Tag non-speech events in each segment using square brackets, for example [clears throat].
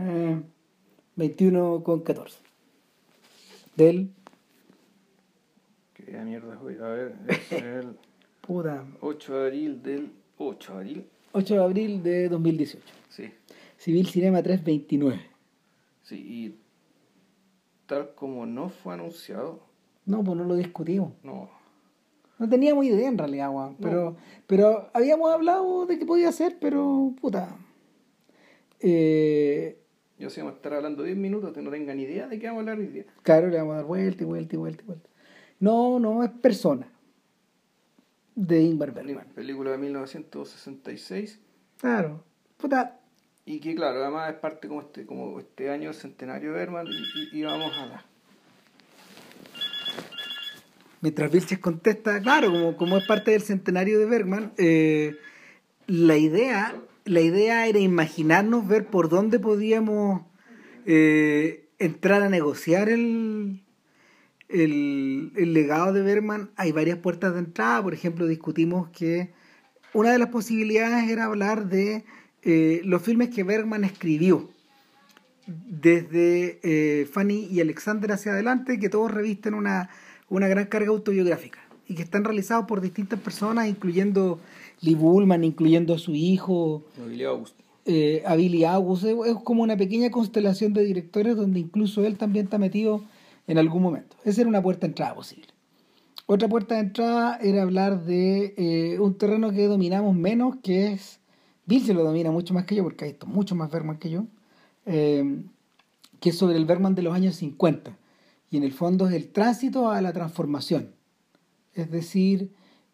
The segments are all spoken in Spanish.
Eh, 21 con 14. Del. ¿Qué mierda voy a ver? [laughs] Es el Puta. 8 de abril del 8 de abril. 8 de abril de 2018. Sí, Civil Cinema 329. sí, y tal como no fue anunciado, No, pues no lo discutimos. no. No teníamos idea en realidad, Juan. Pero, pero habíamos hablado de que podía ser, pero puta. Eh, Yo si vamos a estar hablando 10 minutos, que no tengan idea de qué vamos a hablar hoy día. claro, le vamos a dar vuelta y vuelta y vuelta y vuelta. No, no, es persona. De Ingmar Bergman. Película de 1966. Claro. Puta. Y que claro, además es parte como este, como este año del centenario de Berman y, y- y vamos a dar. Mientras Vilches contesta, claro, como, como es parte del centenario de Bergman, eh, la idea, la idea era imaginarnos ver por dónde podíamos eh, entrar a negociar el, el, legado de Bergman. Hay varias puertas de entrada, por ejemplo, discutimos que una de las posibilidades era hablar de eh, los filmes que Bergman escribió desde eh, Fanny y Alexander hacia adelante, que todos revisten una, una gran carga autobiográfica y que están realizados por distintas personas, incluyendo Lee Bullman, incluyendo a su hijo, August. eh, a Billy August. Es, es como una pequeña constelación de directores donde incluso él también está metido en algún momento. Esa era una puerta de entrada posible. Otra puerta de entrada era hablar de eh, un terreno que dominamos menos, que es. Bill se lo domina mucho más que yo, porque ha visto mucho más Bergman que yo, eh, que es sobre el Bergman de los años 50. Y en el fondo es el tránsito a la transformación. Es decir,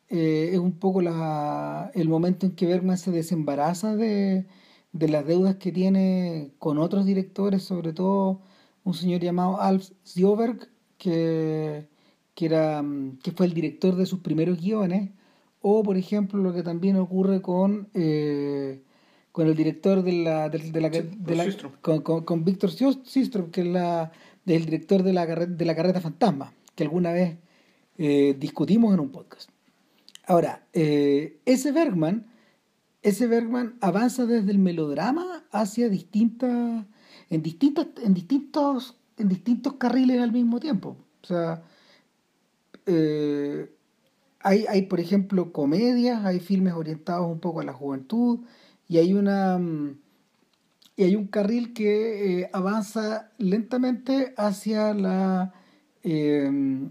eh, es un poco la, el momento en que Bergman se desembaraza de, de las deudas que tiene con otros directores, sobre todo un señor llamado Alf Sjoberg, que, que, era, mm, que fue el director de sus primeros guiones, o por ejemplo lo que también ocurre con, eh, con el director de la, de, de la, de la- con, con, con Víctor Syström, que es la, el director de la, de la carreta fantasma, que alguna vez eh, discutimos en un podcast. Ahora, eh, ese Bergman, ese Bergman avanza desde el melodrama hacia distintas, en distintas, en distintos, en distintos carriles al mismo tiempo. O sea, eh, hay, hay, por ejemplo, comedias, hay filmes orientados un poco a la juventud, y hay una y hay un carril que eh, avanza lentamente hacia la eh,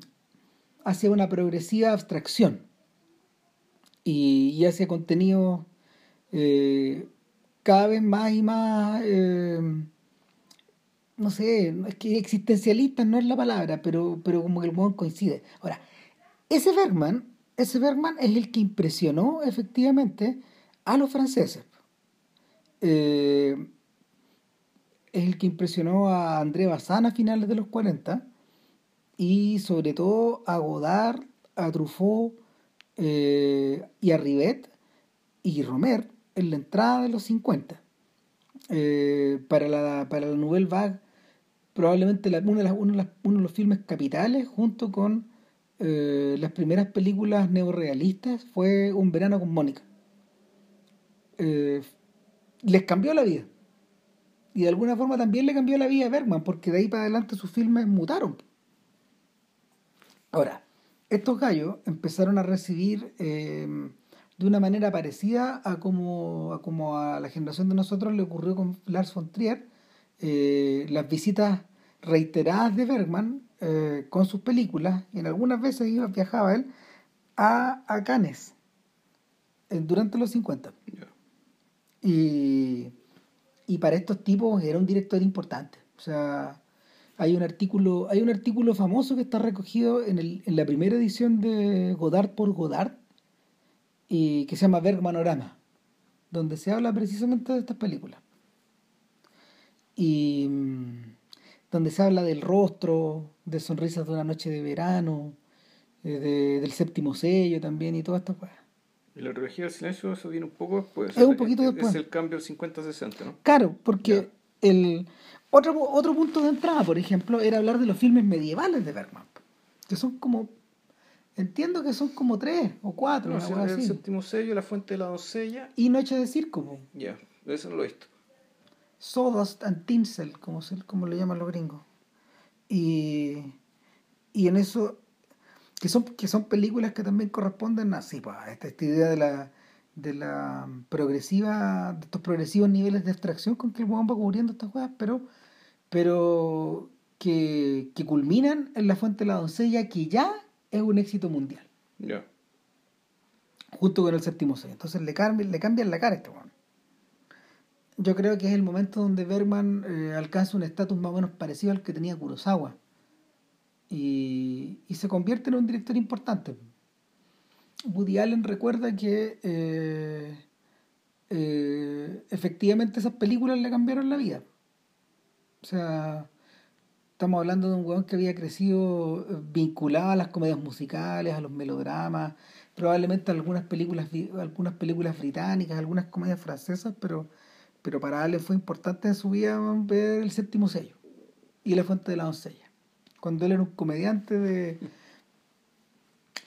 hacia una progresiva abstracción y, y hacia contenidos eh, cada vez más y más eh, no sé, es que existencialistas no es la palabra, pero, pero como que el modo coincide. Ahora, ese Bergman, ese Bergman es el que impresionó efectivamente a los franceses. Eh, es el que impresionó a André Bazin a finales de los 40 y sobre todo a Godard, a Truffaut eh, y a Rivet y Romer en la entrada de los 50. Eh, para, la, para la Nouvelle Vague, probablemente la- uno, de las- uno de las- uno de los filmes capitales, junto con eh, las primeras películas neorealistas, fue Un verano con Mónica. Les cambió la vida. Y de alguna forma también le cambió la vida a Bergman, porque de ahí para adelante sus filmes mutaron. Ahora, estos gallos empezaron a recibir eh, de una manera parecida a como, a como a la generación de nosotros le ocurrió con Lars von Trier, eh, las visitas reiteradas de Bergman eh, con sus películas, y en algunas veces iba, viajaba él a, a Cannes eh, durante los 50. Ya. Y, y para estos tipos era un director importante. O sea, hay un artículo, hay un artículo famoso que está recogido en, el, en la primera edición de Godard por Godard y que se llama Bergmanorama, donde se habla precisamente de estas películas. Y mm, donde se habla del rostro, de sonrisas de una noche de verano, eh, de- del séptimo sello también y todas estas cosas. Y la trilogía del silencio, eso viene un poco después. Es un poquito después. Es el cambio del 50-60, ¿no? Claro, porque el otro, otro punto de entrada, por ejemplo, era hablar de los filmes medievales de Bergman, que son como, entiendo que son como tres o cuatro, No, cosa es el así. séptimo sello, la fuente de la doncella. Y Noche de Circo. Ya, eso no lo he visto. Sawdust and Tinsel, como, se, como lo llaman los gringos. Y, y en eso, que son, que son películas que también corresponden a, sí, pues, a esta, esta idea de la, de la progresiva, de estos progresivos niveles de abstracción con que el weón va cubriendo estas cosas, pero, pero que, que culminan en La Fuente de la Doncella, que ya es un éxito mundial. Ya. junto con el séptimo sello. Entonces le cambian, le cambian la cara a este weón. Yo creo que es el momento donde Bergman eh, alcanza un estatus más o menos parecido al que tenía Kurosawa. Y, y se convierte en un director importante. Woody Allen recuerda que eh, eh, efectivamente esas películas le cambiaron la vida. O sea, estamos hablando de un weón que había crecido eh, vinculado a las comedias musicales, a los melodramas, probablemente algunas películas, algunas películas británicas, algunas comedias francesas, pero, pero para Allen fue importante en su vida ver el séptimo sello y la fuente de la doncella. Cuando él era un comediante de,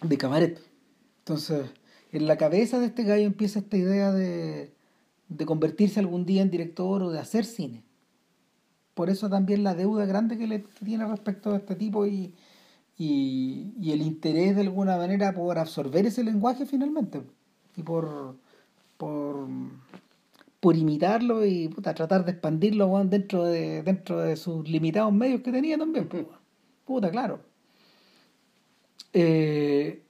de cabaret. Entonces, en la cabeza de este gallo empieza esta idea de, de convertirse algún día en director o de hacer cine. Por eso también la deuda grande que le tiene respecto a este tipo y, y, el interés de alguna manera por absorber ese lenguaje finalmente y por, por, por imitarlo y puta, tratar de expandirlo dentro de, dentro de sus limitados medios que tenía también. pues. Puta, claro. Eh,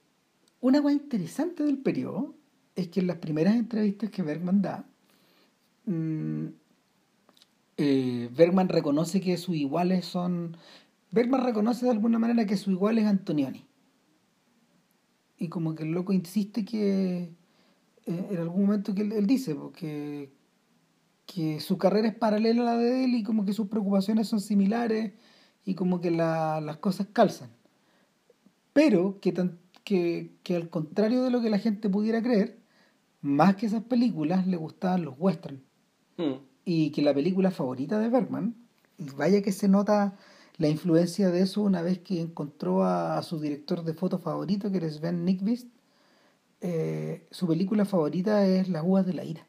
una cosa interesante del periodo es que en las primeras entrevistas que Bergman da, mm, eh, Bergman reconoce que sus iguales son. Bergman reconoce de alguna manera que su igual es Antonioni. Y como que el loco insiste que eh, en algún momento que él, dice porque que su carrera es paralela a la de él y como que sus preocupaciones son similares y como que la- las cosas calzan. Pero que, tan- que, que al contrario de lo que la gente pudiera creer, más que esas películas le gustaban los westerns Mm. y que la película favorita de Bergman, y vaya que se nota la influencia de eso una vez que encontró a, a su director de foto favorito, que era Sven Nykvist, eh, su película favorita es Las uvas de la ira,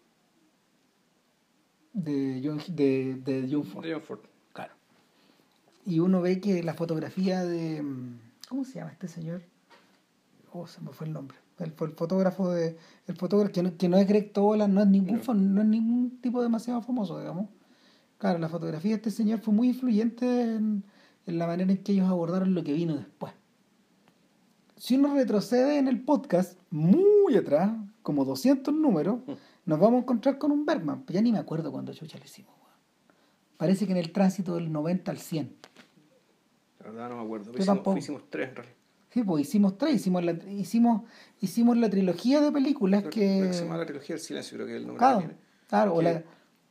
de John, de, de John Ford. De John Ford. Claro. Y uno ve que la fotografía de... mm, ¿Cómo se llama este señor? Oh, se me fue el nombre. El, el fotógrafo de... El fotógrafo que no, que no es Greg Toland, no es ningún No. es ningún tipo demasiado famoso, digamos. Claro, la fotografía de este señor fue muy influyente en, en la manera en que ellos abordaron lo que vino después. Si uno retrocede en el podcast, muy atrás, como 200 números, nos vamos a encontrar con un Bergman. Ya ni me acuerdo cuándo chucha lo hicimos. Parece que en el tránsito del 90 al 100. La verdad no me acuerdo. Hicimos, hicimos tres en realidad. Sí, pues hicimos tres, hicimos la, hicimos, hicimos la trilogía de películas que... creo que se llama la trilogía del silencio, creo que es el nombre Claro, que tiene. claro, o la,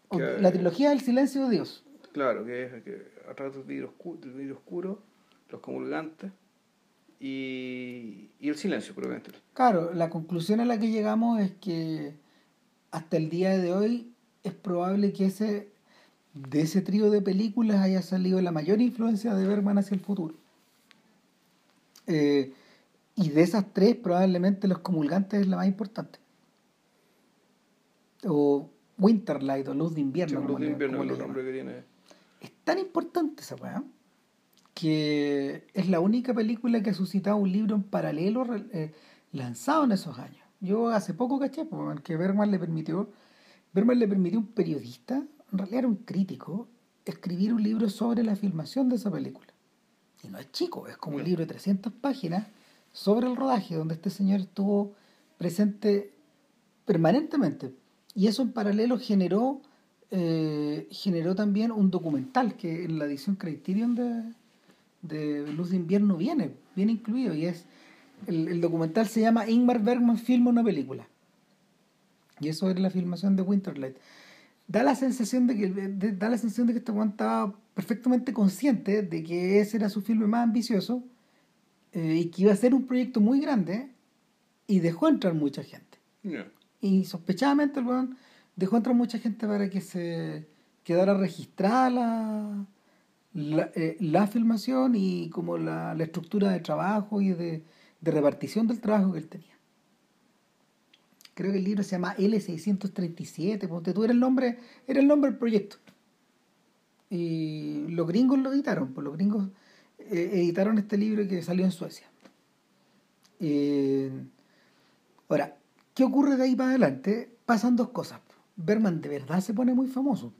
o la trilogía del silencio de Dios. Claro, que es que a través del vidrio, oscuro, del vidrio oscuro, los comulgantes y, y el silencio, probablemente. Claro, la conclusión a la que llegamos es que hasta el día de hoy es probable que ese de ese trío de películas haya salido la mayor influencia de Bergman hacia el futuro. Eh, y de esas tres, probablemente Los Comulgantes es la más importante. O Winterlight o Luz de Invierno. Luz como de invierno es el nombre que tiene. Es tan importante esa weá que es la única película que ha suscitado un libro en paralelo eh, lanzado en esos años. Yo hace poco caché pues, weón, que Bergman le permitió, Bergman le permitió a un periodista, en realidad era un crítico, escribir un libro sobre la filmación de esa película. Y no es chico, es como un libro de 300 páginas sobre el rodaje, donde este señor estuvo presente permanentemente. Y eso en paralelo generó, eh, generó también un documental que en la edición Criterion de, de Luz de Invierno viene, viene incluido. Y es el, el documental se llama Ingmar Bergman filma una película. Y eso era la filmación de Winterlight. Da la sensación de que, de- da la sensación de que este weón estaba perfectamente consciente de que ese era su filme más ambicioso eh, y que iba a ser un proyecto muy grande y dejó entrar mucha gente. Y sospechadamente el weón dejó entrar mucha gente para que se quedara registrada la, la, eh, la filmación y como la, la estructura de trabajo y de, de repartición del trabajo que él tenía. Creo que el libro se llama L637, ponte tú, era el nombre, era el nombre del proyecto. Y los gringos lo editaron, pues los gringos eh, editaron este libro que salió en Suecia. Eh, ahora, ¿qué ocurre de ahí para adelante? Pasan dos cosas. Berman de verdad se pone muy famoso.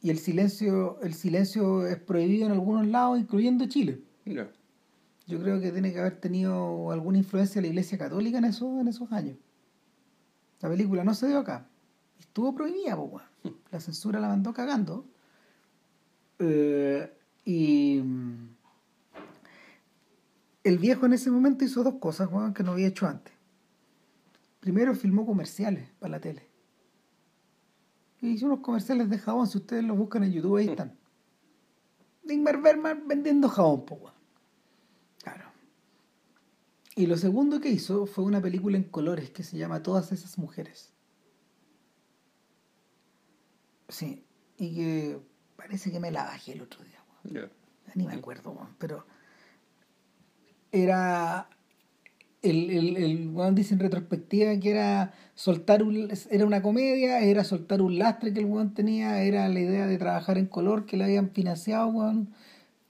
Y el silencio, el silencio es prohibido en algunos lados, incluyendo Chile. Yo creo que tiene que haber tenido alguna influencia la Iglesia Católica en esos, en esos años. La película no se dio acá. Estuvo prohibida, pues, La censura la mandó cagando. Eh, y el viejo en ese momento hizo dos cosas, que no había hecho antes. Primero filmó comerciales para la tele. Y hizo unos comerciales de jabón, si ustedes los buscan en YouTube, ahí están. Ingmar Bergman vendiendo jabón, pues, Claro. Y lo segundo que hizo fue una película en colores que se llama Todas esas mujeres. Sí, y que parece que me la bajé el otro día. Ni me acuerdo, pero era el, el, el dice en retrospectiva que era soltar un, era una comedia, era soltar un lastre que el weón tenía, era la idea de trabajar en color que le habían financiado,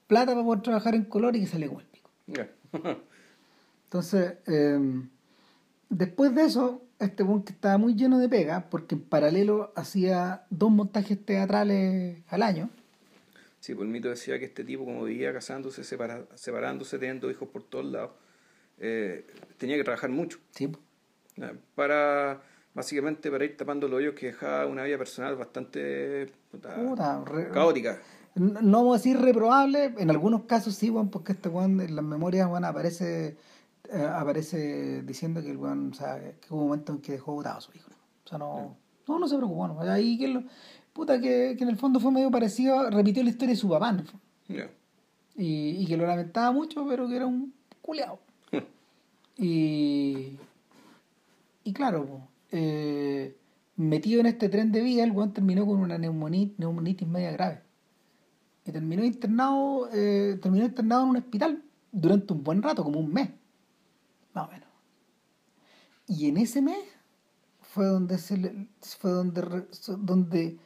plata para poder trabajar en color y que sale con el pico. [laughs] Entonces, em, después de eso, este weón que estaba muy lleno de pega, porque en paralelo hacía dos montajes teatrales al año. Sí, pues el mito decía que este tipo, como vivía casándose, separándose, teniendo hijos por todos lados, eh, tenía que trabajar mucho. Sí. Para, básicamente, para ir tapando los hoyos que dejaba una vida personal bastante caótica. No vamos a decir reprobable, en algunos casos sí, Juan, porque este Juan en las memorias Juan aparece eh, aparece diciendo que el Juan, o sea, que hubo un momento en que dejó votado a su hijo. O sea, no, no, no se preocupó, no. Ahí que, lo, puta, que, que, en el fondo fue medio parecido, repitió la historia de su papá, y, y, que lo lamentaba mucho, pero que era un culeado. [laughs] Y, y claro, eh, metido en este tren de vida, el weón terminó con una neumonitis, neumonitis media grave. Y terminó internado, eh, terminó internado en un hospital durante un buen rato, como un mes. Más o menos. Y en ese mes fue donde se fue donde, donde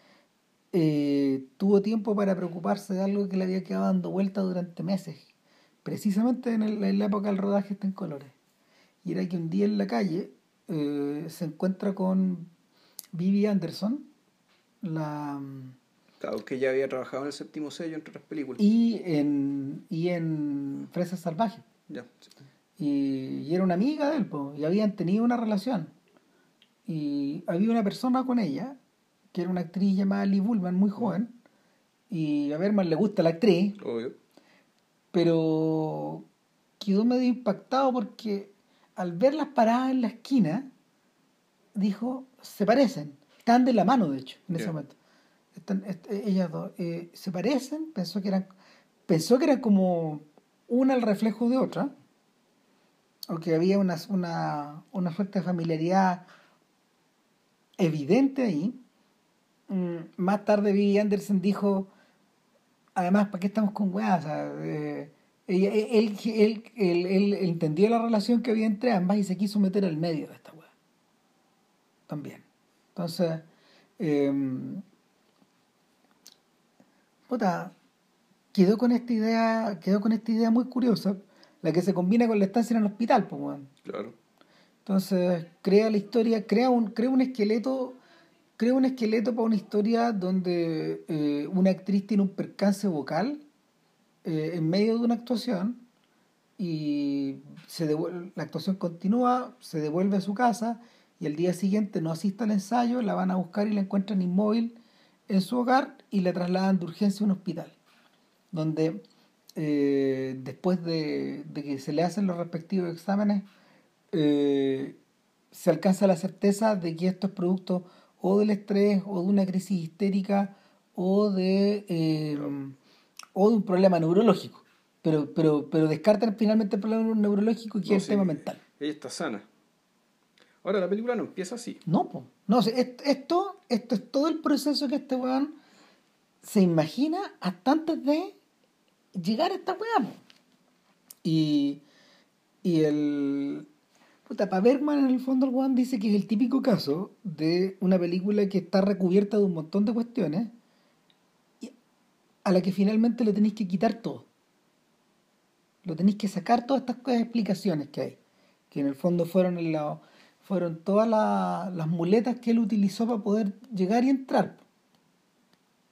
eh, tuvo tiempo para preocuparse de algo que le había quedado dando vuelta durante meses. Precisamente en, en la época del rodaje está en colores y era que un día en la calle eh, se encuentra con Vivi Anderson, la... Claro, que ya había trabajado en el séptimo sello, entre otras películas. Y en, y en Fresas Salvajes. Ya. Y, era una amiga de él, y habían tenido una relación. Y había una persona con ella, que era una actriz llamada Lee Bullman, muy joven. Y a Berman le gusta la actriz. Obvio. Pero quedó medio impactado porque al verlas paradas en la esquina, dijo, se parecen. Están de la mano, de hecho, en ese momento. Están, ellas dos. Eh, se parecen, pensó que eran, pensó que eran como una al reflejo de otra, o que había una, una, una fuerte familiaridad evidente ahí. Mm, más tarde Vivi Anderson dijo, además, ¿para qué estamos con weas? O sea, eh, él, él, él, entendió la relación que había entre ambas y se quiso meter al medio de esta weá. También. Entonces, eh, puta, quedó con esta idea, quedó con esta idea muy curiosa, la que se combina con la estancia en el hospital, pues Claro. Entonces, crea la historia, crea un, crea un esqueleto, crea un esqueleto para una historia donde eh, una actriz tiene un percance vocal eh, en medio de una actuación y se la actuación continúa, se devuelve a su casa y el día siguiente no asiste al ensayo, la van a buscar y la encuentran inmóvil en su hogar y la trasladan de urgencia a un hospital, donde eh, después de, que se le hacen los respectivos exámenes, eh, se alcanza la certeza de que esto es producto o del estrés o de una crisis histérica o de o de un problema neurológico. Pero, pero, pero descartan finalmente el problema neurológico y que es el tema mental. Ella está sana. Ahora, la película no empieza así. No, pues. No, esto, esto es todo el proceso que este weón se imagina hasta antes de llegar a esta weá. Y, y el. Puta, para Bergman, en el fondo, el weón dice que es el típico caso de una película que está recubierta de un montón de cuestiones a la que finalmente le tenéis que quitar todo. Lo tenéis que sacar todas estas explicaciones que hay, que en el fondo fueron, en la, fueron todas las muletas que él utilizó para poder llegar y entrar.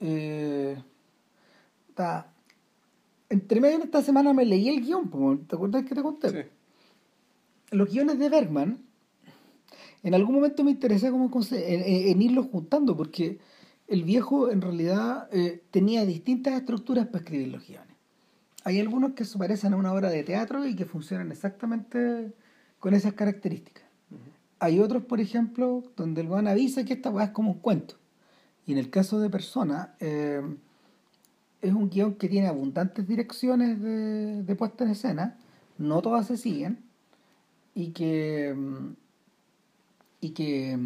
Eh, entre medio de esta semana me leí el guion, ¿te acuerdas que te conté? Los guiones de Bergman, en algún momento me interesé como en, irlos juntando, porque el viejo en realidad eh, tenía distintas estructuras para escribir los guiones. Hay algunos que se parecen a una obra de teatro y que funcionan exactamente con esas características. Hay otros, por ejemplo, donde el guion avisa que esta es como un cuento. Y en el caso de Persona, eh, es un guion que tiene abundantes direcciones de, puesta en escena, no todas se siguen, y que, y que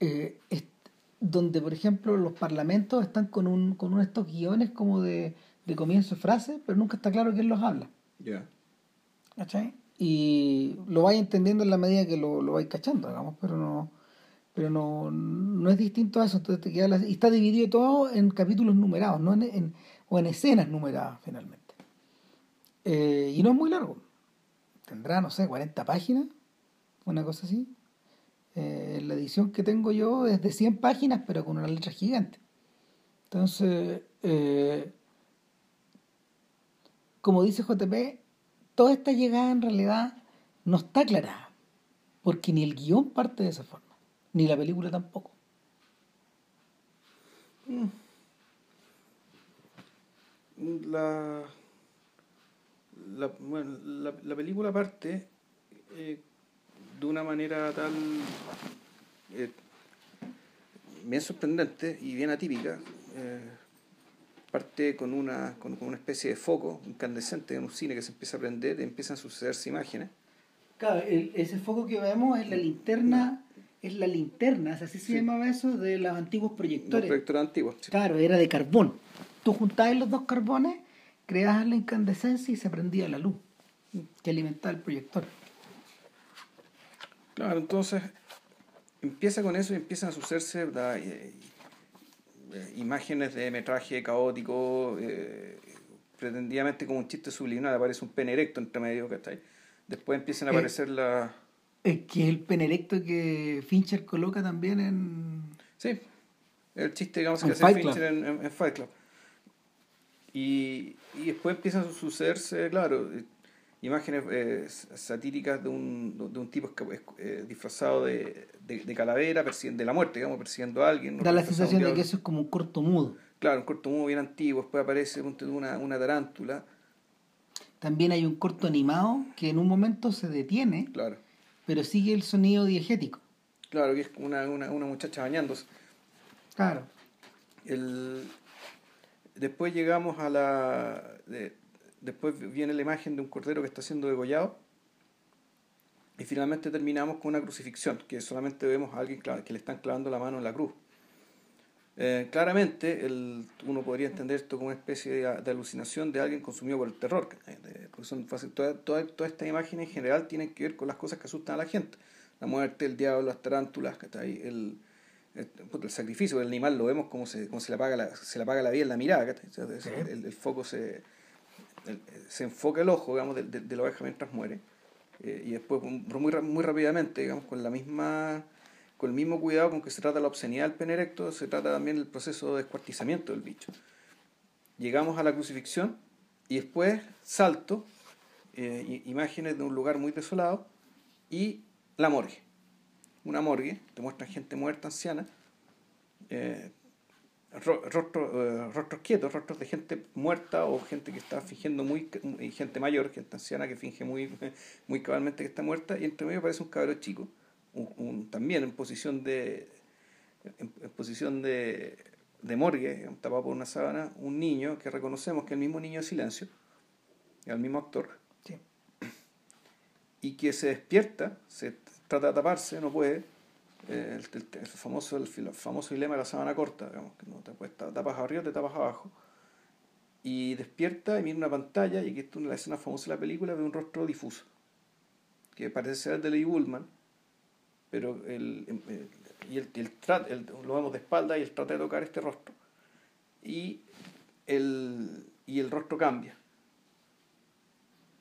eh, donde, por ejemplo, los parlamentos están con, un, con uno de estos guiones como de, comienzo de frase, pero nunca está claro quién los habla. Ya. Y lo vais entendiendo en la medida que lo, lo vais cachando, digamos, pero no pero no, no es distinto a eso. Entonces te queda y está dividido todo en capítulos numerados, no en, o en escenas numeradas finalmente. Eh, y no es muy largo. Tendrá, no sé, 40 páginas, una cosa así. Eh, la edición que tengo yo es de 100 páginas, pero con una letra gigante. Entonces, eh, como dice JP, toda esta llegada en realidad no está aclarada, porque ni el guion parte de esa forma. Ni la película tampoco. Mm. La, la, bueno, la, película parte eh, de una manera tan eh, bien sorprendente y bien atípica. Eh, parte con una, con, una especie de foco incandescente en un cine que se empieza a prender y empiezan a sucederse imágenes. Claro, ese foco que vemos es la linterna es la linterna, así se llamaba eso, de los antiguos proyectores. Los proyectores antiguos. Claro, era de carbón. Tú juntabas los dos carbones, creabas la incandescencia y se prendía la luz que alimentaba el proyector. Claro, entonces empieza con eso y empiezan a sucederse eh, eh, imágenes de metraje caótico, eh, pretendidamente como un chiste subliminal, aparece un pene erecto entre medio, ¿cachai? Después empiezan a aparecer las es que es el penerecto que Fincher coloca también en. Sí, el chiste digamos, que hace Fincher en, Fight Club. Y, y después empiezan a sucederse, claro, imágenes eh, satíricas de un, de un tipo eh, disfrazado de, de, calavera, de la muerte, digamos, persiguiendo a alguien. Da la sensación de que eso es como un corto mudo. Claro, un corto mudo bien antiguo, después aparece una, una tarántula. También hay un corto animado que en un momento se detiene. Claro pero sigue el sonido diegético. Claro, que es una, una, una muchacha bañándose. Claro. El... Después llegamos a la... Después viene la imagen de un cordero que está siendo degollado. Y finalmente terminamos con una crucifixión, que solamente vemos a alguien que le están clavando la mano en la cruz. Eh, claramente, el, uno podría entender esto como una especie de, alucinación de alguien consumido por el terror. porque son, todas toda, toda estas imágenes en general tienen que ver con las cosas que asustan a la gente. La muerte, el diablo, las tarántulas, el, el, el, sacrificio del animal lo vemos como se, como se, le, apaga la, se le apaga la vida en la mirada. El, el, foco se, se enfoca el ojo digamos, de, de, la oveja mientras muere. Eh, y después, muy, muy rápidamente, digamos, con la misma con el mismo cuidado con que se trata la obscenidad del pene erecto, se trata también el proceso de descuartizamiento del bicho. Llegamos a la crucifixión y después salto, eh, imágenes de un lugar muy desolado y la morgue. Una morgue, te muestran gente muerta, anciana, eh, rostros, rostros quietos, rostros de gente muerta o gente que está fingiendo muy, gente mayor, gente anciana que finge muy, [laughs] muy cabalmente que está muerta, y entre medio aparece un cabrón chico un, también en posición de en, posición de, de morgue, tapado por una sábana, un niño que reconocemos que es el mismo niño de silencio, el mismo actor, [clears throat] y que se despierta, se trata de taparse, no puede, eh, el, famoso, el, famoso dilema de la sábana corta, digamos, que no te puedes, tapas arriba, te tapas abajo, y despierta y mira una pantalla, y que esto es una escena famosa de la película, ve un rostro difuso, que parece ser el de Lee Bullman, pero el, y el, el, lo vemos de espalda y él trata de tocar este rostro. y el, y el rostro cambia.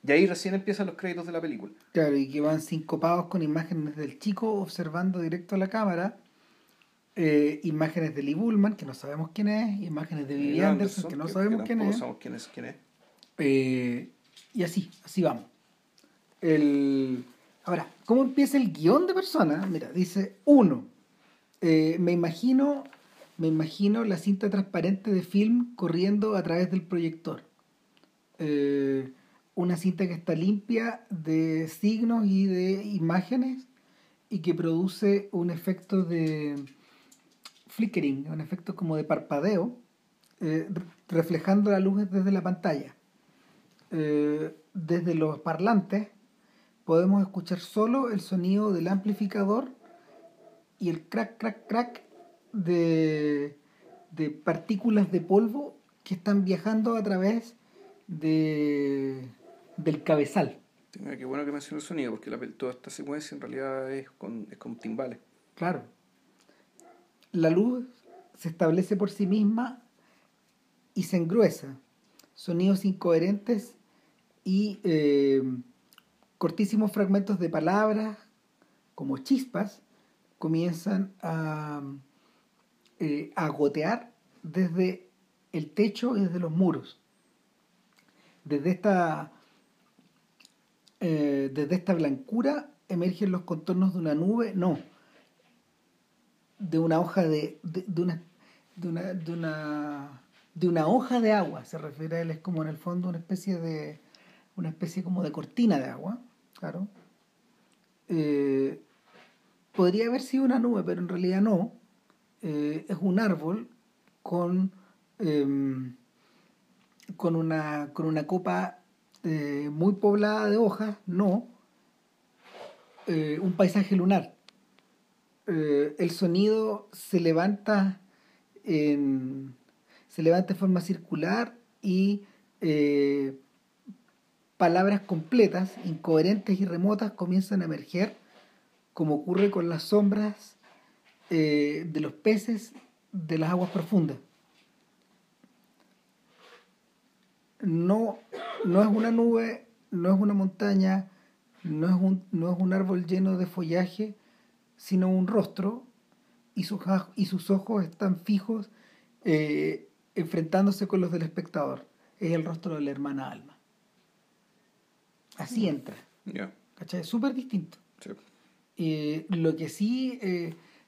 Y ahí recién empiezan los créditos de la película. Claro, y que van sincopados con imágenes del chico observando directo a la cámara, eh, imágenes de Lee Bullman, que no sabemos quién es, imágenes de Vivi Anderson, que no sabemos quién es. sabemos quién es. Quién es. Eh, y así, así vamos. El... Ahora, ¿cómo empieza el guion de persona? Mira, dice, uno, eh, me imagino me imagino la cinta transparente de film corriendo a través del proyector. Eh, una cinta que está limpia de signos y de imágenes y que produce un efecto de flickering, un efecto como de parpadeo, eh, reflejando la luz desde la pantalla. Desde los parlantes podemos escuchar solo el sonido del amplificador y el crack, crack, crack de, de partículas de polvo que están viajando a través de, del cabezal. Qué bueno que mencionó el sonido, porque la, toda esta secuencia en realidad es con, es con timbales. Claro. La luz se establece por sí misma y se engruesa. Sonidos incoherentes y eh, cortísimos fragmentos de palabras, como chispas, comienzan a, eh, a gotear desde el techo y desde los muros. Desde esta, eh, desde esta blancura emergen los contornos de una nube, no, de una hoja de, de, una, de, una, de, una, de una hoja de agua, se refiere a él, es como en el fondo una especie de, una especie como de cortina de agua, claro. Eh, podría haber sido una nube, pero en realidad no. Eh, es un árbol con, em, con, una, con una copa eh, muy poblada de hojas, no, un paisaje lunar. el sonido se levanta en, se levanta de forma circular y palabras completas, incoherentes y remotas comienzan a emerger, como ocurre con las sombras eh, de los peces de las aguas profundas. No, no es una nube, no es una montaña, no es un, no es un árbol lleno de follaje, sino un rostro y sus, y sus ojos están fijos eh, enfrentándose con los del espectador. Es el rostro de la hermana Alma. Así mm. entra. ¿Cachai? Es súper distinto. Eh, lo que sí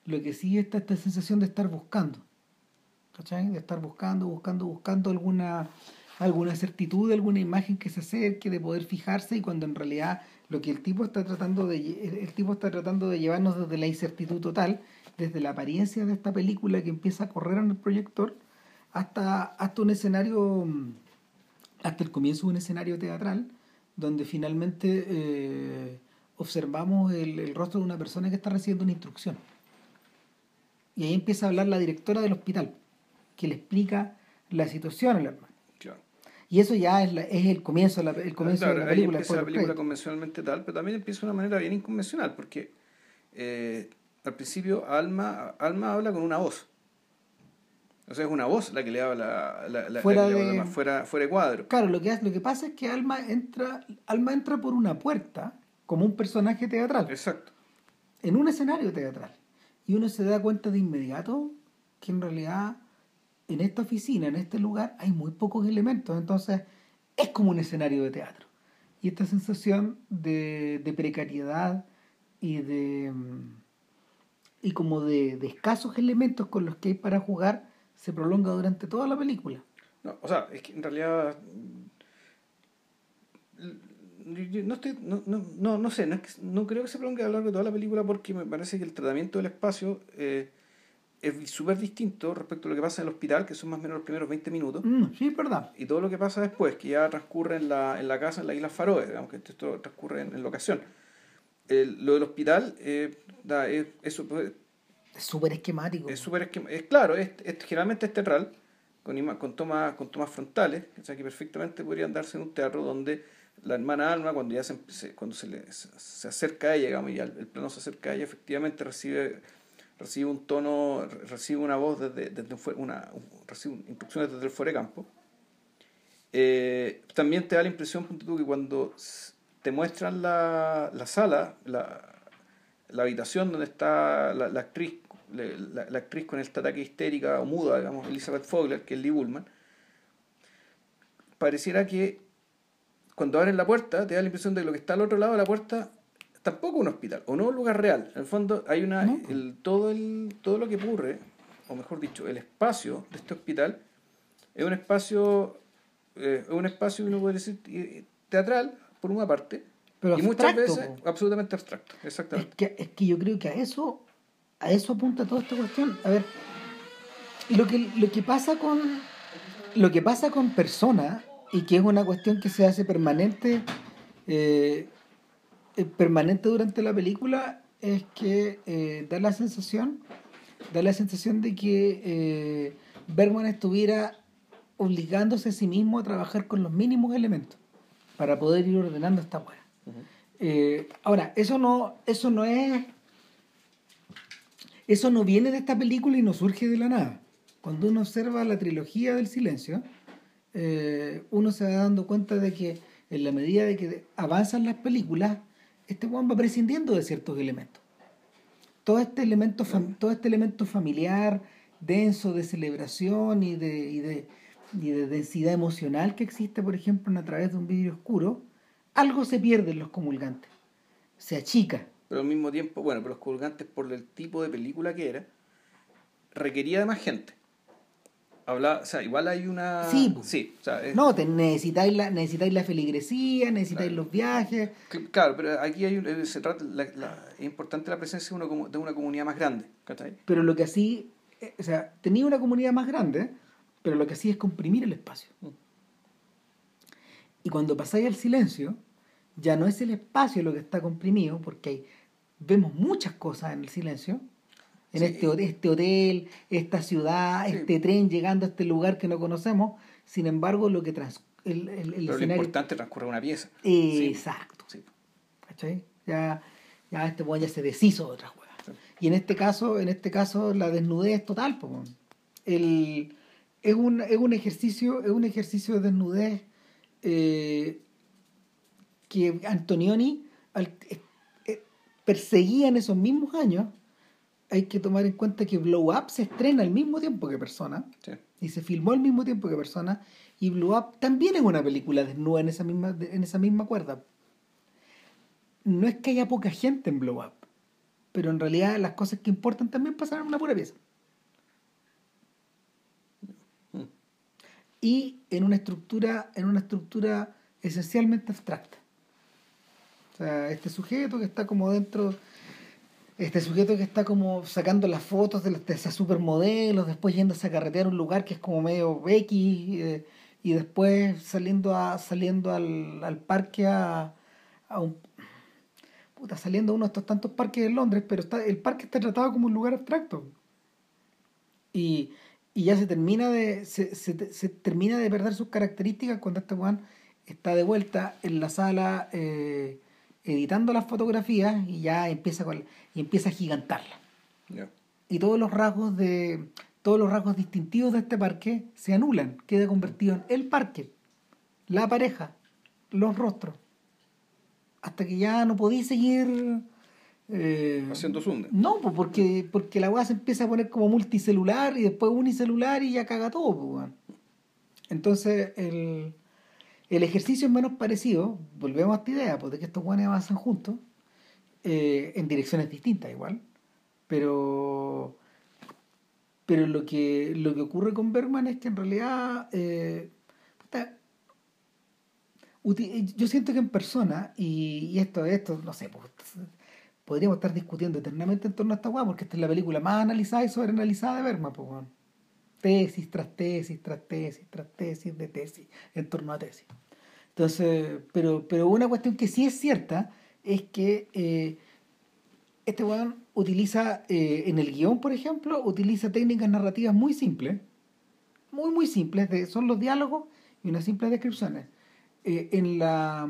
lo que sí está esta sensación de estar buscando. ¿Cachai? De estar buscando, buscando, buscando alguna, alguna certitud, alguna imagen que se acerque, de poder fijarse y cuando en realidad lo que el tipo está tratando de el tipo está tratando de llevarnos desde la incertidumbre total, desde la apariencia de esta película que empieza a correr en el proyector hasta hasta un escenario hasta el comienzo de un escenario teatral donde finalmente eh, observamos el, el rostro de una persona que está recibiendo una instrucción. Y ahí empieza a hablar la directora del hospital, que le explica la situación al hermano. Y eso ya es, es el comienzo, la, el comienzo de la película. Ahí empieza la película convencionalmente tal, pero también empieza de una manera bien inconvencional, porque eh, al principio Alma, Alma habla con una voz. O sea, es una voz la que le habla, la, la, fuera, de, fuera, fuera de cuadro. Claro, lo que, lo que pasa es que Alma entra, Alma entra por una puerta como un personaje teatral. Exacto. En un escenario teatral. Y uno se da cuenta de inmediato que en realidad en esta oficina, en este lugar, hay muy pocos elementos. Entonces es como un escenario de teatro. Y esta sensación de, precariedad y de mm, y como de, de, escasos elementos con los que hay para jugar se prolonga durante toda la película. No, o sea, es que en realidad no, estoy, no, no, no, sé, no, no creo que se prolongue a lo largo de toda la película porque me parece que el tratamiento del espacio eh, es súper distinto respecto a lo que pasa en el hospital, que son más o menos los primeros 20 minutos. Mm, sí, es verdad. Y todo lo que pasa después, que ya transcurre en la, en la casa, en la isla Faroe, digamos que esto transcurre en, locación. lo del hospital eh, da, es, eso, pues, es súper esquemático. Es súper esquemático. Es claro, es, generalmente es teatral, con, con, tomas, con tomas frontales, o sea que perfectamente podrían darse en un teatro donde la hermana Alma, cuando ya se, cuando se, le, se acerca a ella, digamos, y el, plano se acerca a ella, efectivamente recibe, recibe un tono, recibe una voz desde, desde una, recibe instrucciones desde el fuera de campo. Eh, también te da la impresión, tú, que cuando te muestran la, la sala, la, la, habitación donde está la, la actriz, la, la, actriz con esta ataque histérica o muda, digamos, Elizabeth Fogler, que es Lee Bullman, pareciera que cuando abren la puerta te da la impresión de que lo que está al otro lado de la puerta tampoco un hospital, o no un lugar real. En el fondo hay una, el, todo, el, todo lo que ocurre, o mejor dicho, el espacio de este hospital es un espacio, eh, un espacio, uno puede decir, teatral, por una parte, Pero y muchas veces absolutamente abstracto, exactamente. Es que, es que yo creo que a eso, a eso apunta toda esta cuestión. A ver, lo que, lo que pasa con lo que pasa con personas y que es una cuestión que se hace permanente eh, eh, permanente durante la película es que eh, da la sensación da la sensación de que Bergman estuviera obligándose a sí mismo a trabajar con los mínimos elementos para poder ir ordenando esta hueá. Ahora, eso no, eso no es. Eso no viene de esta película y no surge de la nada. Cuando uno observa la trilogía del silencio, eh, uno se va dando cuenta de que en la medida de que avanzan las películas, este Juan va prescindiendo de ciertos elementos. Todo este elemento, todo este elemento familiar, denso de celebración y de, y de, y de densidad emocional que existe, por ejemplo, a través de un vidrio oscuro, algo se pierde en los comulgantes. Se achica. Pero al mismo tiempo, bueno, pero los comulgantes, por el tipo de película que era, requería de más gente o sea, igual hay una... Sí, sí no, necesitáis, la, necesitáis la feligresía, necesitáis los viajes. Claro, pero aquí hay eh, se trata, es importante la presencia de una, de una comunidad más grande. Pero lo que así, eh, o sea, tenía una comunidad más grande, pero lo que así es comprimir el espacio. Mm. Y cuando pasáis al silencio, ya no es el espacio lo que está comprimido, porque vemos muchas cosas en el silencio, en este, este hotel, esta ciudad, este tren llegando a este lugar que no conocemos. Sin embargo, lo que trans, el, el, Pero lo importante transcurre una pieza. Exacto. ¿Cachai? Ya, ya este ya se deshizo de otras Y en este caso, en este caso, la desnudez total, el, es, un, es un ejercicio, es un ejercicio de desnudez eh, que Antonioni eh, eh, perseguía en esos mismos años hay que tomar en cuenta que Blow Up se estrena al mismo tiempo que Persona y se filmó al mismo tiempo que Persona y Blow Up también es una película desnuda en esa misma, en esa misma cuerda. No es que haya poca gente en Blow Up, pero en realidad las cosas que importan también pasan en una pura pieza. Y en una estructura, en una estructura esencialmente abstracta. O sea, este sujeto que está como dentro este sujeto que está como sacando las fotos de, esas supermodelos, después yendo a carretera a un lugar que es como medio X, eh, y después saliendo a saliendo al, parque a, un puta, saliendo a uno de estos tantos parques de Londres, pero el parque está tratado como un lugar abstracto. Y, ya se termina de se, se, termina de perder sus características cuando este Juan está de vuelta en la sala eh, editando las fotografías y ya empieza con y empieza a gigantarla. Y todos los rasgos de todos los rasgos distintivos de este parque se anulan, queda convertido en el parque, la pareja, los rostros. Hasta que ya no podéis seguir eh, haciendo zoom. No, pues porque, porque la weá se empieza a poner como multicelular y después unicelular y ya caga todo, pues, Entonces el, el ejercicio es menos parecido, volvemos a esta idea, pues de que estos guanes avanzan juntos, eh, en direcciones distintas igual, pero pero lo que lo que ocurre con Bergman es que en realidad eh, yo siento que en persona y, esto esto no sé pues, podríamos estar discutiendo eternamente en torno a esta guay porque esta es la película más analizada y sobreanalizada de Bergman pues, tesis tras tesis tras tesis tras tesis de tesis en torno a tesis entonces, pero, pero una cuestión que sí es cierta es que eh, este weón utiliza, eh, en el guion, por ejemplo, utiliza técnicas narrativas muy simples, muy, muy simples, son los diálogos y unas simples descripciones. Eh, en, la,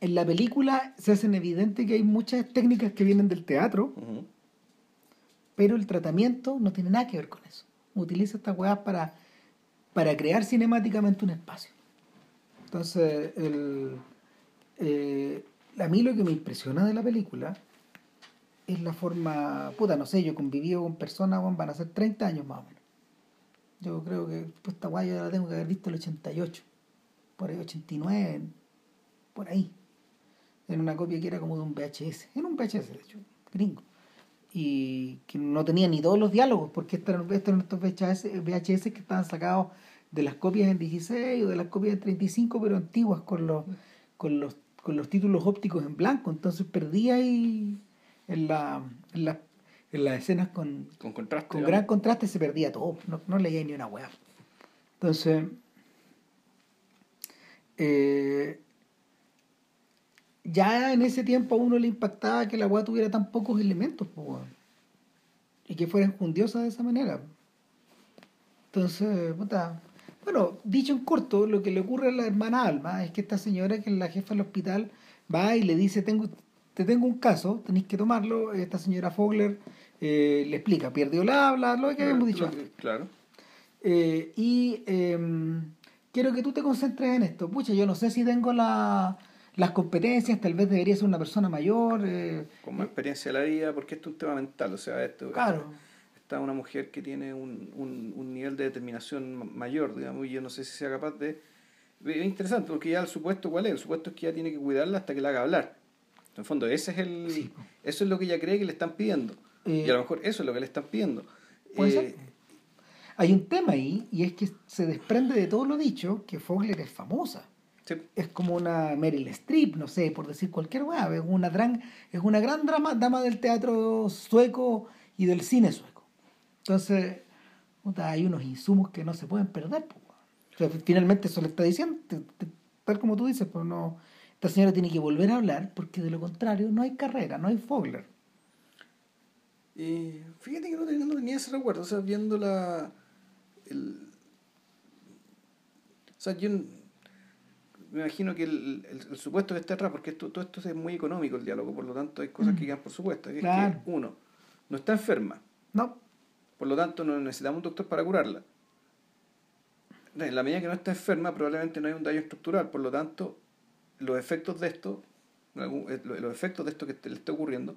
en la película se hacen evidente que hay muchas técnicas que vienen del teatro, pero el tratamiento no tiene nada que ver con eso. Utiliza estas weas para, para crear cinemáticamente un espacio. Entonces, el, eh, a mí lo que me impresiona de la película es la forma, puta, no sé, yo convivido con personas, van a ser 30 años más o menos. Yo creo que pues, esta guay yo la tengo que haber visto el 88, por ahí 89, por ahí. En una copia que era como de un VHS, en un VHS de hecho, gringo. Y que no tenía ni todos los diálogos, porque estos eran, estos VHS, VHS que estaban sacados de las copias en 16 o de las copias en 35, pero antiguas, con los, con los, con los títulos ópticos en blanco. Entonces perdía ahí en la, en la en las escenas con, con, contraste, con gran contraste se perdía todo, no, no leía ni una hueá. Entonces, eh, ya en ese tiempo a uno le impactaba que la hueá tuviera tan pocos elementos, y que fuera enjundiosa de esa manera. Entonces, puta. Bueno, dicho en corto, lo que le ocurre a la hermana Alma es que esta señora, que es la jefa del hospital, va y le dice, tengo, te tengo un caso, tenéis que tomarlo. Esta señora Fogler eh, le explica, perdió la habla, lo que habíamos dicho antes. Claro. Eh, y em, quiero que tú te concentres en esto. Pucha, yo no sé si tengo la, las competencias, tal vez debería ser una persona mayor. Eh, Con más experiencia de la vida, porque esto es un tema mental, o sea, esto... Claro. Está una mujer que tiene un, un, un nivel de determinación mayor, digamos, y yo no sé si sea capaz de... Es interesante, porque ya el supuesto, ¿cuál es? El supuesto es que ella tiene que cuidarla hasta que la haga hablar. En el fondo, ese es el, eso es lo que ella cree que le están pidiendo. y a lo mejor eso es lo que le están pidiendo. Eh, Hay un tema ahí, y es que se desprende de todo lo dicho que Fogler es famosa. Es como una Meryl Streep, no sé, por decir cualquier hueá. Es una gran, es una gran drama, dama del teatro sueco y del cine sueco. Entonces, hay unos insumos que no se pueden perder. finalmente eso le está diciendo, tal como tú dices, pero no esta señora tiene que volver a hablar porque de lo contrario no hay carrera, no hay Fogler. Y fíjate que no tenía, ese recuerdo, o sea, viendo la... El, o sea, yo me imagino que el, el, supuesto que está atrás, porque esto, todo esto es muy económico el diálogo, por lo tanto hay cosas que mm. quedan por supuesto. Es que uno, no está enferma. No. Por lo tanto, no necesitamos un doctor para curarla. En la medida que no está enferma, probablemente no hay un daño estructural, por lo tanto, los efectos de esto, eh, los efectos de esto que le está ocurriendo,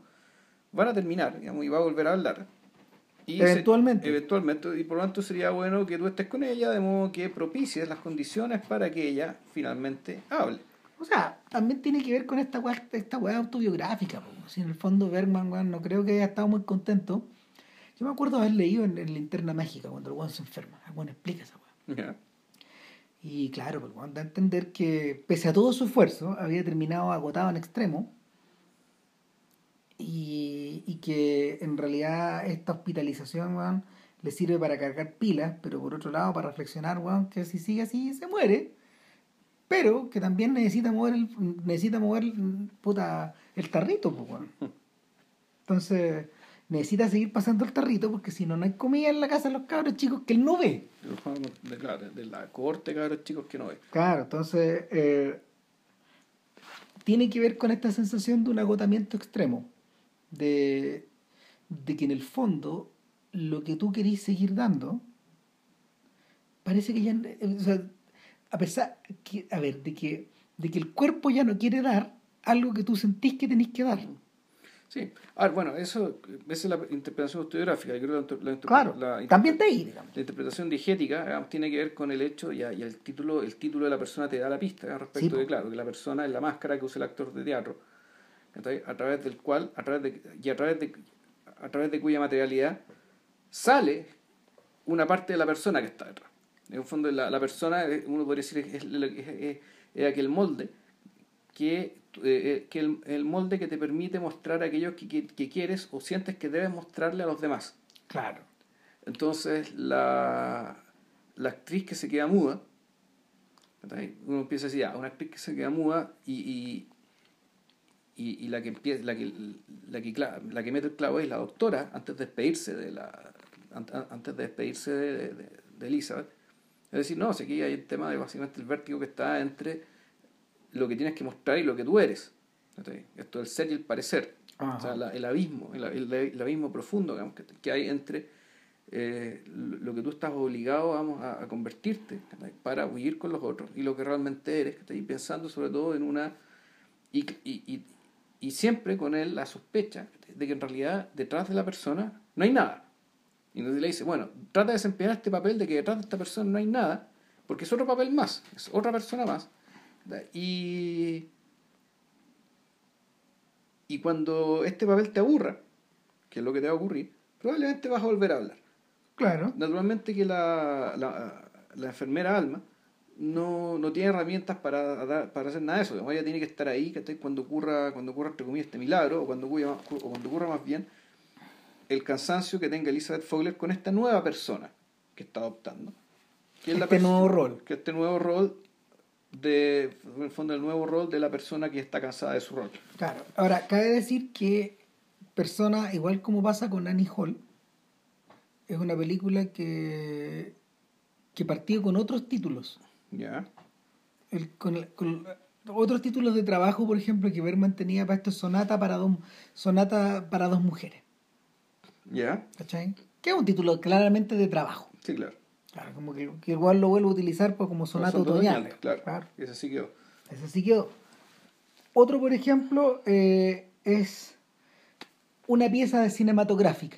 van a terminar, digamos, y va a volver a hablar. Y eventualmente. eventualmente, y por lo tanto sería bueno que tú estés con ella, de modo que propicies las condiciones para que ella finalmente hable. O sea, también tiene que ver con esta weá, esta autobiográfica. Si en el fondo Bergman no creo que haya estado muy contento. Yo me acuerdo haber leído en, en Linterna Mágica cuando el weón se enferma. El explica esa weá. Y claro, pues, da a entender que pese a todo su esfuerzo, había terminado agotado en extremo y, y que en realidad esta hospitalización le sirve para cargar pilas, pero por otro lado para reflexionar que si sigue así se muere, pero que también necesita mover el, necesita mover puta, el tarrito. Pues, Entonces necesita seguir pasando el tarrito porque si no, no hay comida en la casa de los cabros chicos que él no ve. De, claro, de la corte cabros chicos que no ve. Claro, entonces eh, tiene que ver con esta sensación de un agotamiento extremo, de, de que en el fondo lo que tú querís seguir dando parece que ya, eh, o sea, a pesar, que, a ver, de que, de que el cuerpo ya no quiere dar algo que tú sentís que tenés que dar. Sí, ah, bueno, eso, esa es la interpretación autobiográfica. la, claro, la, también te La interpretación digética tiene que ver con el hecho, y, y, el título el título de la persona te da la pista respecto de, claro, que la persona es la máscara que usa el actor de teatro, a través del cual, a través de, y a través de, a través de cuya materialidad sale una parte de la persona que está detrás. En el fondo, la, la persona, uno podría decir, es, es, es aquel molde que eh, eh, que el, el, molde que te permite mostrar aquello que, que, quieres o sientes que debes mostrarle a los demás. Claro. Entonces, la, la actriz que se queda muda, uno empieza a decir, ya, una actriz que se queda muda y, y, y, y la que empieza, la que, la que, la que mete el clavo es la doctora antes de despedirse de la antes de despedirse de, de, de Elizabeth. Es decir, no, aquí hay el tema de básicamente el vértigo que está entre lo que tienes que mostrar y lo que tú eres. Esto del ser y el parecer. O sea, el abismo, el, abismo profundo digamos, que, hay entre eh, lo que tú estás obligado vamos, a, convertirte para huir con los otros y lo que realmente eres, que pensando sobre todo en una... Y, y, y, siempre con él la sospecha de que en realidad detrás de la persona no hay nada. Y entonces le dice, bueno, trata de desempeñar este papel de que detrás de esta persona no hay nada, porque es otro papel más, es otra persona más. Y, y cuando este papel te aburra, que es lo que te va a ocurrir, probablemente vas a volver a hablar. Claro. Naturalmente que la, la, enfermera Alma no, no, tiene herramientas para, para hacer nada de eso. Ella tiene que estar ahí cuando ocurra, cuando ocurra entre comillas, este milagro, o cuando, ocurra, o cuando ocurra más bien el cansancio que tenga Elizabeth Fogler con esta nueva persona que está adoptando. Que es este nuevo rol. Que este nuevo rol de, en el fondo, el nuevo rol de la persona que está cansada de su rol. Claro. Ahora, cabe decir que Persona, igual como pasa con Annie Hall, es una película que, que partió con otros títulos. Ya. con, otros títulos de trabajo, por ejemplo, que Berman tenía para esto Sonata para dos, Sonata para dos mujeres. ¿Ya? ¿Cachai? Que es un título claramente de trabajo. Sí, claro. Claro, como que, igual lo vuelvo a utilizar pues, como sonata otoñal. Claro, claro. Ese sí quedó. Ese sí quedó. Otro, por ejemplo, eh, es una pieza de cinematográfica.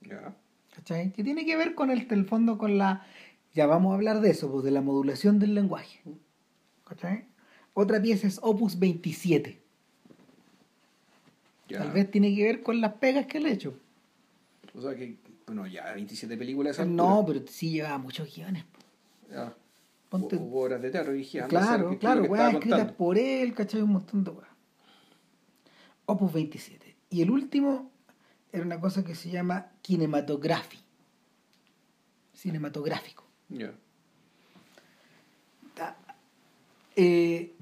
Ya. ¿Cachai? Que tiene que ver con el, el fondo, con la. Ya vamos a hablar de eso, pues, de la modulación del lenguaje. ¿Cachai? Otra pieza es Opus 27. Tal vez tiene que ver con las pegas que le he hecho. O sea que, bueno, ya 27 películas. No, pero sí llevaba muchos guiones. Ya. Ponte... Hubo obras de teatro dirigidas. Claro, claro, weas escritas por él, ¿cachai? Un montón de weas. Opus 27. Y el último era una cosa que se llama kinematografía. Cinematográfico. Ya. Eh,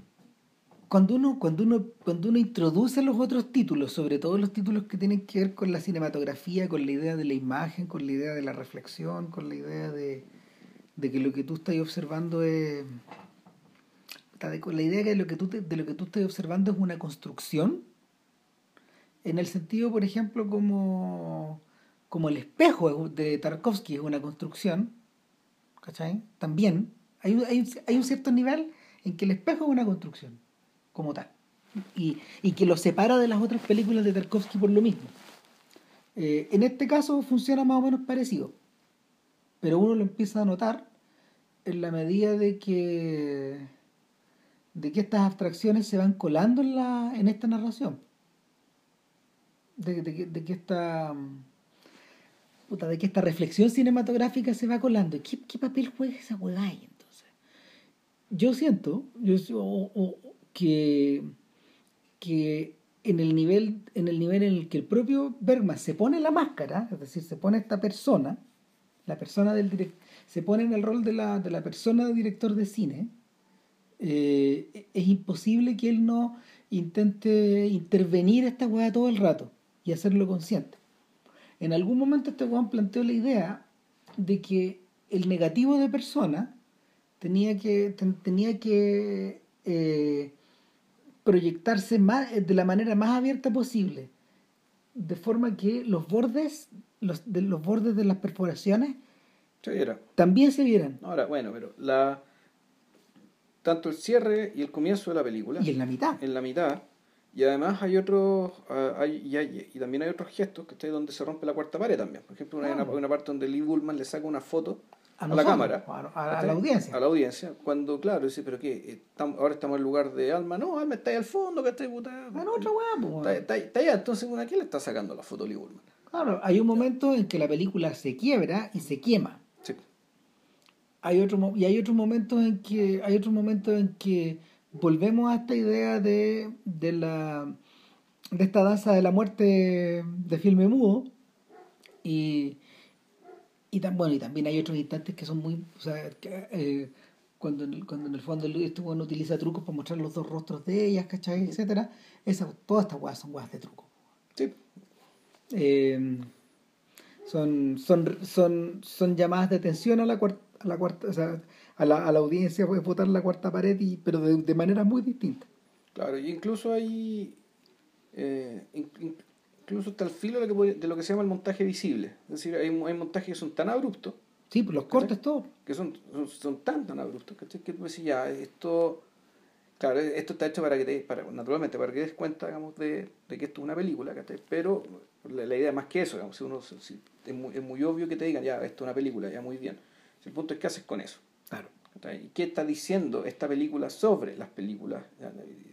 cuando uno, cuando uno, cuando uno introduce los otros títulos, sobre todo los títulos que tienen que ver con la cinematografía, con la idea de la imagen, con la idea de la reflexión, con la idea de, que lo que tú estás observando es. La idea de que lo que tú de lo que tú estás observando es una construcción, en el sentido, por ejemplo, como, como el espejo de Tarkovsky es una construcción, ¿cachai? También hay, hay, hay un cierto nivel en que el espejo es una construcción como tal. Y, que lo separa de las otras películas de Tarkovsky por lo mismo. Eh, en este caso funciona más o menos parecido, pero uno lo empieza a notar en la medida de que de que estas abstracciones se van colando en, la, en esta narración. De, que esta de que esta reflexión cinematográfica se va colando. ¿Qué, qué papel juega esa hueá ahí entonces? Yo siento, yo, que, que en el nivel en el nivel en el que el propio Bergman se pone la máscara, es decir, se pone esta persona, la persona del se pone en el rol de la, de la persona de director de cine, eh, es imposible que él no intente intervenir esta weá todo el rato y hacerlo consciente. En algún momento este weón planteó la idea de que el negativo de persona tenía que, tenía que eh, proyectarse más, eh, de la manera más abierta posible, de forma que los bordes, los, de, los bordes de las perforaciones también se vieran. Ahora, bueno, pero la tanto el cierre y el comienzo de la película. Y en la mitad. En la mitad. Y además hay otros, ah, hay, y, también hay otros gestos que está donde se rompe la cuarta pared también. Por ejemplo, hay una, una, parte donde Lee Bullman le saca una foto a, la cámara. A, la audiencia. A la audiencia. Cuando, claro, dice, pero qué, ahora estamos en el lugar de Alma. No, Alma está ahí al fondo, que está ahí, puta. Bueno, otra weá, está, está, allá. Entonces, ¿a quién le está sacando la foto Lee Claro, hay un momento en que la película se quiebra y se quema. Sí. Hay otro, y hay otros momentos en que, hay otros momentos en que volvemos a esta idea de, de la de esta danza de la muerte de filme mudo y y, bueno, y también hay otros instantes que son muy... O sea, eh, cuando, en el, cuando en el fondo este bueno utiliza trucos para mostrar los dos rostros de ellas, ¿cachai? Etcétera. Esa, todas estas guas son guas de truco. Sí. Eh, son, son, son, son llamadas de atención a la cuarta, a la cuarta, o sea, a la, a la audiencia puede votar la cuarta pared, y, pero de, de manera muy distinta. Claro, y incluso hay eh, incluso hasta el filo de lo, que, de lo que se llama el montaje visible. Es decir, hay, hay montajes que son tan abruptos. Sí, pues los cortes todo. Que son, son, tan, tan abruptos, Que tú decís, ya, esto... Claro, esto está hecho para que te, para, naturalmente, para que des cuenta, digamos, de, de que esto es una película, Pero la, idea es más que eso, digamos, si uno, si, es, muy, es muy obvio que te digan, ya, esto es una película, ya, muy bien. El punto es qué haces con eso. Claro. ¿Y qué está diciendo esta película sobre las películas?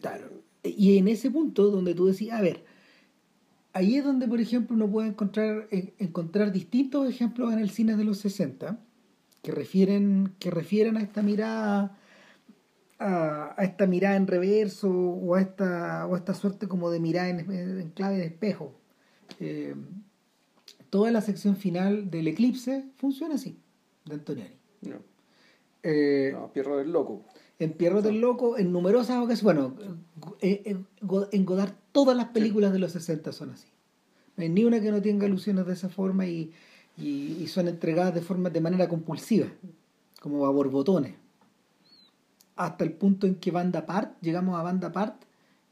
Claro. Y en ese punto donde tú decís, a ver, ahí es donde, por ejemplo, uno puede encontrar, encontrar distintos ejemplos en el cine de los 60 que refieren, que refieren a esta mirada a, esta mirada en reverso o a esta, o esta suerte como de mirada en, clave de espejo. Eh, toda la sección final del eclipse funciona así, de Antoniani. No. Eh, Pierro del Loco. En Pierro del Loco, en numerosas ocasiones, bueno, eh, en, en Godard todas las películas de los 60 son así. No hay ni una que no tenga alusiones de esa forma y, y, son entregadas de forma de manera compulsiva, como a borbotones. Hasta el punto en que Banda Part, llegamos a Banda Part,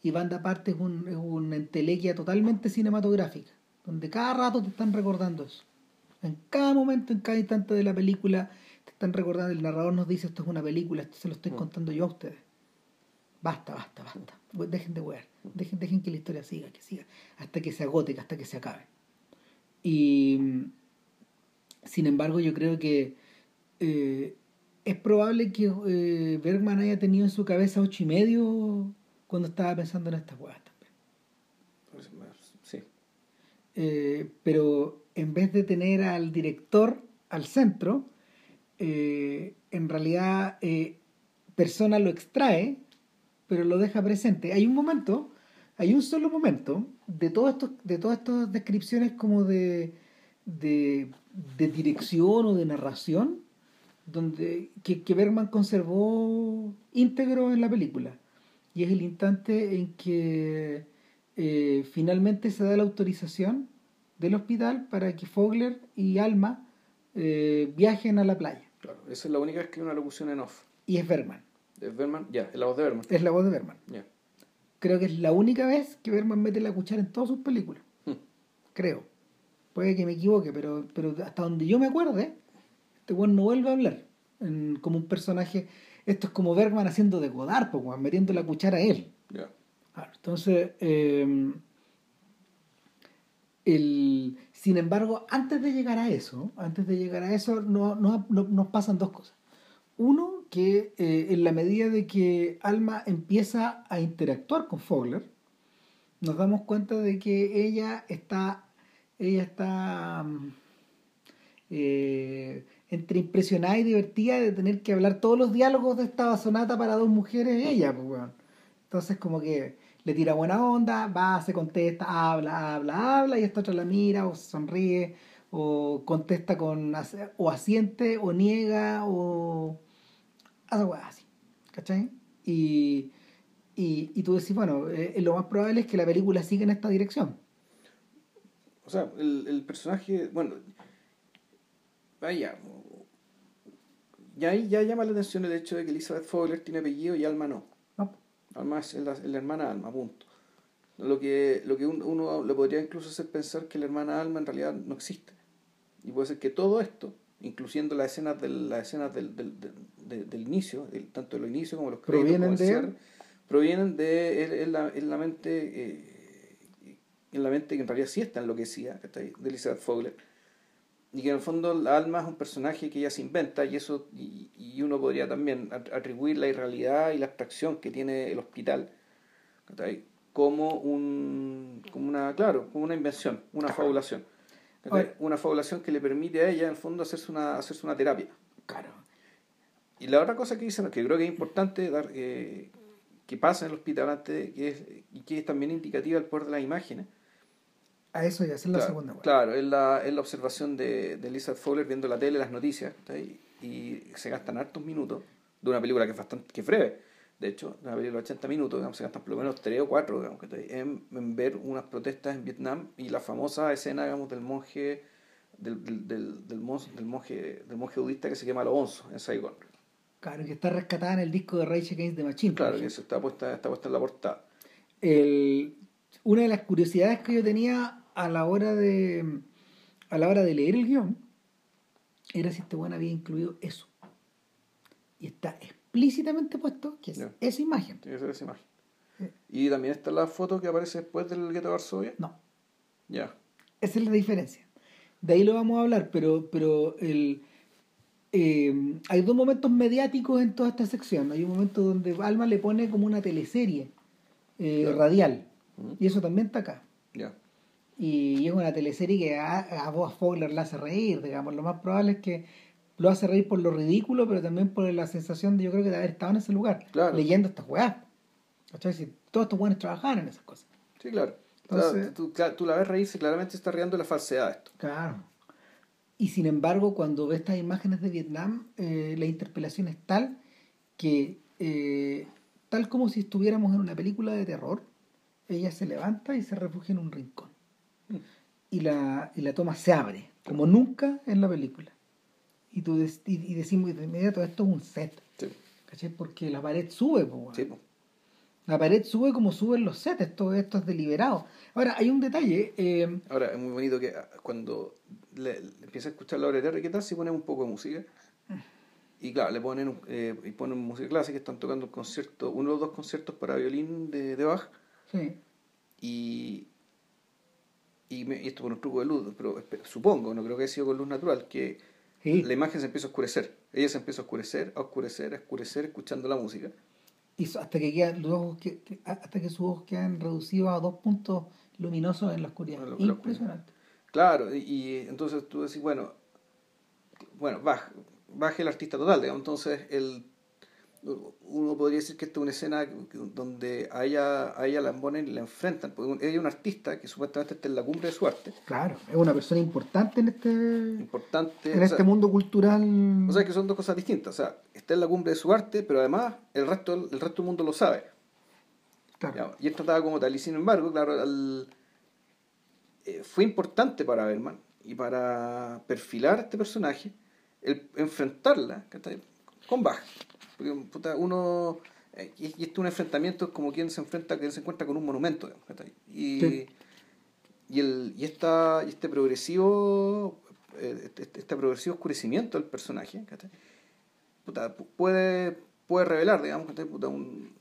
y Banda Part es, un, es una entelequia totalmente cinematográfica, donde cada rato te están recordando eso. En cada momento, en cada instante de la película, están recordando, el narrador nos dice esto es una película, esto se lo estoy mm. contando yo a ustedes. Basta, basta, basta. Dejen de wear. Dejen, dejen que la historia siga, que siga. Hasta que se agote, hasta que se acabe. Y sin embargo, yo creo que eh, es probable que eh, Bergman haya tenido en su cabeza ocho y medio cuando estaba pensando en estas huevas también. Pues, sí. Eh, pero en vez de tener al director al centro, en realidad persona lo extrae, pero lo deja presente. Hay un momento, hay un solo momento de todas de todas estas descripciones como de de, dirección o de narración donde, que, que Bergman conservó íntegro en la película. Y es el instante en que eh, finalmente se da la autorización del hospital para que Fogler y Alma eh, viajen a la playa. Claro, esa es la única vez que hay una locución en off. Y es Bergman. ¿Es Bergman? Ya, es la voz de Bergman. Es la voz de Bergman. Creo que es la única vez que Bergman mete la cuchara en todas sus películas. Hmm. Creo. Puede que me equivoque, pero, pero hasta donde yo me acuerde, este weón no vuelve a hablar como un personaje. Esto es como Bergman haciendo de Godard, pues, metiendo la cuchara a él. entonces, sin embargo, antes de llegar a eso, antes de llegar a eso, no, nos pasan dos cosas. Uno, que eh, en la medida de que Alma empieza a interactuar con Fogler, nos damos cuenta de que ella está ella está mm, eh, entre impresionada y divertida de tener que hablar todos los diálogos de esta sonata para dos mujeres ella, pues, Entonces como que le tira buena onda, va, se contesta, habla, habla, habla, y esta otra la mira o sonríe, o contesta con, o asiente, o niega, o hace así, ¿cachai? Y, y, y, tú decís, bueno, eh, lo más probable es que la película siga en esta dirección o sea, el, el personaje, bueno, vaya, ya ya llama la atención el hecho de que Elizabeth Fogler tiene apellido y Alma no. Alma es la, hermana Alma, punto. Lo que, lo que uno le podría incluso hacer pensar que la hermana Alma en realidad no existe. Y puede ser que todo esto, incluyendo las escenas del, las escenas del, del, del, inicio, tanto el inicio como los créditos, provienen de provienen de en la, la mente eh, en la mente que en realidad sí está enloquecida, de Elizabeth Fogler, y que en el fondo la alma es un personaje que ella se inventa y eso y, y uno podría también atribuir la irrealidad y la abstracción que tiene el hospital como un como una claro como una invención una fabulación una fabulación que le permite a ella en el fondo hacerse una hacerse una terapia. Claro. Y la otra cosa que dicen que creo que es importante dar eh, que pasa en el hospital antes que es, y que es también indicativa del poder de las imágenes a eso ya, es la segunda. Claro, es la, es la observación de, de Elizabeth Fowler viendo la tele, las noticias, y se gastan hartos minutos de una película que es bastante que breve. De hecho, una película de 80 minutos, digamos, se gastan por lo menos 3 o 4 digamos, en, en, ver unas protestas en Vietnam y la famosa escena digamos, del monje del, del, del, del, monje, del, monje, del monje budista que se quema los onzos en Saigon. Claro, que está rescatada en el disco de Rage Against the Machine. Claro, que eso está puesta, está puesta en la portada. El, una de las curiosidades que yo tenía a la hora de a la hora de leer el guion era si este bueno había incluido eso. Y está explícitamente puesto que es esa imagen. Que ser esa imagen. ¿Y también está la foto que aparece después del gueto de Varsovia? No. Ya. Esa es la diferencia. De ahí lo vamos a hablar, pero, pero el, eh, hay dos momentos mediáticos en toda esta sección. Hay un momento donde Alma le pone como una teleserie eh, radial. Y eso también está acá. Y, es una teleserie que a, a Fogler la hace reír, digamos. Lo más probable es que lo hace reír por lo ridículo, pero también por la sensación de yo creo que de haber estado en ese lugar, leyendo estas weas. ¿Cachai? Si todos estos buenos trabajaban en esas cosas. Sí, claro. Entonces, tú, tú, la ves reírse claramente está riendo la falsedad de esto. Claro. Y sin embargo, cuando ve estas imágenes de Vietnam, eh, la interpelación es tal que, eh, tal como si estuviéramos en una película de terror, ella se levanta y se refugia en un rincón. Mm. Y, la, y la toma se abre, como nunca en la película. Y, tú y, decimos de inmediato, esto es un set. Sí. Porque la pared sube. sí, La pared sube como suben los sets, esto, esto es deliberado. Ahora, hay un detalle. Eh, Ahora, es muy bonito que ah, cuando le, empieza a escuchar la obra de ¿qué tal si ponen un poco de música? Y claro, le ponen, eh, y ponen música clásica, están tocando un concierto, uno o dos conciertos para violín de, de Bach. Sí. Y, y, esto por un truco de luz, pero supongo, no creo que haya sido con luz natural, que la imagen se empieza a oscurecer. Ella se empieza a oscurecer, a oscurecer, a oscurecer, escuchando la música. Y hasta que quedan los ojos que, hasta que sus ojos quedan reducidos a dos puntos luminosos en la oscuridad. Impresionante. Claro, y, entonces tú decís, bueno, bueno, baje, el artista total, digamos, entonces el, uno podría decir que esta es una escena donde a ella, a ella la ponen y la enfrentan, porque ella es una artista que supuestamente está en la cumbre de su arte. Claro, es una persona importante en este, importante, en este mundo cultural. O sea que son dos cosas distintas, o sea, está en la cumbre de su arte, pero además el resto, el resto del mundo lo sabe. Claro. Y esto estaba como tal, y sin embargo, claro, al eh, fue importante para Berman y para perfilar a este personaje el enfrentarla con Bach. Porque uno. Eh, y, este es un enfrentamiento es como quien se enfrenta, quien se encuentra con un monumento. Y, y, el, y, esta, y este progresivo. Eh, este, este, este, progresivo oscurecimiento del personaje puede, puede revelar, digamos, un,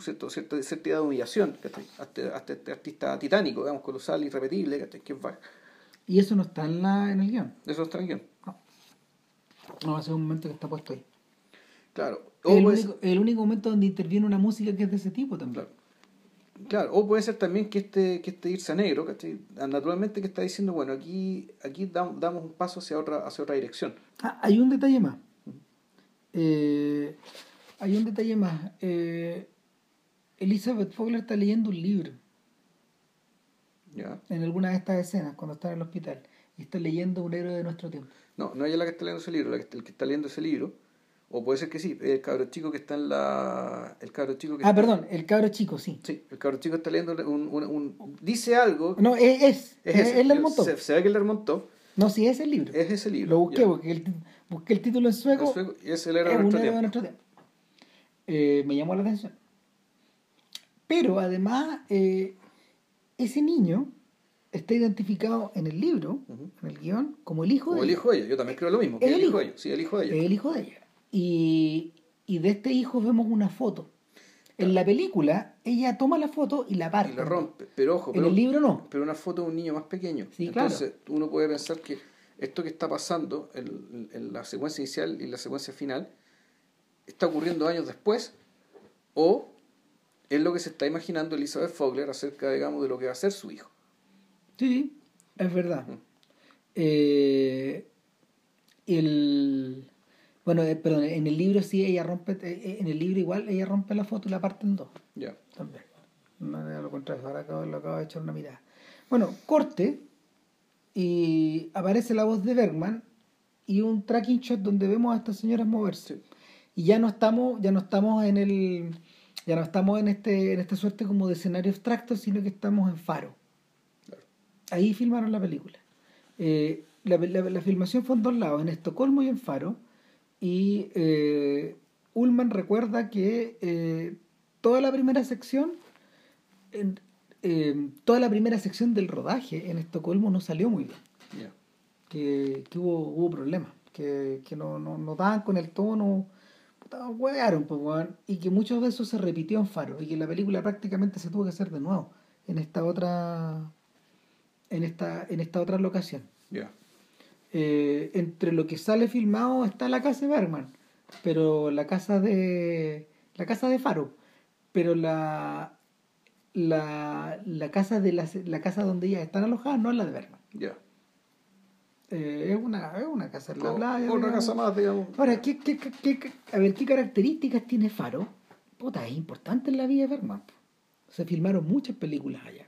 cierto, cierta, cierta idea de humillación hasta, hasta, este artista titánico, digamos, colosal, irrepetible, que va. Y eso no está en, la, en el guion. Eso no está en el guion. No. No, va a ser un momento que está puesto ahí. Claro. el, único, el único momento donde interviene una música que es de ese tipo también. Claro. O puede ser también que este, que este irse a negro, naturalmente que está diciendo, bueno, aquí, aquí damos un paso hacia otra, hacia otra dirección. Ah, hay un detalle más. Eh, hay un detalle más. Eh, Elizabeth Fogler está leyendo un libro. En alguna de estas escenas, cuando está en el hospital. Y está leyendo un héroe de nuestro tiempo. No, no ella la que está leyendo ese libro, la que, el que está leyendo ese libro. O puede ser que sí, el cabro chico que está en la. El cabro chico que Ah, perdón, el cabro chico, sí. Sí, el cabro chico está leyendo un. un, dice algo. No, es. Es, es, él le remontó. Se, ve que él le remontó. No, sí, es el libro. Es ese libro. Lo busqué, porque el, busqué el título en sueco. y es el héroe de nuestro tiempo. De nuestro tiempo. Eh, me llamó la atención. Pero además, eh, ese niño está identificado en el libro, en el guion, como el hijo de ella. el hijo de ella, yo también creo lo mismo. el, hijo, de ella. Sí, el hijo de ella. El hijo de ella. Y, y de este hijo vemos una foto. En la película, ella toma la foto y la parte. Y la rompe, pero ojo. En el libro no. Pero una foto de un niño más pequeño. Sí, Entonces, uno puede pensar que esto que está pasando en, en, la secuencia inicial y la secuencia final está ocurriendo años después o es lo que se está imaginando Elizabeth Fogler acerca, digamos, de lo que va a ser su hijo. Sí, es verdad. Eh, el, bueno, eh, perdón, en el libro sí ella rompe, eh, en el libro igual ella rompe la foto y la parte en dos. Ya. También. No, lo contrario, ahora acabo, lo acabo de echar una mirada. Bueno, corte y aparece la voz de Bergman y un tracking shot donde vemos a estas señoras moverse. Y ya no estamos, ya no estamos en el ya no estamos en este en esta suerte como de escenario abstracto, sino que estamos en Faro. Ahí filmaron la película. Eh, la, la, filmación fue en dos lados, en Estocolmo y en Faro. Y eh, Ullman recuerda que eh, toda la primera sección eh, toda la primera sección del rodaje en Estocolmo no salió muy bien. Que, que, hubo, hubo problemas, que, que no, no, no, daban con el tono, puta, pues, y que muchos de eso se repitió en Faro, y que la película prácticamente se tuvo que hacer de nuevo en esta otra en esta, en esta otra locación. Eh, entre lo que sale filmado está la casa de Bergman, pero la casa de la casa de Faro, pero la la, la casa de la, la casa donde ellas están alojadas no es la de Bergman. Ya. Eh, es, una, es una casa en la playa. Otra casa más, digamos. Ahora, ¿qué, qué, qué, a ver, ¿qué características tiene Faro? Puta, es importante en la vida de Bergman. Se filmaron muchas películas allá.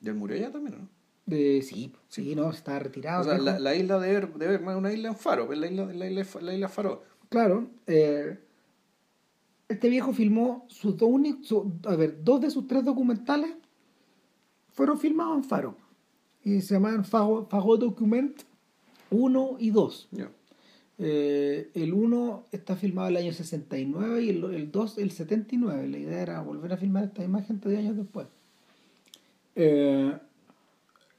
¿Del murió allá también, no? De, sí, sí, no, está retirado. O sea, la, la, isla de, de Bergman es una isla en Faro, es la isla, la isla, la isla Faro. Claro, eh, este viejo filmó sus dos, a ver, dos de sus tres documentales fueron filmados en Faro. Y se llaman Fago, Document 1 y 2. Eh, el 1 está filmado el año 69 y el 2 el, 79. La idea era volver a filmar esta imagen tres años después. Eh,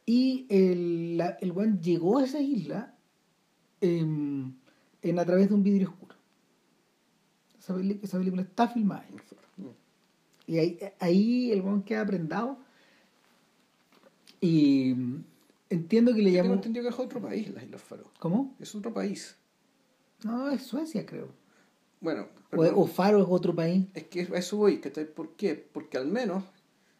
y el, la, el buen llegó a esa isla en, en, a través de un vidrio oscuro. Esa, película, está filmada. Y ahí, ahí el buen queda prendado. Y entiendo que le llamó. Tengo entendido que es otro país, las Islas Faro. ¿Cómo? Es otro país. No, es Suecia, creo. Bueno. O, Faro es otro país. Es que eso voy. ¿Por qué? Porque al menos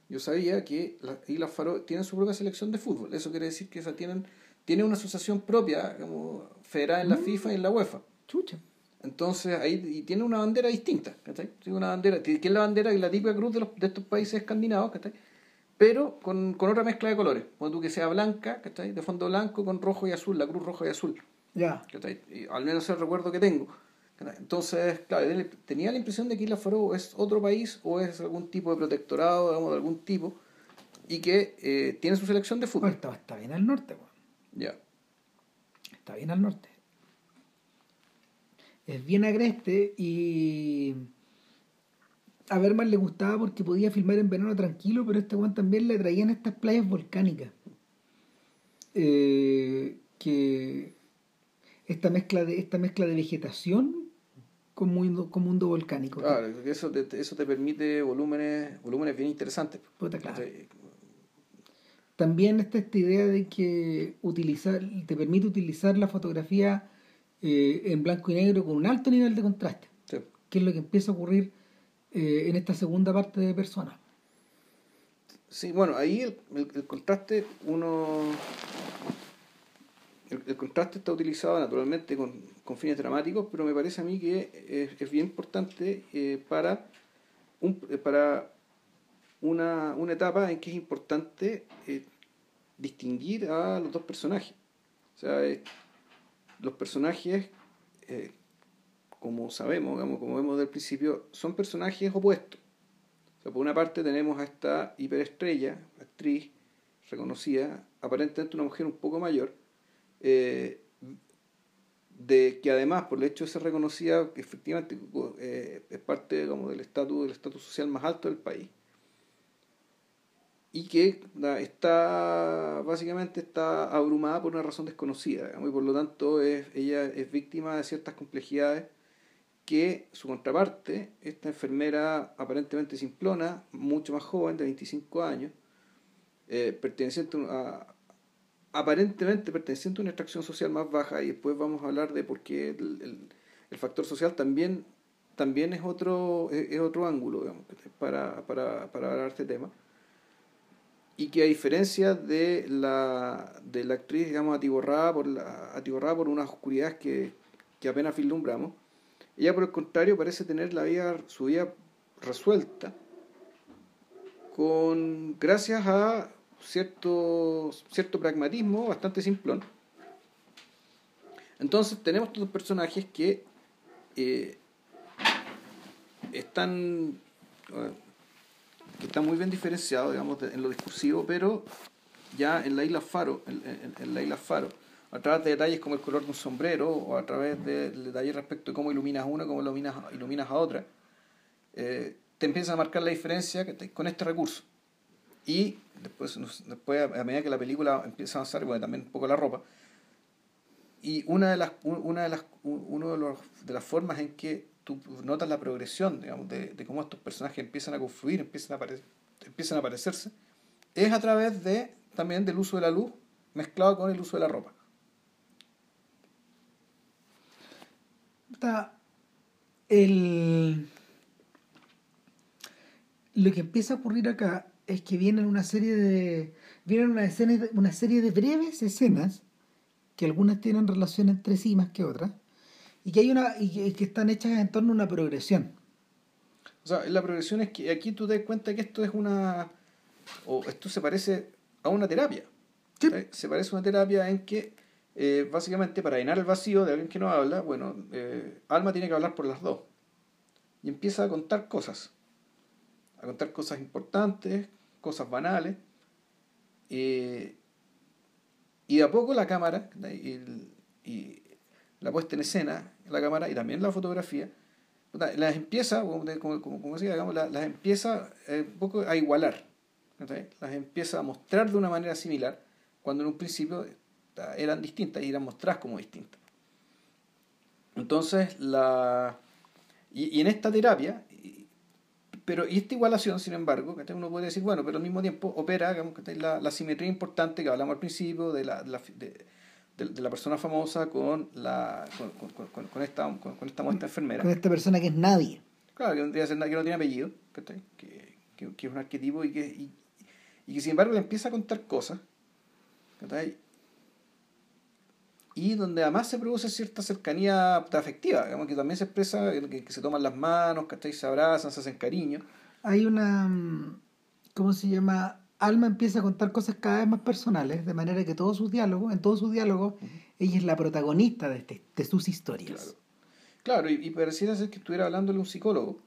yo sabía que las Islas Faro tienen su propia selección de fútbol. Eso quiere decir que esa tienen, tiene una asociación propia, como federal en la mm. FIFA y en la UEFA. Chucha. Entonces ahí y tiene una bandera distinta, ¿cachai? Tiene una bandera, que es la bandera y la típica cruz de, los, de estos países escandinavos, ¿cachai? Pero con, con, otra mezcla de colores. Cuando tú que sea blanca, ¿cachai? De fondo blanco con rojo y azul, la cruz rojo y azul. Ya. Y al menos es el recuerdo que tengo. Entonces, claro, tenía la impresión de que Isla Faroe es otro país o es algún tipo de protectorado, digamos, de algún tipo, y que eh, tiene su selección de fútbol. está, está, bien al norte, Ya. Está bien al norte. Es bien agreste y a Berman le gustaba porque podía filmar en verano tranquilo, pero este Juan también le traían estas playas volcánicas. Eh, que esta mezcla de esta mezcla de vegetación con mundo, mundo volcánico. Claro, eso te, eso te permite volúmenes, volúmenes bien interesantes. También está esta idea de que utilizar, te permite utilizar la fotografía eh, en blanco y negro con un alto nivel de contraste, que es lo que empieza a ocurrir eh, en esta segunda parte de Persona. Sí, bueno, ahí el, el contraste uno el, contraste está utilizado naturalmente con, con, fines dramáticos, pero me parece a mí que es, bien importante eh, para, un, eh, para una, una, etapa en que es importante eh, distinguir a los dos personajes. O sea, los personajes, como sabemos, como vemos del principio, son personajes opuestos. O sea, por una parte tenemos a esta hiperestrella, actriz reconocida, aparentemente una mujer un poco mayor, eh, de que además por el hecho de ser reconocida que efectivamente eh, es parte como del estatus del estatus social más alto del país. Y que está básicamente está abrumada por una razón desconocida y por lo tanto es, ella es víctima de ciertas complejidades que su contraparte, esta enfermera aparentemente simplona, mucho más joven, de 25 años, eh, perteneciente a, aparentemente perteneciente a una extracción social más baja y después vamos a hablar de por qué el, el, factor social también, también es, otro, es, otro ángulo digamos, para, para, para hablar de este tema. Y que a diferencia de la, de la actriz digamos atiborrada por, la, atiborrada por unas oscuridades que, que apenas vislumbramos ella por el contrario parece tener la vida, su vida resuelta con gracias a cierto, cierto pragmatismo bastante simplón. Entonces tenemos estos personajes que eh, están, que están muy bien diferenciados, digamos, en lo discursivo, pero ya en la isla Faro, en, la isla Faro, a través de detalles como el color de un sombrero o a través de, detalles respecto de cómo iluminas a una, cómo iluminas, iluminas a otra, eh, te empieza a marcar la diferencia con este recurso. Y después, después a medida que la película empieza a avanzar, bueno, también un poco la ropa, y una de las, una de las, uno de, los, de las formas en que tú notas la progresión, digamos, de, de cómo estos personajes empiezan a confluir, empiezan a, aparecer, empiezan a aparecerse, es a través de también del uso de la luz mezclado con el uso de la ropa. El... Lo que empieza a ocurrir acá es que vienen una serie de vienen una, escena, una serie de breves escenas que algunas tienen relación entre sí más que otras, y que hay una y que, están hechas en torno a una progresión. O sea, la progresión es que aquí tú te das cuenta que esto es una o esto se parece a una terapia. Se parece a una terapia en que eh, básicamente para llenar el vacío de alguien que no habla, bueno, eh, Alma tiene que hablar por las dos. Y empieza a contar cosas. A contar cosas importantes, cosas banales. Eh, y de a poco la cámara y, la puesta en escena, la cámara y también la fotografía, las empieza, como, como, decía, digamos, las, empieza eh, un poco a igualar. Las empieza a mostrar de una manera similar, cuando en un principio eran distintas y eran mostradas como distintas. Entonces, la... Y en esta terapia, pero y esta igualación, sin embargo, uno puede decir, bueno, pero al mismo tiempo opera digamos, la, la simetría importante que hablamos al principio de la, de, de, la persona famosa con, la, con, con, con esta, con, esta muestra enfermera. Con esta persona que es nadie. Claro, que no, tiene, que no tiene apellido, que, que, que, es un arquetipo y que, y, y, que sin embargo le empieza a contar cosas. Y donde además se produce cierta cercanía afectiva, digamos, que también se expresa, que, se toman las manos, ¿cachai? Se abrazan, se hacen cariño. Hay una, mm, ¿cómo se llama? Alma empieza a contar cosas cada vez más personales, de manera que todos sus diálogos, en todos sus diálogos, ella es la protagonista de, este, de sus historias. Claro, y, y, pareciera ser que estuviera hablándole a un psicólogo.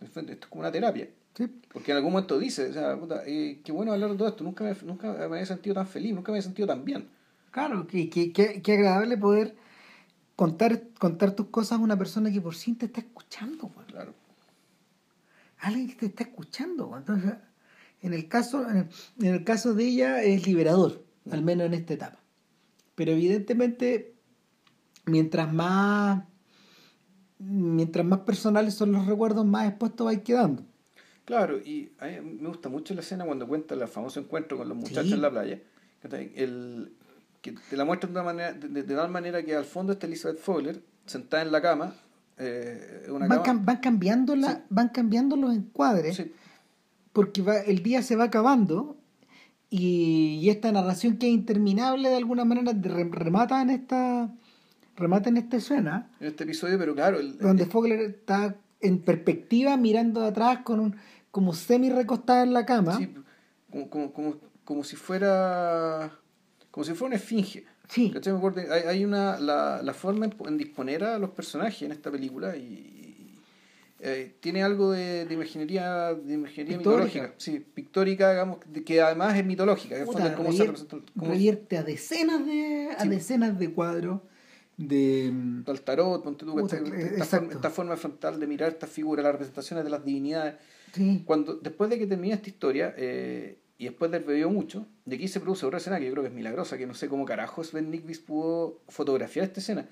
Esto es como una terapia. Sí. Porque en algún momento dice, o sea, puta, eh, qué bueno hablar de todo esto, nunca me, nunca me había sentido tan feliz, nunca me había sentido tan bien. Claro, que, que, que, agradable poder contar, contar tus cosas a una persona que por sí te está escuchando. Claro. Alguien que te está escuchando. Entonces, en el caso, en el, caso de ella es liberador, al menos en esta etapa. Pero evidentemente, mientras más mientras más personales son los recuerdos, más expuestos va quedando. Claro, y a mí me gusta mucho la escena cuando cuenta el famoso encuentro con los muchachos en la playa. El, que te la muestran de, una manera, de, tal manera que al fondo está Elizabeth Fowler sentada en la cama. Eh, van, van, cambiando la, van cambiando los encuadres porque va, el día se va acabando y, esta narración que es interminable de alguna manera remata en esta remata en esta escena. En este episodio pero claro donde Fowler está en perspectiva mirando de atrás con un como semi recostada en la cama. Como, como, como, como si fuera como si fuera una esfinge. Sí. Hay, hay una, la, la forma en, disponer a los personajes en esta película y, eh, tiene algo de, de imaginería, de imaginería mitológica. Sí, pictórica, digamos, que además es mitológica. Puta, cómo se revierte a decenas de, a decenas de cuadros de al tarot, ponte tú, esta, forma, esta, forma, frontal de mirar estas figuras, las representaciones de las divinidades. Sí. Cuando, después de que termina esta historia, eh, y después de haber bebido mucho, de aquí se produce otra escena que yo creo que es milagrosa, que no sé cómo carajos Ben Nickvis pudo fotografiar esta escena,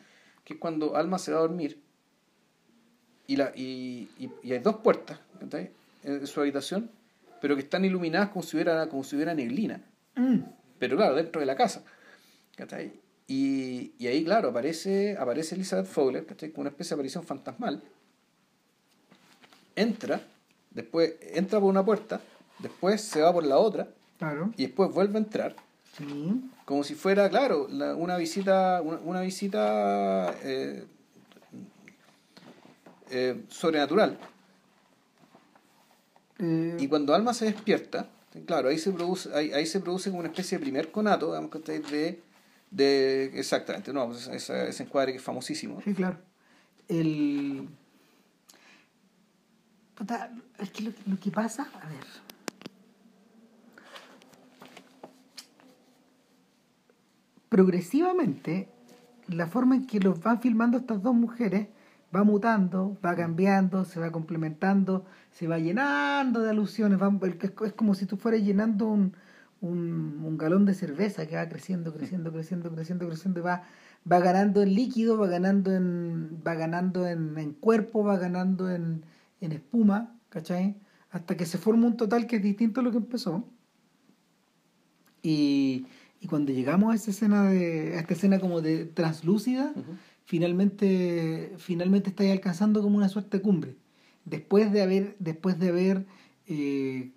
que es cuando Alma se va a dormir y, la, y, y, hay dos puertas en su habitación, pero que están iluminadas como si hubiera, como si hubiera neblina. Mm. Pero claro, dentro de la casa. Y, y ahí, claro, aparece, aparece Elizabeth Fowler, con una especie de aparición fantasmal. Entra, después entra por una puerta después se va por la otra y después vuelve a entrar. Como si fuera, claro, una visita, una, visita eh, eh, sobrenatural. Eh. Y cuando Alma se despierta, claro, ahí se produce, ahí, se produce como una especie de primer conato, digamos que de, de exactamente, no, ese, ese encuadre que es famosísimo. Sí, claro. El es que lo que pasa, a ver, progresivamente la forma en que los van filmando estas dos mujeres va mutando, va cambiando, se va complementando, se va llenando de alusiones, es como si tú fueras llenando un, un, galón de cerveza que va creciendo, creciendo, creciendo, creciendo, creciendo, va, va ganando en líquido, va ganando en, va ganando en, cuerpo, va ganando en, en espuma, ¿cachai? Hasta que se forma un total que es distinto a lo que empezó. Y, y cuando llegamos a esa escena de, a esta escena como de translúcida, finalmente, finalmente estáis alcanzando como una suerte de cumbre. Después de haber, después de haber eh,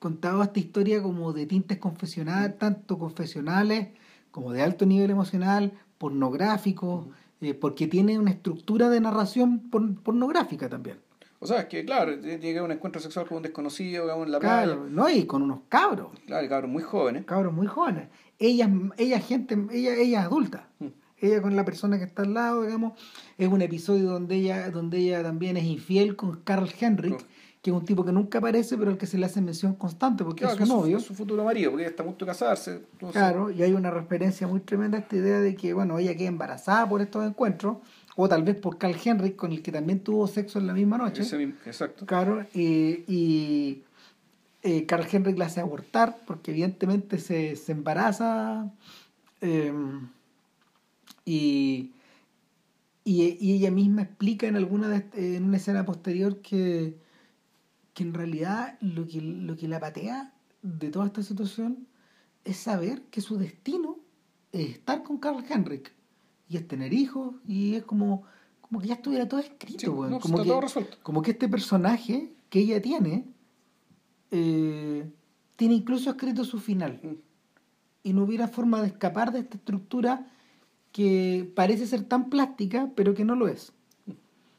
contado esta historia como de tintes confesionales, tanto confesionales como de alto nivel emocional, pornográficos, eh, porque tiene una estructura de narración pornográfica también. O sea, es que claro, llega un encuentro sexual con un desconocido, en la claro, no, y con unos cabros. Claro, cabros muy jóvenes. Cabros muy jóvenes. Ella, ella gente, ella, ella es adulta. Mm. Ella con la persona que está al lado, digamos, es un episodio donde ella, donde ella también es infiel con Carl Henrik que es un tipo que nunca aparece, pero al que se le hace mención constante, porque es su novio. Es su futuro marido, porque ella está a punto de casarse. Claro, y hay una referencia muy tremenda a esta idea de que, bueno, ella queda embarazada por estos encuentros, o tal vez por Carl Henry, con el que también tuvo sexo en la misma noche. exacto. Claro, y, y eh, Carl Henry la hace abortar, porque evidentemente se, se embaraza, em, y, y, y, ella misma explica en alguna de, en una escena posterior que que en realidad lo que, lo que la patea de toda esta situación es saber que su destino es estar con Carl Henrik y es tener hijos y es como, como que ya estuviera todo escrito, como, que, como que este personaje que ella tiene eh, tiene incluso escrito su final mm. y no hubiera forma de escapar de esta estructura que parece ser tan plástica pero que no lo es.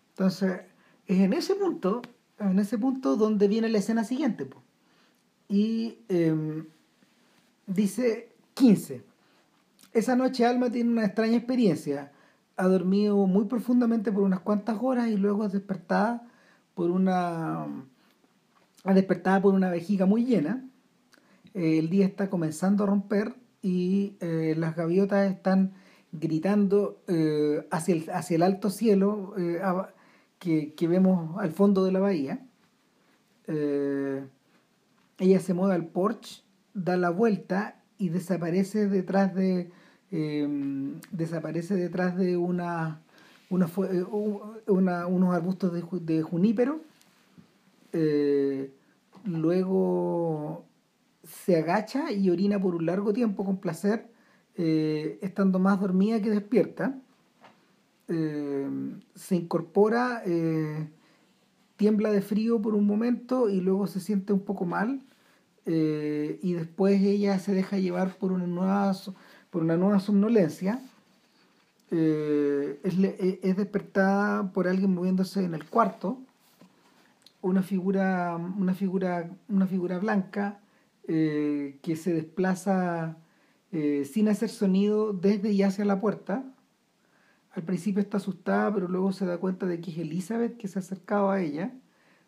Entonces, es en ese punto en ese punto donde viene la escena siguiente. Y em, dice 15. Esa noche Alma tiene una extraña experiencia. Ha dormido muy profundamente por unas cuantas horas y luego es despertada por una despertada por una vejiga muy llena. Eh, el día está comenzando a romper y eh, las gaviotas están gritando eh, hacia, el, hacia el alto cielo que, vemos al fondo de la bahía. Ella se mueve al porche, da la vuelta y desaparece detrás de em, desaparece detrás de una, unos arbustos de junípero. Eh, luego se agacha y orina por un largo tiempo con placer, estando más dormida que despierta. Eh, se incorpora, eh, tiembla de frío por un momento y luego se siente un poco mal eh, y después ella se deja llevar por una nueva, por una nueva somnolencia. Es, es, despertada por alguien moviéndose en el cuarto, una figura, una figura, una figura blanca que se desplaza sin hacer sonido desde y hacia la puerta al principio está asustada, pero luego se da cuenta de que es Elizabeth que se ha acercado a ella.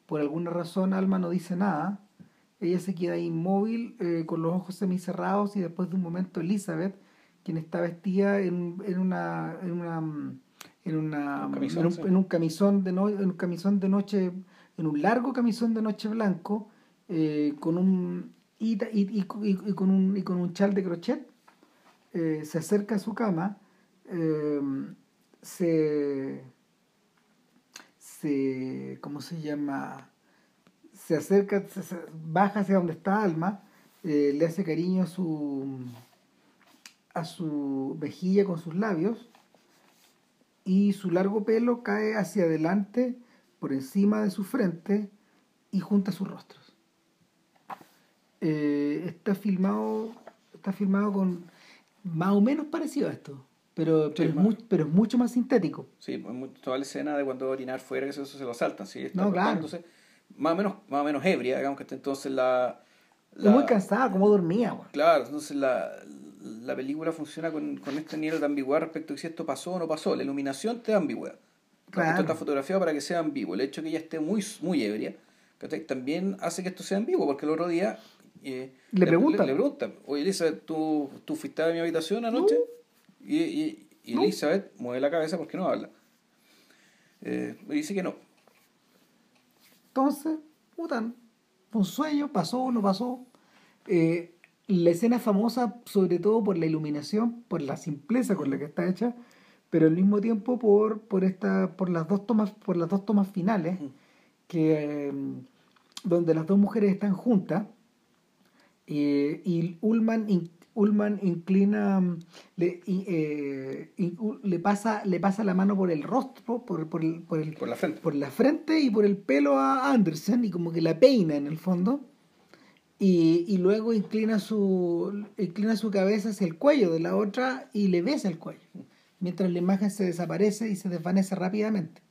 Por alguna razón Alma no dice nada. Ella se queda inmóvil eh, con los ojos semicerrados y después de un momento Elizabeth, quien está vestida en, en una... En una en, una, en, un, camisón de no, en un camisón de noche en un largo camisón de noche blanco eh, con un y, y, y, con un y con un chal de crochet eh, se acerca a su cama se, se ¿cómo se llama? Se acerca, baja hacia donde está Alma, eh, le hace cariño a su, a su mejilla con sus labios y su largo pelo cae hacia adelante por encima de su frente y junta sus rostros. Eh, está filmado está filmado con más o menos parecido a esto pero, pero, es pero es mucho más sintético. Sí, pues, toda la escena de cuando va a orinar fuera, que eso, se lo saltan, ¿sí? Está no, claro. Más o, menos, más o menos ebria, digamos que está entonces la... la muy cansada, como dormía. Claro, entonces la, la película funciona con, con este nivel de ambigüedad respecto a si esto pasó o no pasó. La iluminación te da ambigüedad. Claro. Está fotografiado para que sea ambiguo. El hecho de que ella esté muy, muy ebria también hace que esto sea ambiguo, porque el otro día... Eh, le, preguntan. Le, preguntan, oye Elisa, ¿tú, ¿tú fuiste a mi habitación anoche? Y, y, Elizabeth mueve la cabeza porque no habla. Eh, dice que no. Entonces, puta, un sueño, pasó o no pasó. Eh, la escena famosa sobre todo por la iluminación, por la simpleza con la que está hecha, pero al mismo tiempo por, por, esta, por, las, dos tomas, por las dos tomas finales, que, em, donde las dos mujeres están juntas eh, y Ullman, Ullman inclina, le, eh, le, pasa, le pasa la mano por el rostro, por, por, el, por, el, por, la frente. por la frente y por el pelo a Anderson y como que la peina en el fondo. Y, y, luego inclina su, inclina su cabeza hacia el cuello de la otra y le besa el cuello, mientras la imagen se desaparece y se desvanece rápidamente.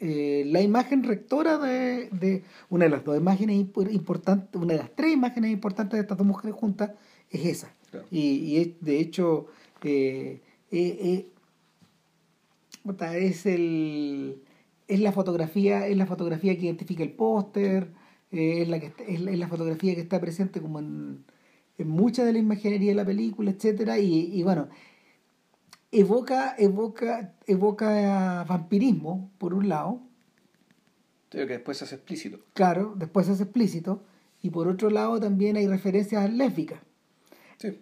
Eh, la imagen rectora de, de, una de las dos imágenes importantes, una de las tres imágenes importantes de estas dos mujeres juntas es esa. Y, y, de hecho eh, eh, es el es la fotografía es la fotografía que identifica el póster es la que es la, fotografía que está presente como en, en mucha de la imaginería de la película etcétera y, y bueno evoca, evoca, evoca vampirismo, por un lado. Creo que después se hace explícito. Claro, después se hace explícito. Y por otro lado también hay referencias lésbicas. Sí.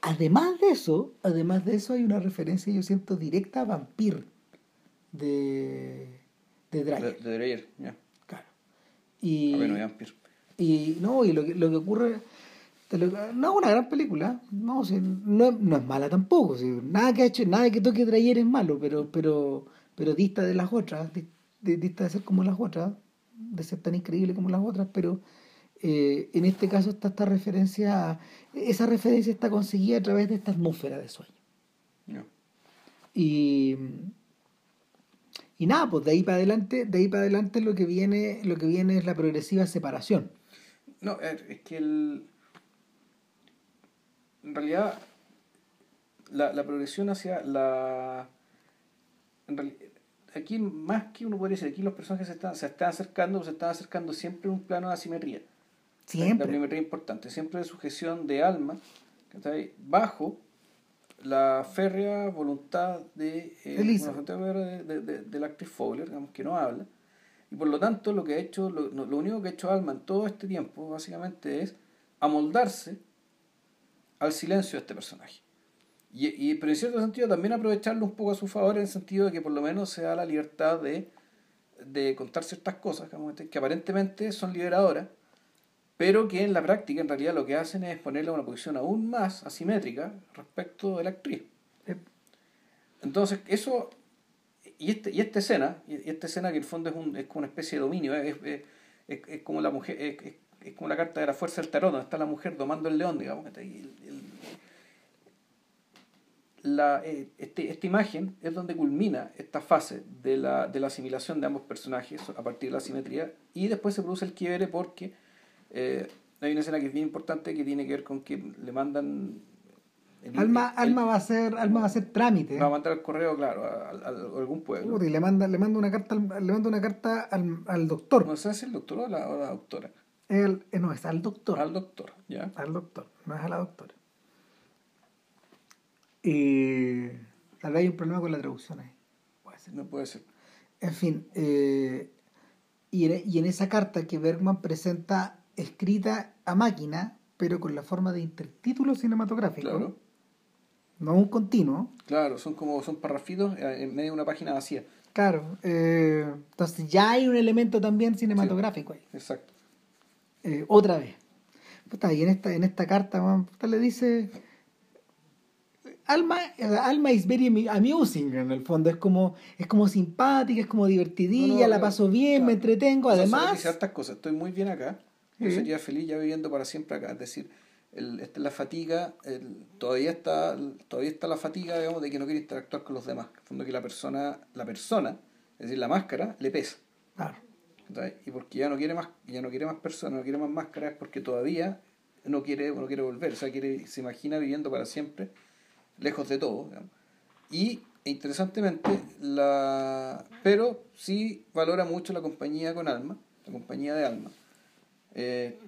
además de eso, además de eso hay una referencia, yo siento, directa a Vampir de, de Dreyer. De, Dreyer, ya. Claro. Y, ah, bueno, Vampir. Y no, y lo que, lo que ocurre no es una gran película, no, no, no, es mala tampoco. nada que ha hecho, nada que toque Dreyer es malo, pero, pero, pero dista de las otras, dista de ser como las otras, de ser tan increíble como las otras, pero eh, en este caso está esta referencia, esa referencia está conseguida a través de esta atmósfera de sueño. Y, y nada, pues de ahí para adelante, de ahí para adelante lo que viene, lo que viene es la progresiva separación. No, es que el en realidad la, la progresión hacia la... aquí más que uno podría decir, aquí los personajes se están, se están acercando, se están acercando siempre en un plano de asimetría. Siempre. La asimetría importante, siempre de sujeción de alma, bajo la férrea voluntad de, eh, de, de, de, la actriz Fowler, digamos, que no habla. Y por lo tanto, lo que ha hecho, lo, lo único que ha hecho Alma en todo este tiempo, básicamente, es amoldarse al silencio de este personaje. Y, y, pero en cierto sentido también aprovecharlo un poco a su favor en el sentido de que por lo menos se da la libertad de, de contar ciertas cosas que aparentemente son liberadoras, pero que en la práctica en realidad lo que hacen es ponerle a una posición aún más asimétrica respecto de la actriz. Entonces, eso, y, este, y esta escena, y esta escena que en el fondo es, un, es como una especie de dominio, es, es, es como la mujer, es, es como la carta de la fuerza del tarot, donde está la mujer domando el león, digamos. La, eh, este, esta imagen es donde culmina esta fase de la, de la asimilación de ambos personajes a partir de la simetría y después se produce el quiebre porque eh, hay una escena que es bien importante que tiene que ver con que le mandan Alma, Alma va a ser Alma va a ser trámite. Va a mandar el correo, claro, a, algún pueblo. Y le manda, le manda una carta, le manda una carta al, al doctor. No sé si el doctor o la, o la doctora. El, eh, no, es al doctor. Al doctor, ya. Al doctor, no es a la doctora. Y tal vez hay un problema con la traducción ahí. Puede ser. No puede ser. En fin, eh, y, en, y, en, esa carta que Bergman presenta escrita a máquina, pero con la forma de intertítulo cinematográfico. Claro. No un continuo. Claro, son como son parrafitos eh, en medio de una página vacía. Claro, entonces ya hay un elemento también cinematográfico ahí. Exacto. Eh, otra vez. y en esta, en esta carta, le dice. Alma, Alma is very amusing en el fondo, es como, es como simpática, es como divertidilla, la paso bien, me entretengo, además. ciertas cosas, estoy muy bien acá, yo sería feliz ya viviendo para siempre acá, es decir, el, esta la fatiga, todavía está, todavía está la fatiga, digamos, de que no quiere interactuar con los demás, en el fondo que la persona, la persona, es decir, la máscara, le pesa. Claro. Y porque ya no quiere más, ya no quiere más personas, no quiere más máscaras, porque todavía no quiere, no quiere volver, o sea, quiere, se imagina viviendo para siempre, lejos de todo. Y interesantemente, la pero sí valora mucho la compañía con alma, la compañía de alma, eh,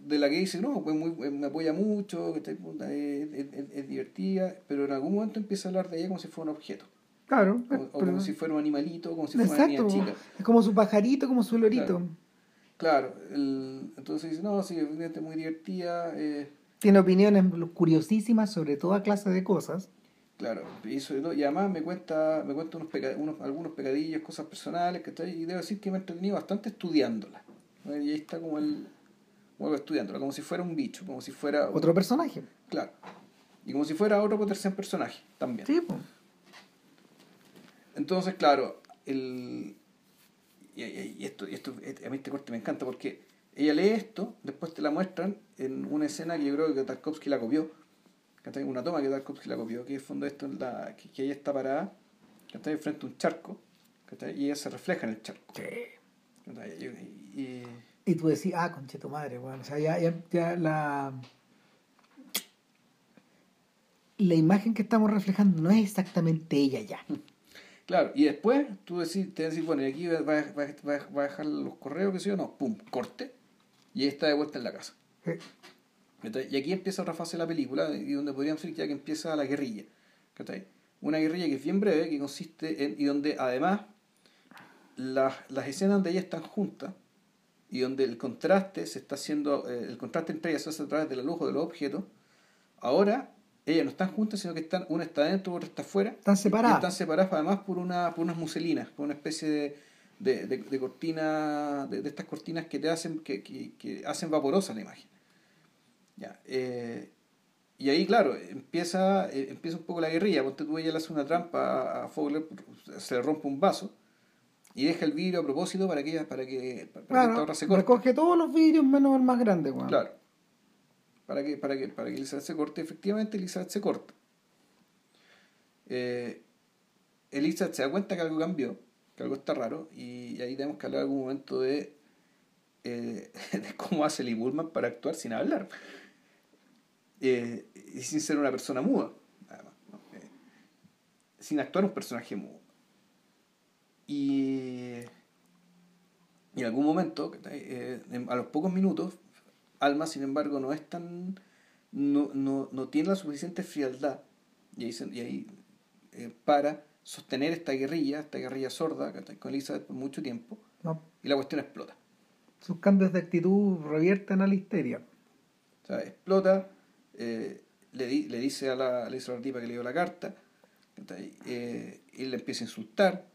de la que dice, no, pues muy, me apoya mucho, es, divertida, pero en algún momento empieza a hablar de ella como si fuera un objeto. Claro. O, como si fuera un animalito, como si fuera una niña chica. Es como su pajarito, como su lorito. Claro, entonces dice, no, sí, es muy divertida. Eh. Tiene opiniones curiosísimas sobre toda clase de cosas. Claro, y, y además me cuenta, me cuenta unos, unos algunos pecadillos, cosas personales, que está, y debo decir que me he entretenido bastante estudiándola. Y ahí está como el, como estudiándola, como si fuera un bicho, como si fuera... Otro personaje. Claro. Y como si fuera otro tercer personaje también. Sí, pues. Entonces, claro, el, y, esto, y esto, a mí este corte me encanta porque ella lee esto, después te la muestran en una escena que yo creo que Tarkovsky la copió, una toma que Tarkovsky la copió, que es fondo esto, la, que, ella está parada, está frente a un charco, y ella se refleja en el charco. Y, y, tú decís, ah, conche tu madre, bueno, o sea, ya, ya, ya la la imagen que estamos reflejando no es exactamente ella ya. Claro, y después tú decís, te decís, bueno, y aquí va, va, a dejar los correos, que sé yo, no, pum, corte, y ahí está de vuelta en la casa. Y aquí empieza otra fase de la película, y donde podríamos decir ya que empieza la guerrilla. Una guerrilla que es bien breve, que consiste en, y donde además las, las escenas donde ellas están juntas, y donde el contraste se está haciendo, eh, el contraste entre ellas se hace a través de la luz de los objetos, ahora ellas no están juntas, sino que están, una está dentro, otra está afuera. Están separadas. están separadas además por, una, por unas muselinas, por una especie de, de, de, cortina, de, estas cortinas que te hacen, que, que, que hacen vaporosa la imagen. Ya, eh, y ahí, claro, empieza, eh, empieza un poco la guerrilla. Ponte tú, ella le hace una trampa a Fogler, se le rompe un vaso y deja el vidrio a propósito para que para que, para que otra se corte. Recoge todos los vidrios menos el más grande, Claro para que, para que, para que Elizabeth se corte, efectivamente Elizabeth se corta. Eh, Elizabeth se da cuenta que algo cambió, que algo está raro, y, ahí tenemos que hablar algún momento de, eh, [laughs] de cómo hace Lee Bullman para actuar sin hablar. Eh, y sin ser una persona muda. Eh, sin actuar un personaje mudo. Y en algún momento, a los pocos minutos, Alma, sin embargo, no es tan. no, no, no tiene la suficiente frialdad y ahí, y ahí eh, para sostener esta guerrilla, esta guerrilla sorda con Elizabeth por mucho tiempo, y la cuestión explota. Sus cambios de actitud revierten a la histeria. O sea, explota, eh, le, le dice a la, le dice a la tipa que le dio la carta, eh, él le empieza a insultar,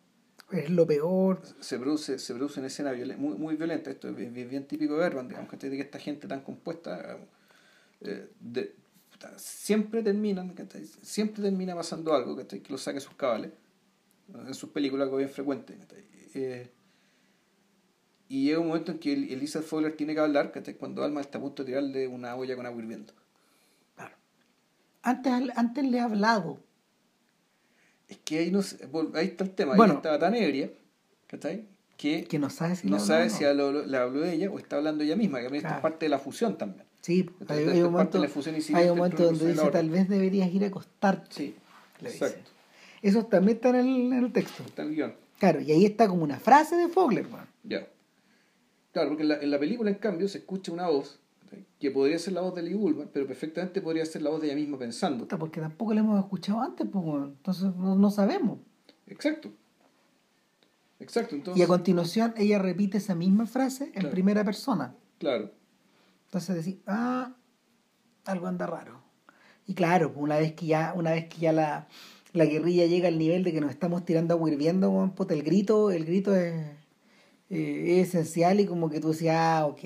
es lo peor. Se produce, se produce una escena muy, muy violenta, esto es bien, típico de Berman, digamos, que que esta gente tan compuesta eh, de, siempre terminan, siempre termina pasando algo que lo saque sus cabales, en sus películas algo bien frecuente. Eh, y llega un momento en que Elisa Fowler tiene que hablar cuando Alma está a punto de tirarle una olla con agua hirviendo. Claro. Antes, antes le ha hablado es que ahí, no, ahí está el tema. Bueno, estaba tan ebria, ¿cachai? Que, que no sabe si, no sabe si le habló de ella o está hablando ella misma, que a mí esto es parte de la fusión también. Sí, hay, hay, un momento, hay un momento donde dice tal vez deberías ir a acostarte. Sí, exacto. Eso también está en el, en el texto. Está en el guion. Claro, y ahí está como una frase de Fogler. Ya. Claro, porque en la, en la película, en cambio, se escucha una voz que podría ser la voz de Lee pero perfectamente podría ser la voz de ella misma pensando. Porque tampoco la hemos escuchado antes, pues, entonces no, sabemos. Exacto. Exacto, Y a continuación ella repite esa misma frase en primera persona. Claro. Entonces decir, ah, algo anda raro. Y claro, una vez que ya, una vez que ya la, guerrilla llega al nivel de que nos estamos tirando agua hirviendo, el grito, el grito es, eh, es esencial y como que tú decías, ah, ok,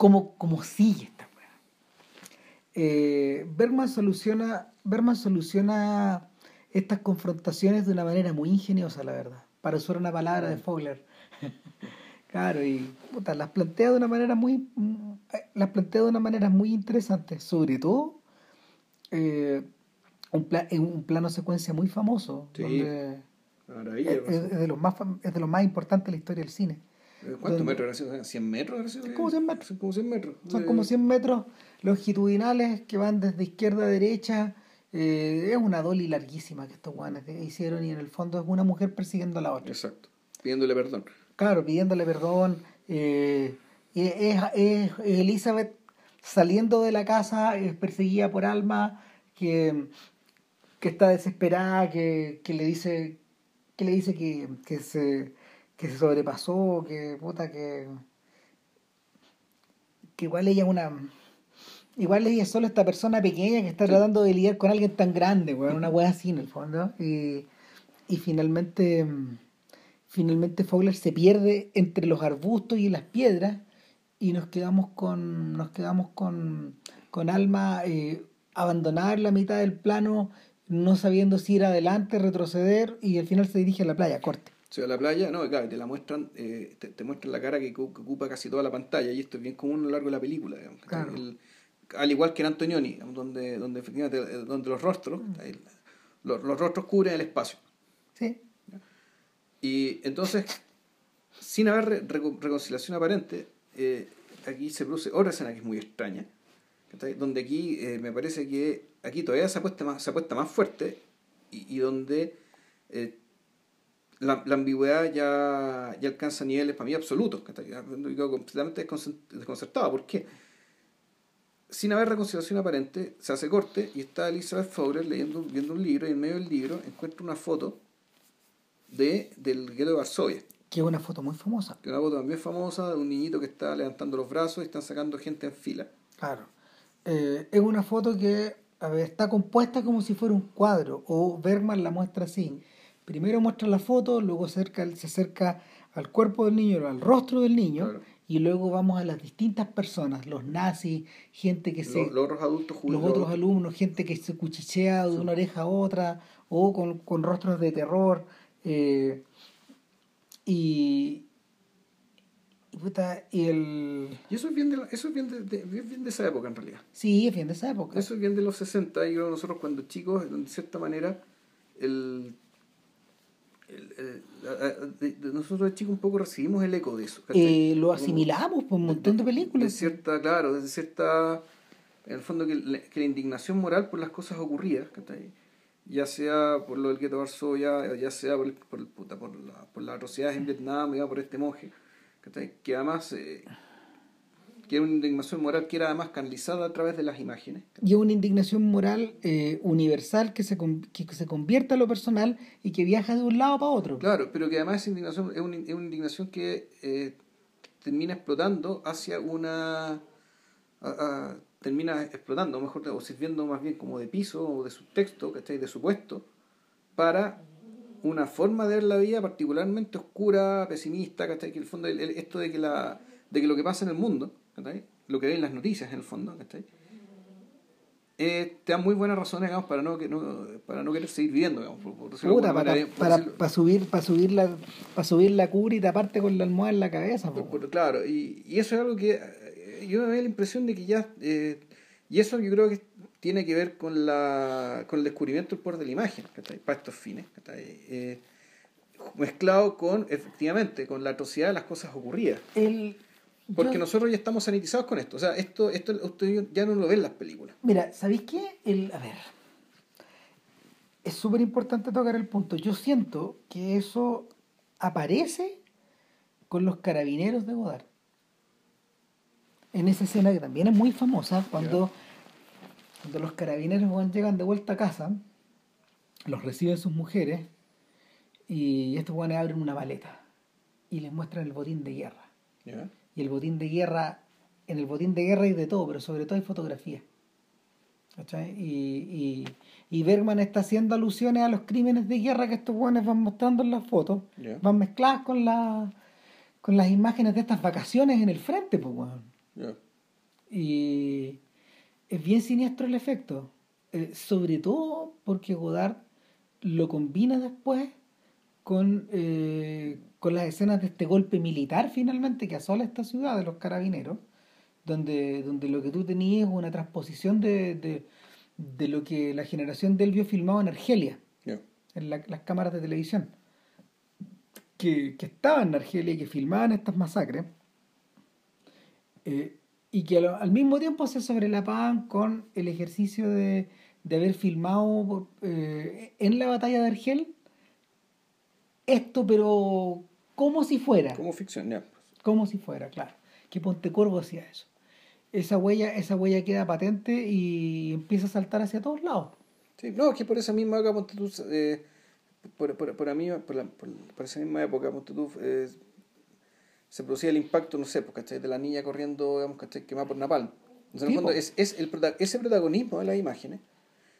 cómo, cómo sigue esta weá. Eh, Bergman soluciona, Bergman soluciona estas confrontaciones de una manera muy ingeniosa, la verdad, para usar una palabra de Fogler. [laughs] claro, y las plantea de una manera muy las plantea de una manera muy interesante, sobre todo eh, un, un plano secuencia muy famoso, donde es, de los más, es de los más importantes de la historia del cine ¿Cuántos metros era ¿100 metros? Son como 100 metros. Como 100 metros. Son como 100 metros longitudinales que van desde izquierda a derecha. Eh, es una doli larguísima que estos guanes hicieron y en el fondo es una mujer persiguiendo a la otra. Exacto. Pidiéndole perdón. Claro, pidiéndole perdón. Eh, es, es, Elizabeth saliendo de la casa, es perseguida por Alma, que que está desesperada, que, que le dice que le dice que, que se que se sobrepasó, que puta que que igual ella es una igual ella es solo esta persona pequeña que está tratando de lidiar con alguien tan grande, weón, una wea así en el fondo. Y, y finalmente finalmente Fowler se pierde entre los arbustos y las piedras y nos quedamos con nos quedamos con, con Alma eh, abandonar la mitad del plano no sabiendo si ir adelante, retroceder y al final se dirige a la playa, corte. O a la playa, no, claro, te la muestran, eh, te, muestran la cara que, ocupa casi toda la pantalla y esto es bien común a lo largo de la película, digamos. al igual que en Antonioni, donde, donde efectivamente eh, donde los rostros, mm. los, los, rostros cubren el espacio. Sí. Y entonces, sin haber reconciliación aparente, eh, aquí se produce otra escena que es muy extraña, donde aquí me parece que aquí todavía se apuesta más, se apuesta más fuerte y, y donde la, la, ambigüedad ya, ya alcanza niveles para mí absolutos. Que quedo completamente desconcertado. ¿Por qué? Sin haber reconciliación aparente, se hace corte y está Elizabeth Fowler leyendo, viendo un libro y en medio del libro encuentra una foto de, del gueto de Varsovia. Que es una foto muy famosa. Que es una foto también famosa de un niñito que está levantando los brazos y están sacando gente en fila. Claro. Eh, es una foto que a ver, está compuesta como si fuera un cuadro, o Bergman la muestra así. Primero muestra la foto, luego acerca, se acerca al cuerpo del niño, al rostro del niño, y luego vamos a las distintas personas, los nazis, gente que se... Los, otros adultos Los otros alumnos, gente que se cuchichea de una oreja a otra, o con, con rostros de terror. Eh, y, y, el... y eso es bien de, eso es bien de, bien de esa época en realidad. Sí, es bien de esa época. Eso es bien de los 60 y nosotros cuando chicos, de cierta manera, el nosotros de chicos un poco recibimos el eco de eso. Eh, lo asimilamos por un montón de películas. De cierta, claro, de cierta, en el fondo que, la indignación moral por las cosas ocurridas, ya sea por lo del gueto de Varsovia, ya sea por, por, por, la, por las atrocidades en Vietnam, ya por este monje, que además... Eh, que es una indignación moral que era además canalizada a través de las imágenes. Y es una indignación moral eh, universal que se, que se convierte a lo personal y que viaja de un lado para otro. Claro, pero que además indignación, es, una, es una indignación que eh, termina explotando hacia una... termina explotando, mejor, o sirviendo más bien como de piso o de subtexto, ¿cachai? De supuesto, para una forma de ver la vida particularmente oscura, pesimista, ¿cachai? Que el fondo, esto de que, la, de que lo que pasa en el mundo lo que ven las noticias en el fondo, eh, te dan muy buenas razones para no, que no para no querer seguir viviendo para, subir para subir la para subir la cura y taparte con la almohada en la cabeza claro y, eso es algo que eh, yo me da la impresión de que ya eh, y eso yo creo que tiene que ver con la con el descubrimiento del poder de la imagen para estos fines mezclado con efectivamente con la atrocidad de las cosas ocurridas. El porque nosotros ya estamos sanitizados con esto. O sea, esto, esto usted ya no lo ven en las películas. Mira, ¿sabéis qué? El, a ver, es súper importante tocar el punto. Yo siento que eso aparece con los carabineros de Godard. En esa escena que también es muy famosa, cuando, cuando los carabineros llegan de vuelta a casa, los reciben sus mujeres y estos guanes abren una maleta y les muestran el botín de guerra y el botín de guerra, en el botín de guerra hay de todo, pero sobre todo hay fotografía. Y, y, Bergman está haciendo alusiones a los crímenes de guerra que estos jóvenes van mostrando en las fotos, van mezcladas con, la, con las imágenes de estas vacaciones en el frente, pues, Y es bien siniestro el efecto, eh, sobre todo porque Godard lo combina después con, eh, con las escenas de este golpe militar finalmente que asola esta ciudad de los carabineros, donde, donde lo que tú tenías es una transposición de, de, lo que la generación de él vio filmado en Argelia, en las cámaras de televisión, que, que estaban en Argelia y que filmaban estas masacres, eh, y que al, mismo tiempo se sobrelapaban con el ejercicio de, de haber filmado eh, en la batalla de Argel esto, pero como si fuera. Como ficción, Como si fuera, claro. Que Pontecorvo hacía eso. Esa huella, esa huella queda patente y empieza a saltar hacia todos lados. Sí, no, es que por esa misma época, eh, por, por, por, mí, por, la, por, esa misma época, eh, se producía el impacto, no sé, porque de la niña corriendo, digamos, ¿cachai? quemada por Napalm. Entonces, en el fondo, es, es el, ese protagonismo de las imágenes,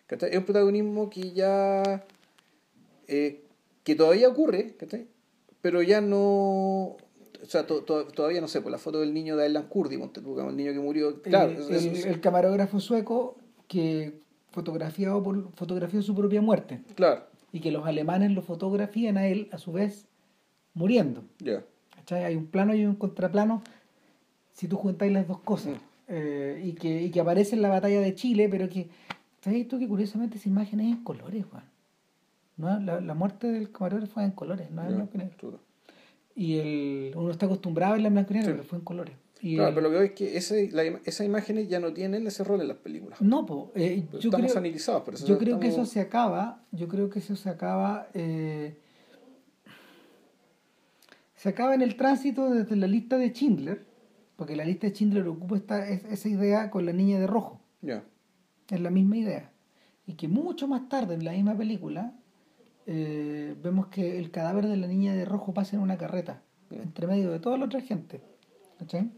¿cachai? es un protagonismo que ya, eh, que todavía ocurre, ¿cachai? Pero ya no o sea, todavía no sé, por pues, la foto del niño de Alan Kurdi, el niño que murió. Claro, el, camarógrafo sueco que fotografiado por, fotografió su propia muerte. Claro. Y que los alemanes lo fotografían a él, a su vez, muriendo. Ya. Hay un plano y un contraplano si tú juntáis las dos cosas. Mm. Eh, y, que, y que aparece en la batalla de Chile, pero que. ¿Sabes tú que curiosamente esa imagen es en colores, Juan? ¿No? La, la muerte del camarógrafo fue en colores, no en blanco y negro. Y el, uno está acostumbrado a verla en blanco y negro, pero fue en colores. claro, pero lo que veo es que ese, la, esas imágenes ya no tienen ese rol en las películas. No, pues. yo estamos creo, por eso Yo creo que eso se acaba. Yo creo que eso se acaba. Eh, se acaba en el tránsito desde la lista de Schindler, porque la lista de Schindler ocupa esta, esa idea con la niña de rojo. Ya. Es la misma idea. Y que mucho más tarde en la misma película eh, vemos que el cadáver de la niña de rojo pasa en una carreta, entre medio de toda la otra gente. ¿Cachai?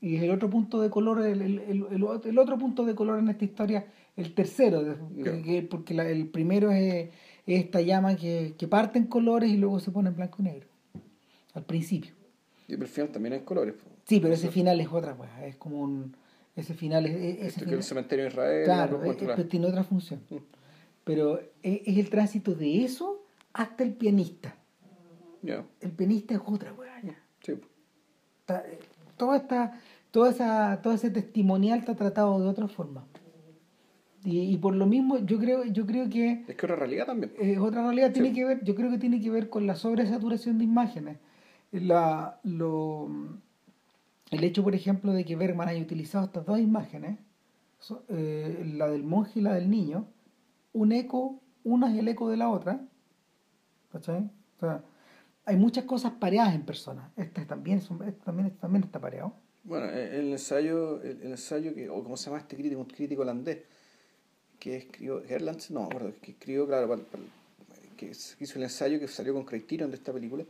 Y el otro punto de color, el, el, el, otro punto de color en esta historia, el tercero, porque el primero es, esta llama que, que, parte en colores y luego se pone en blanco y negro, al principio. Y el final también es colores. Sí, pero ese final es otra cosa, es como un... Ese final es... Ese el cementerio de Israel. Claro, tiene otra función. Mm pero es, el tránsito de eso hasta el pianista. El pianista es otra weá. Sí. toda esta, toda esa, todo ese testimonial está tratado de otra forma. Y, por lo mismo, yo creo, yo creo que. Es que otra realidad también. Es otra realidad, tiene que ver, yo creo que tiene que ver con la sobresaturación de imágenes. La, lo, el hecho, por ejemplo, de que Bergman haya utilizado estas dos imágenes, eh, la del monje y la del niño, un eco, una es el eco de la otra. ¿Cachai? O sea, hay muchas cosas pareadas en personas. Este también, este también, también está pareado. Bueno, el ensayo, el, ensayo que, o cómo se llama este crítico, un crítico holandés, que escribió, Gerlands, no, acuerdo, que escribió, claro, que hizo el ensayo que salió con Criterion de esta película,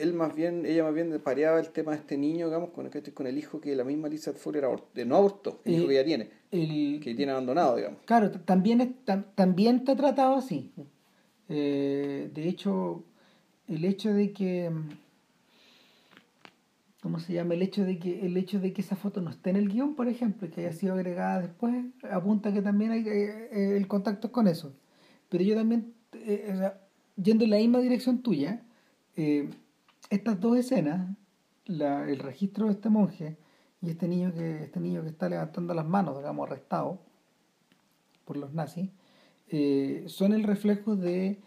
él más bien, ella más bien pareaba el tema de este niño, digamos, con el, con el hijo que la misma Lisa Fuller de no abortó, el hijo que ella tiene, que tiene abandonado, digamos. Claro, también, también está tratado así. Eh, de hecho, el hecho de que ¿cómo se llama? El hecho de que el hecho de que esa foto no esté en el guion, por ejemplo, y que haya sido agregada después, apunta que también hay eh, el contacto con eso. Pero yo también, eh, yendo en la misma dirección tuya, estas dos escenas, el registro de este monje y este niño que, este niño que está levantando las manos, digamos, arrestado por los nazis, eh, son el reflejo de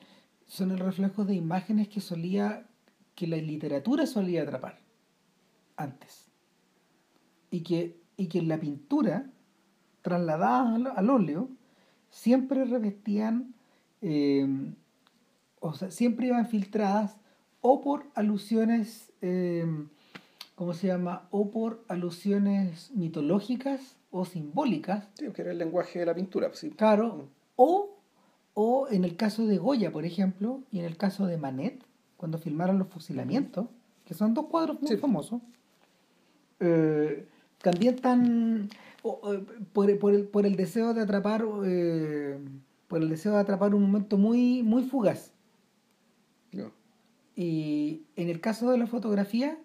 son el reflejo de imágenes que solía que la literatura solía atrapar antes. Y que y que en la pintura trasladada al, óleo siempre revestían eh, o sea siempre iban filtradas o por alusiones, eh, ¿cómo se llama? O por alusiones mitológicas o simbólicas. Sí, que era el lenguaje de la pintura. Sí. Claro. Mm. O, o en el caso de Goya, por ejemplo, y en el caso de Manet, cuando filmaron los fusilamientos, que son dos cuadros muy famosos, eh, también están por, el, por el deseo de atrapar eh, por el deseo de atrapar un momento muy muy fugaz y en el caso de la fotografía,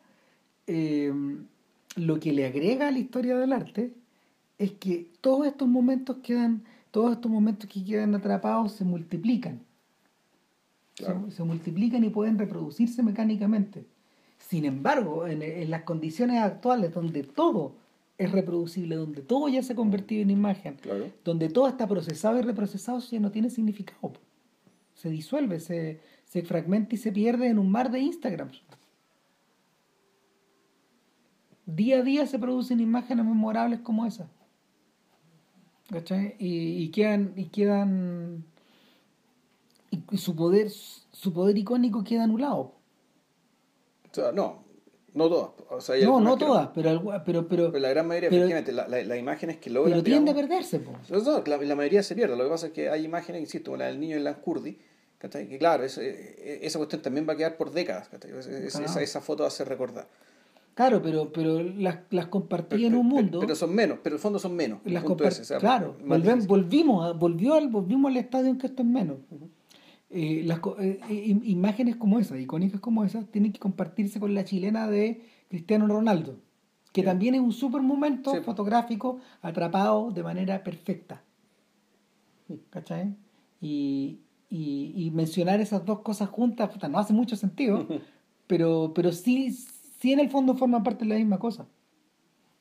eh, lo que le agrega a la historia del arte es que todos estos momentos quedan, todos estos momentos que quedan atrapados se multiplican. Se, multiplican y pueden reproducirse mecánicamente. Sin embargo, en, las condiciones actuales donde todo es reproducible, donde todo ya se ha convertido en imagen, donde todo está procesado y reprocesado, ya no tiene significado. Se disuelve, se, se fragmenta y se pierde en un mar de Instagram. Día a día se producen imágenes memorables como esa. ¿Cachai? Y, quedan, y quedan. Y, su poder, su poder icónico queda anulado. O sea, no, No todas. O sea, no, no todas, pero, pero, pero, pero, la gran mayoría, efectivamente, las la, la imágenes que logran. Pero tiende a perderse, pues. la, la, mayoría se pierde. Lo que pasa es que hay imágenes, insisto, como la del niño en Lancurdi, que claro, eh, esa cuestión también va a quedar por décadas. Esa, esa, foto va a ser recordada. Claro, pero, pero las, las compartí en un mundo. Pero, son menos, pero el fondo son menos. Las claro, volvimos, volvió al, volvimos al estadio en que esto es menos. Eh, las eh, imágenes como esas, icónicas como esas, tienen que compartirse con la chilena de Cristiano Ronaldo, que también es un super momento fotográfico atrapado de manera perfecta. ¿Cachai? Y, y, mencionar esas dos cosas juntas no hace mucho sentido, [laughs] pero, pero sí, sí en el fondo forman parte de la misma cosa.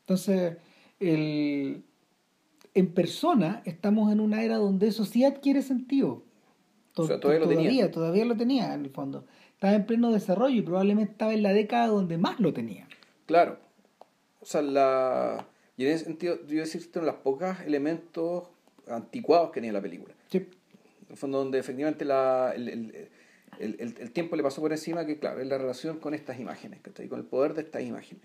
Entonces, el, en persona estamos en una era donde eso sí adquiere sentido. todavía, lo tenía. Todavía lo tenía en el fondo. Estaba en pleno desarrollo y probablemente estaba en la década donde más lo tenía. Claro. O sea, la... y en ese sentido, yo decir, los pocos elementos anticuados que tenía la película. Sí. En el fondo, donde efectivamente la, el, el, el, el, tiempo le pasó por encima, que claro, es la relación con estas imágenes, con el poder de estas imágenes.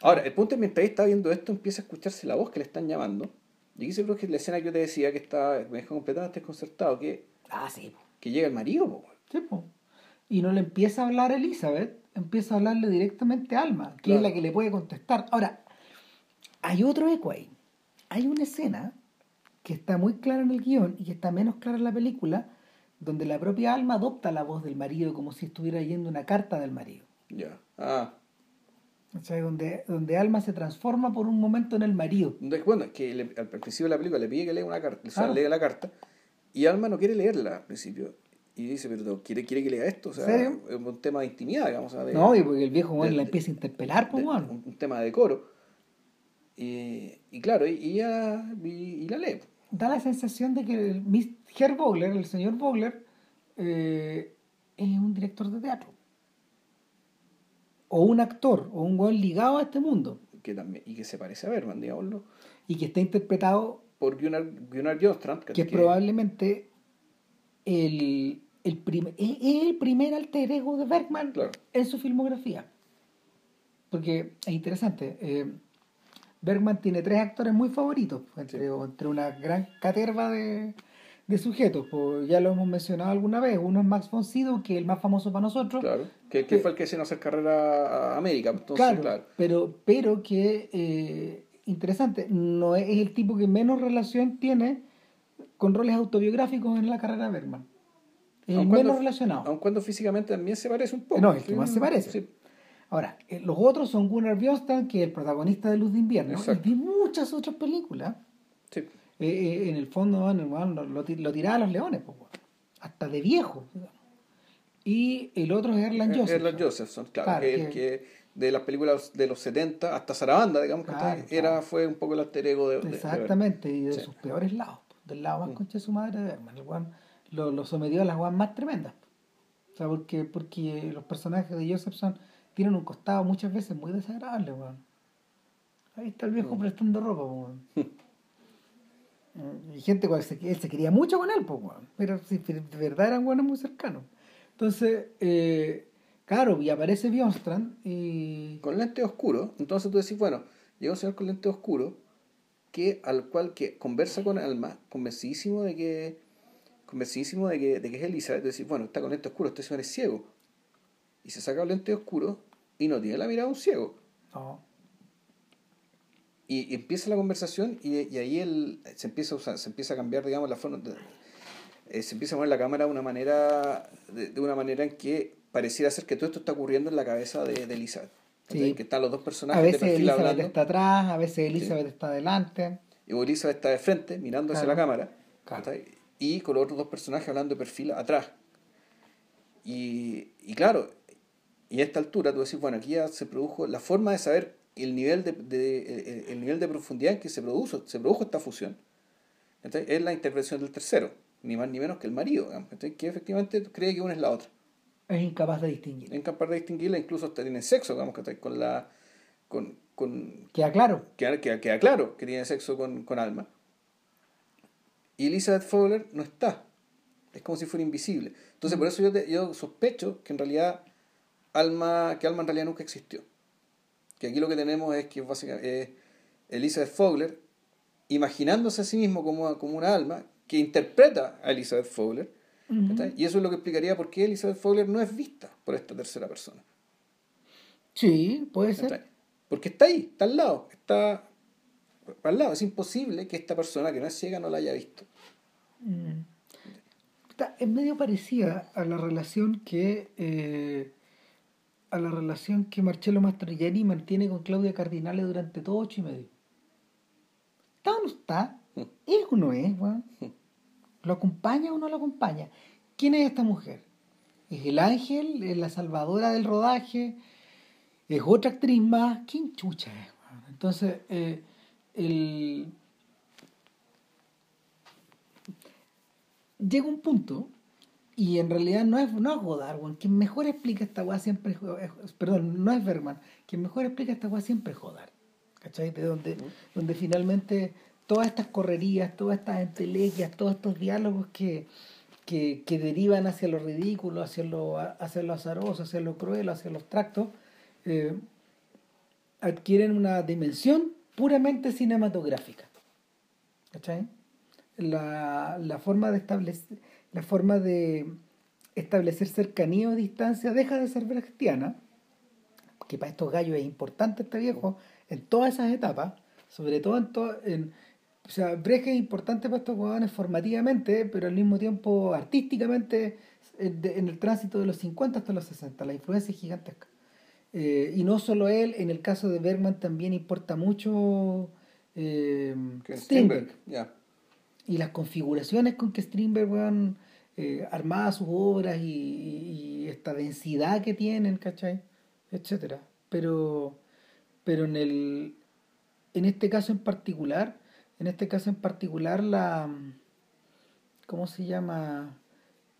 Ahora, el punto es que mientras está viendo esto, empieza a escucharse la voz que le están llamando. Y aquí se que la escena que yo te decía que está, me dejó completamente desconcertado, que, ah, sí. que llega el marido. Sí, Y no le empieza a hablar a Elizabeth, empieza a hablarle directamente a Alma, que es la que le puede contestar. Ahora, hay otro eco ahí. Hay una escena que está muy clara en el guion y que está menos clara en la película, donde la propia alma adopta la voz del marido como si estuviera leyendo una carta del marido. Ya. Ah. O sea, donde, donde Alma se transforma por un momento en el marido. Bueno, que al principio de la película le pide que lea una carta, lee la carta, y Alma no quiere leerla al principio. Y dice, pero ¿quiere, quiere que lea esto? O sea, ¿Serio? es un tema de intimidad, digamos. no, y porque el viejo la empieza a interpelar, pues, un, tema de coro. Y, y claro, y, y, ya, y la lee da la sensación de que el Herr Vogler, el señor Vogler, eh, es un director de teatro. O un actor, o un buen ligado a este mundo. Que también, y que se parece a Berman, digámoslo. Y que está interpretado por Gunnar, Gunnar Jostrand. Que, es probablemente el, el, es el primer alter ego de Bergman en su filmografía. Porque es interesante. Eh, Bergman tiene tres actores muy favoritos, entre, entre una gran caterva de, de sujetos. Pues ya lo hemos mencionado alguna vez. Uno es Max von Sydow, que es el más famoso para nosotros. Claro, que, fue el que se nos hacer carrera a América. Entonces, claro, Pero, pero que, eh, interesante, no es, el tipo que menos relación tiene con roles autobiográficos en la carrera de Bergman. Es el menos relacionado. Aun cuando físicamente también se parece un poco. No, es que más se parece. Sí. Ahora, eh, los otros son Gunnar Bjornstam, que es el protagonista de Luz de Invierno, y vi muchas otras películas. Sí. Eh, eh, en el fondo, lo, lo, tiraba a los leones, hasta de viejo. Y el otro es Erland Josephson. Erland Josephson, claro, que, que, de las películas de los 70 hasta Sarabanda, digamos, que era, fue un poco el alter ego de. Exactamente, y de sus peores lados, del lado más mm. concha de su madre de Berman. lo, lo sometió a las guas más tremendas. O sea, porque, porque los personajes de Josephson tienen un costado muchas veces muy desagradable, weón. Ahí está el viejo mm. prestando ropa, weón. [laughs] y gente con él se quería mucho con él, pues, weón. Pero de verdad eran buenos muy cercanos. Entonces, eh, claro, y aparece Bjornstrand y... Con lente oscuro. Entonces tú decís, bueno, llega un señor con lente oscuro que al cual que conversa con Alma, convencidísimo de que convencidísimo de que, de que es Elizabeth, decir, bueno, está con lente oscuro, este señor es ciego y se saca el lente oscuro y no tiene la mirada de un ciego. Y, empieza la conversación y, ahí él se empieza a se empieza a cambiar, digamos, la forma. Eh, se empieza a mover la cámara de una manera, de, una manera en que pareciera ser que todo esto está ocurriendo en la cabeza de, de Elizabeth. Que están los dos personajes a veces Elizabeth está atrás, a veces Elizabeth está adelante. Y Elizabeth está de frente, mirando hacia la cámara. Y con los otros dos personajes hablando de perfil atrás. Y, y claro, y a esta altura tú decís, bueno, aquí ya se produjo la forma de saber el nivel de, el, nivel de profundidad en que se produjo, se produjo esta fusión. es la intervención del tercero, ni más ni menos que el marido, que efectivamente cree que una es la otra. Es incapaz de distinguir. Es incapaz de distinguirla, incluso hasta tiene sexo, digamos, con la... Con, con, queda claro. Queda, queda, claro que tiene sexo con, con Alma. Y Elizabeth Fowler no está. Es como si fuera invisible. Entonces, por eso yo, yo sospecho que en realidad Alma, que Alma en realidad nunca existió. Que aquí lo que tenemos es que básicamente es Elizabeth Fogler imaginándose a sí mismo como, como una alma que interpreta a Elizabeth Fogler. Y eso es lo que explicaría por qué Elizabeth Fogler no es vista por esta tercera persona. Sí, puede ser. Porque está ahí, está al lado, está al lado. Es imposible que esta persona que no es ciega no la haya visto. Mm. es medio parecida a la relación que eh, a la relación que Marcello Mastroianni mantiene con Claudia Cardinale durante todo ocho y medio. ¿Está o no está? [laughs] ¿Es o no es? Mm. ¿Lo acompaña o no lo acompaña? ¿Quién es esta mujer? ¿Es el ángel? ¿Es la salvadora del rodaje? ¿Es otra actriz más? ¿Quién chucha es? Entonces, eh, el... llega un punto y en realidad no es, no es Godard, quien mejor explica esta weá siempre es, perdón, no es Bergman, quien mejor explica esta weá siempre es Godard. ¿Cachai? De donde, donde finalmente todas estas correrías, todas estas entelequias, todos estos diálogos que, que, derivan hacia lo ridículo, hacia lo, hacia lo azaroso, hacia lo cruel, hacia lo abstracto, eh, adquieren una dimensión puramente cinematográfica. ¿Cachai? La, la forma de establecer la forma de establecer cercanía o distancia deja de ser brechtiana, que para estos gallos es importante este viejo en todas esas etapas, sobre todo en, todo, en o sea, Brecht es importante para estos jugadores formativamente, pero al mismo tiempo artísticamente en el tránsito de los 50 hasta los 60, la influencia es gigantesca. Eh, y no solo él, en el caso de Bergman también importa mucho eh, Strindberg. Y las configuraciones con que Strindberg eh, armaba sus obras y, esta densidad que tienen, ¿cachai? Etcétera. Pero, pero en, el, en este caso en particular, en este caso en particular, la. ¿Cómo se llama?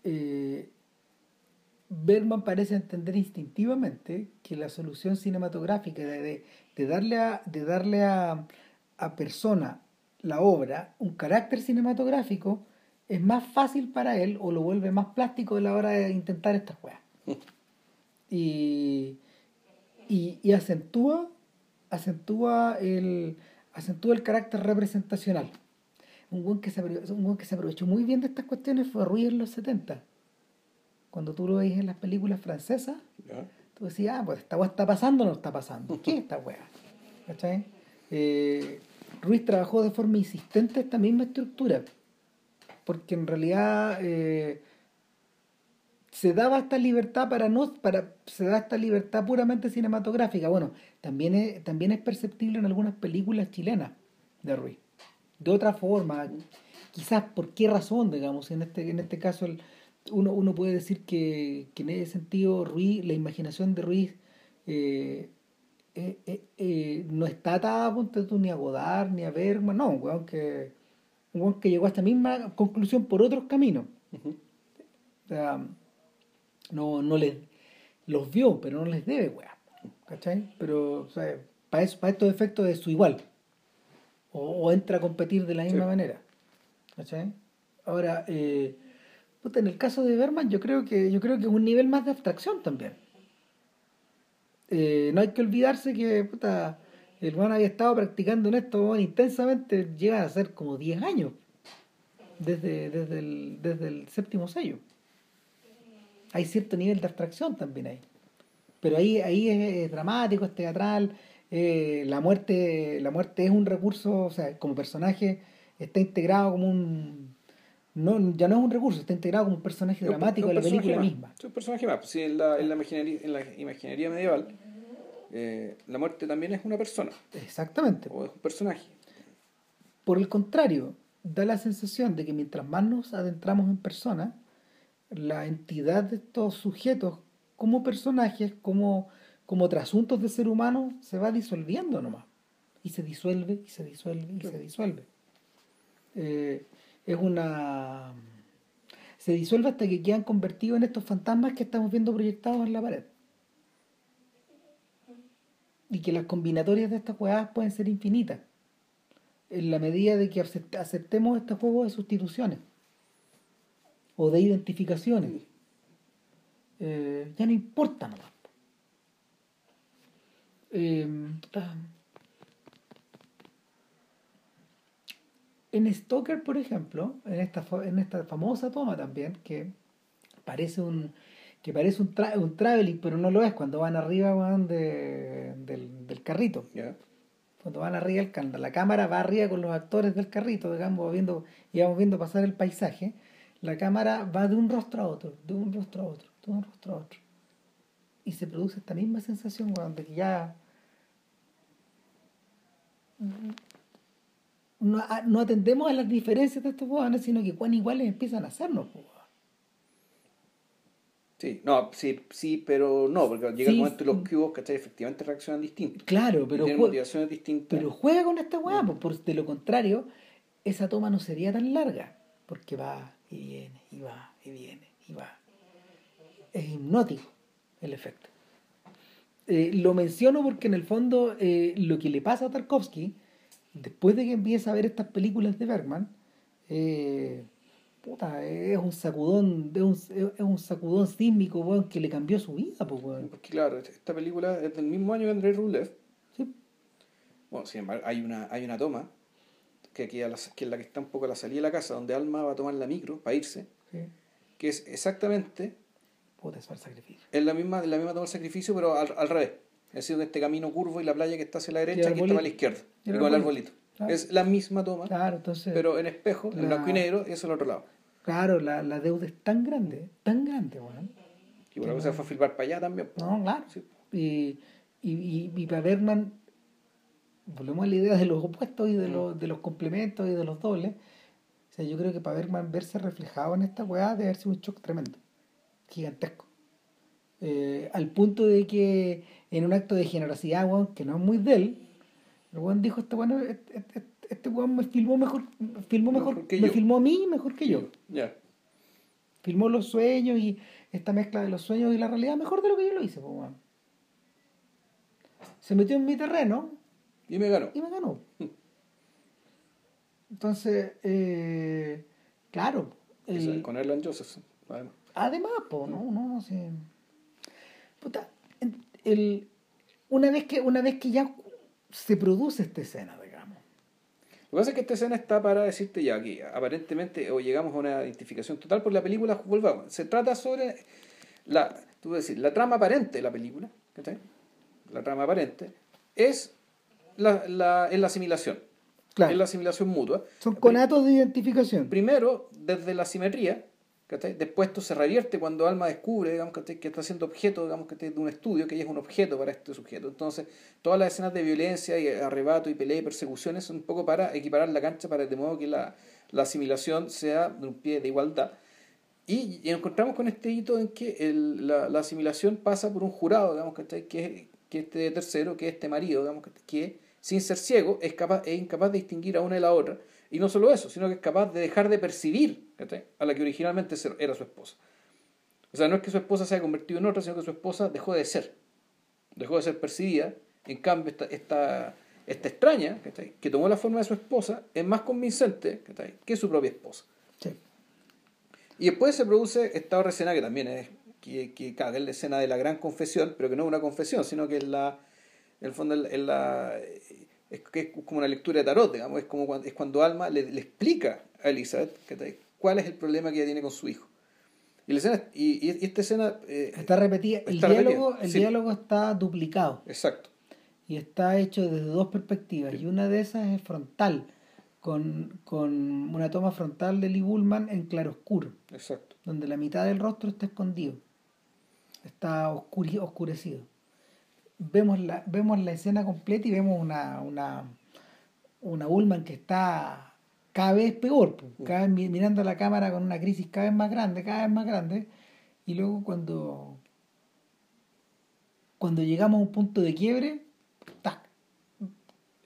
Eh, Berman parece entender instintivamente que la solución cinematográfica de, darle, a, de darle a, a, persona la obra un carácter cinematográfico es más fácil para él o lo vuelve más plástico a la hora de intentar estas weas. [laughs] Y, y, y, acentúa, acentúa el, acentúa el carácter representacional. Un buen que se, un que se aprovechó muy bien de estas cuestiones fue Ruiz en los 70 cuando tú lo ves en las películas francesas, tú decías, ah, pues esta weá está pasando o no está pasando. ¿Qué es esta weá? ¿Cachai? Eh, Ruiz trabajó de forma insistente esta misma estructura, porque en realidad eh, se daba esta libertad para no, para, se da esta libertad puramente cinematográfica. Bueno, también es, también es perceptible en algunas películas chilenas de Ruiz. De otra forma, quizás por qué razón, digamos, en este, en este caso uno, uno puede decir que, en ese sentido Ruiz, la imaginación de Ruiz eh, eh, eh, no está atada ni a Godard ni a Bergman, no, un weón que, un que llegó a esta misma conclusión por otros caminos. O sea, no, no les los vio, pero no les debe, weón. ¿Cachai? Pero, o sea, para, eso, para estos efectos es su igual. O, entra a competir de la misma manera. ¿Cachai? Ahora, eh, en el caso de Berman yo creo que yo creo que es un nivel más de abstracción también. Eh, no hay que olvidarse que puta, el man había estado practicando en esto intensamente, llega a ser como 10 años, desde, desde, el, desde el séptimo sello. Hay cierto nivel de abstracción también ahí. Pero ahí, ahí es, dramático, es teatral, eh, la, muerte, la muerte es un recurso, o sea, como personaje está integrado como un no, ya no es un recurso, está integrado como un personaje dramático de la película misma. Es un personaje más. Pues en, la, en, la imaginería, en la imaginería medieval, eh, la muerte también es una persona. Exactamente. O es un personaje. Por el contrario, da la sensación de que mientras más nos adentramos en personas, la entidad de estos sujetos como personajes, como, como trasuntos de ser humano, se va disolviendo nomás. Y se disuelve, y se disuelve, y se disuelve. Eh, es una se disuelve hasta que quedan convertidos en estos fantasmas que estamos viendo proyectados en la pared. Y que las combinatorias de estas jugadas pueden ser infinitas. En la medida de que aceptemos este juego de sustituciones. O de identificaciones. Eh, ya no importa nomás. Em, en Stoker, por ejemplo, en esta, en esta famosa toma también, que parece un que parece un, un traveling, pero no lo es, cuando van arriba van de, del, carrito. Cuando van arriba, el, la cámara va arriba con los actores del carrito, digamos, viendo, y vamos viendo pasar el paisaje, la cámara va de un rostro a otro, de un rostro a otro, de un rostro a otro. Y se produce esta misma sensación, de que ya no, no, atendemos a las diferencias de estos jugadores, sino que cuán iguales empiezan a hacernos. Sí, no, sí, sí, pero no, porque llega el momento en los cubos, ¿cachai? Efectivamente reaccionan distintos. Claro, pero. Tienen motivaciones distintas. Pero juega con esta weá, mm. pues, de lo contrario, esa toma no sería tan larga, porque va y viene, y va, y viene, y va. Es hipnótico el efecto. Eh, lo menciono porque en el fondo eh, lo que le pasa a Tarkovsky, después de que empieza a ver estas películas de Bergman, eh, es un sacudón, es un, es un sacudón sísmico, que le cambió su vida, pues, Porque claro, esta película es del mismo año que André Rublev. Sí. Bueno, sin embargo, hay una, hay una toma, que aquí que es la que está un poco a la salida de la casa, donde Alma va a tomar la micro para irse, que es exactamente... Puta, es el sacrificio. Es la misma, la misma toma del sacrificio, pero al, al revés. Es decir, este camino curvo y la playa que está hacia la derecha, aquí está a la izquierda, y, con el arbolito. Es la misma toma, claro, entonces, pero en espejo, en blanco y negro, y eso al otro lado. Claro, la, la deuda es tan grande, tan grande, bueno. Y por se fue a filmar para allá también. No, claro. Y, y, y, para Bergman, volvemos a la idea de los opuestos y de, los, de los complementos y de los dobles. O sea, yo creo que para Bergman verse reflejado en esta weá debe haber sido un shock tremendo, gigantesco. Eh, al punto de que en un acto de generosidad, que no es muy de él, el weón dijo, este bueno, este weón me filmó mejor, filmó mejor, que me filmó a mí mejor que yo. Ya. Filmó los sueños y esta mezcla de los sueños y la realidad mejor de lo que yo lo hice, pues, Se metió en mi terreno. Y me ganó. Y me ganó. [laughs] Entonces, eh, claro. con Erland Josephson, además. Además, pues, no, no, no sé. Puta, el, una vez que, una vez que ya se produce esta escena, lo que pasa es que esta escena está para decirte ya aquí, aparentemente, o llegamos a una identificación total, por la película, volvamos, se trata sobre la, tú decir, la trama aparente de la película, la trama aparente, es la, la, la asimilación. Es la asimilación mutua. Son conatos de identificación. Primero, desde la simetría, Después esto se revierte cuando Alma descubre digamos, que está siendo objeto digamos, de un estudio, que ella es un objeto para este sujeto. Entonces, todas las escenas de violencia y arrebato y pelea y persecuciones son un poco para equiparar la cancha para de modo que la, la asimilación sea de un pie de igualdad. Y, encontramos con este hito en que la, la, asimilación pasa por un jurado, digamos, que, que, que este tercero, que este marido, digamos, que sin ser ciego es, capaz, es incapaz de distinguir a una de la otra y no solo eso, sino que es capaz de dejar de percibir a la que originalmente era su esposa. O sea, no es que su esposa se haya convertido en otra, sino que su esposa dejó de ser. Dejó de ser percibida. En cambio, esta, esta, esta extraña, que tomó la forma de su esposa, es más convincente que su propia esposa. Y después se produce esta otra escena que también es, que, que, es la escena de la gran confesión, pero que no es una confesión, sino que es la, en el fondo, es la, es, es como una lectura de tarot, digamos, es como cuando, es cuando Alma le, le explica a Elizabeth cuál es el problema que ella tiene con su hijo. Y, la escena, y, y esta escena... Eh, está repetida. El, diálogo, el diálogo está duplicado. Exacto. Y está hecho desde dos perspectivas. Y una de esas es frontal, con, con una toma frontal de Lee Bullman en claroscuro. Exacto. Donde la mitad del rostro está escondido. Está oscurecido vemos la, vemos la escena completa y vemos una, una, una Ullman que está cada vez peor, cada vez mirando la cámara con una crisis cada vez más grande, cada vez más grande, y luego cuando, cuando llegamos a un punto de quiebre, ¡tac!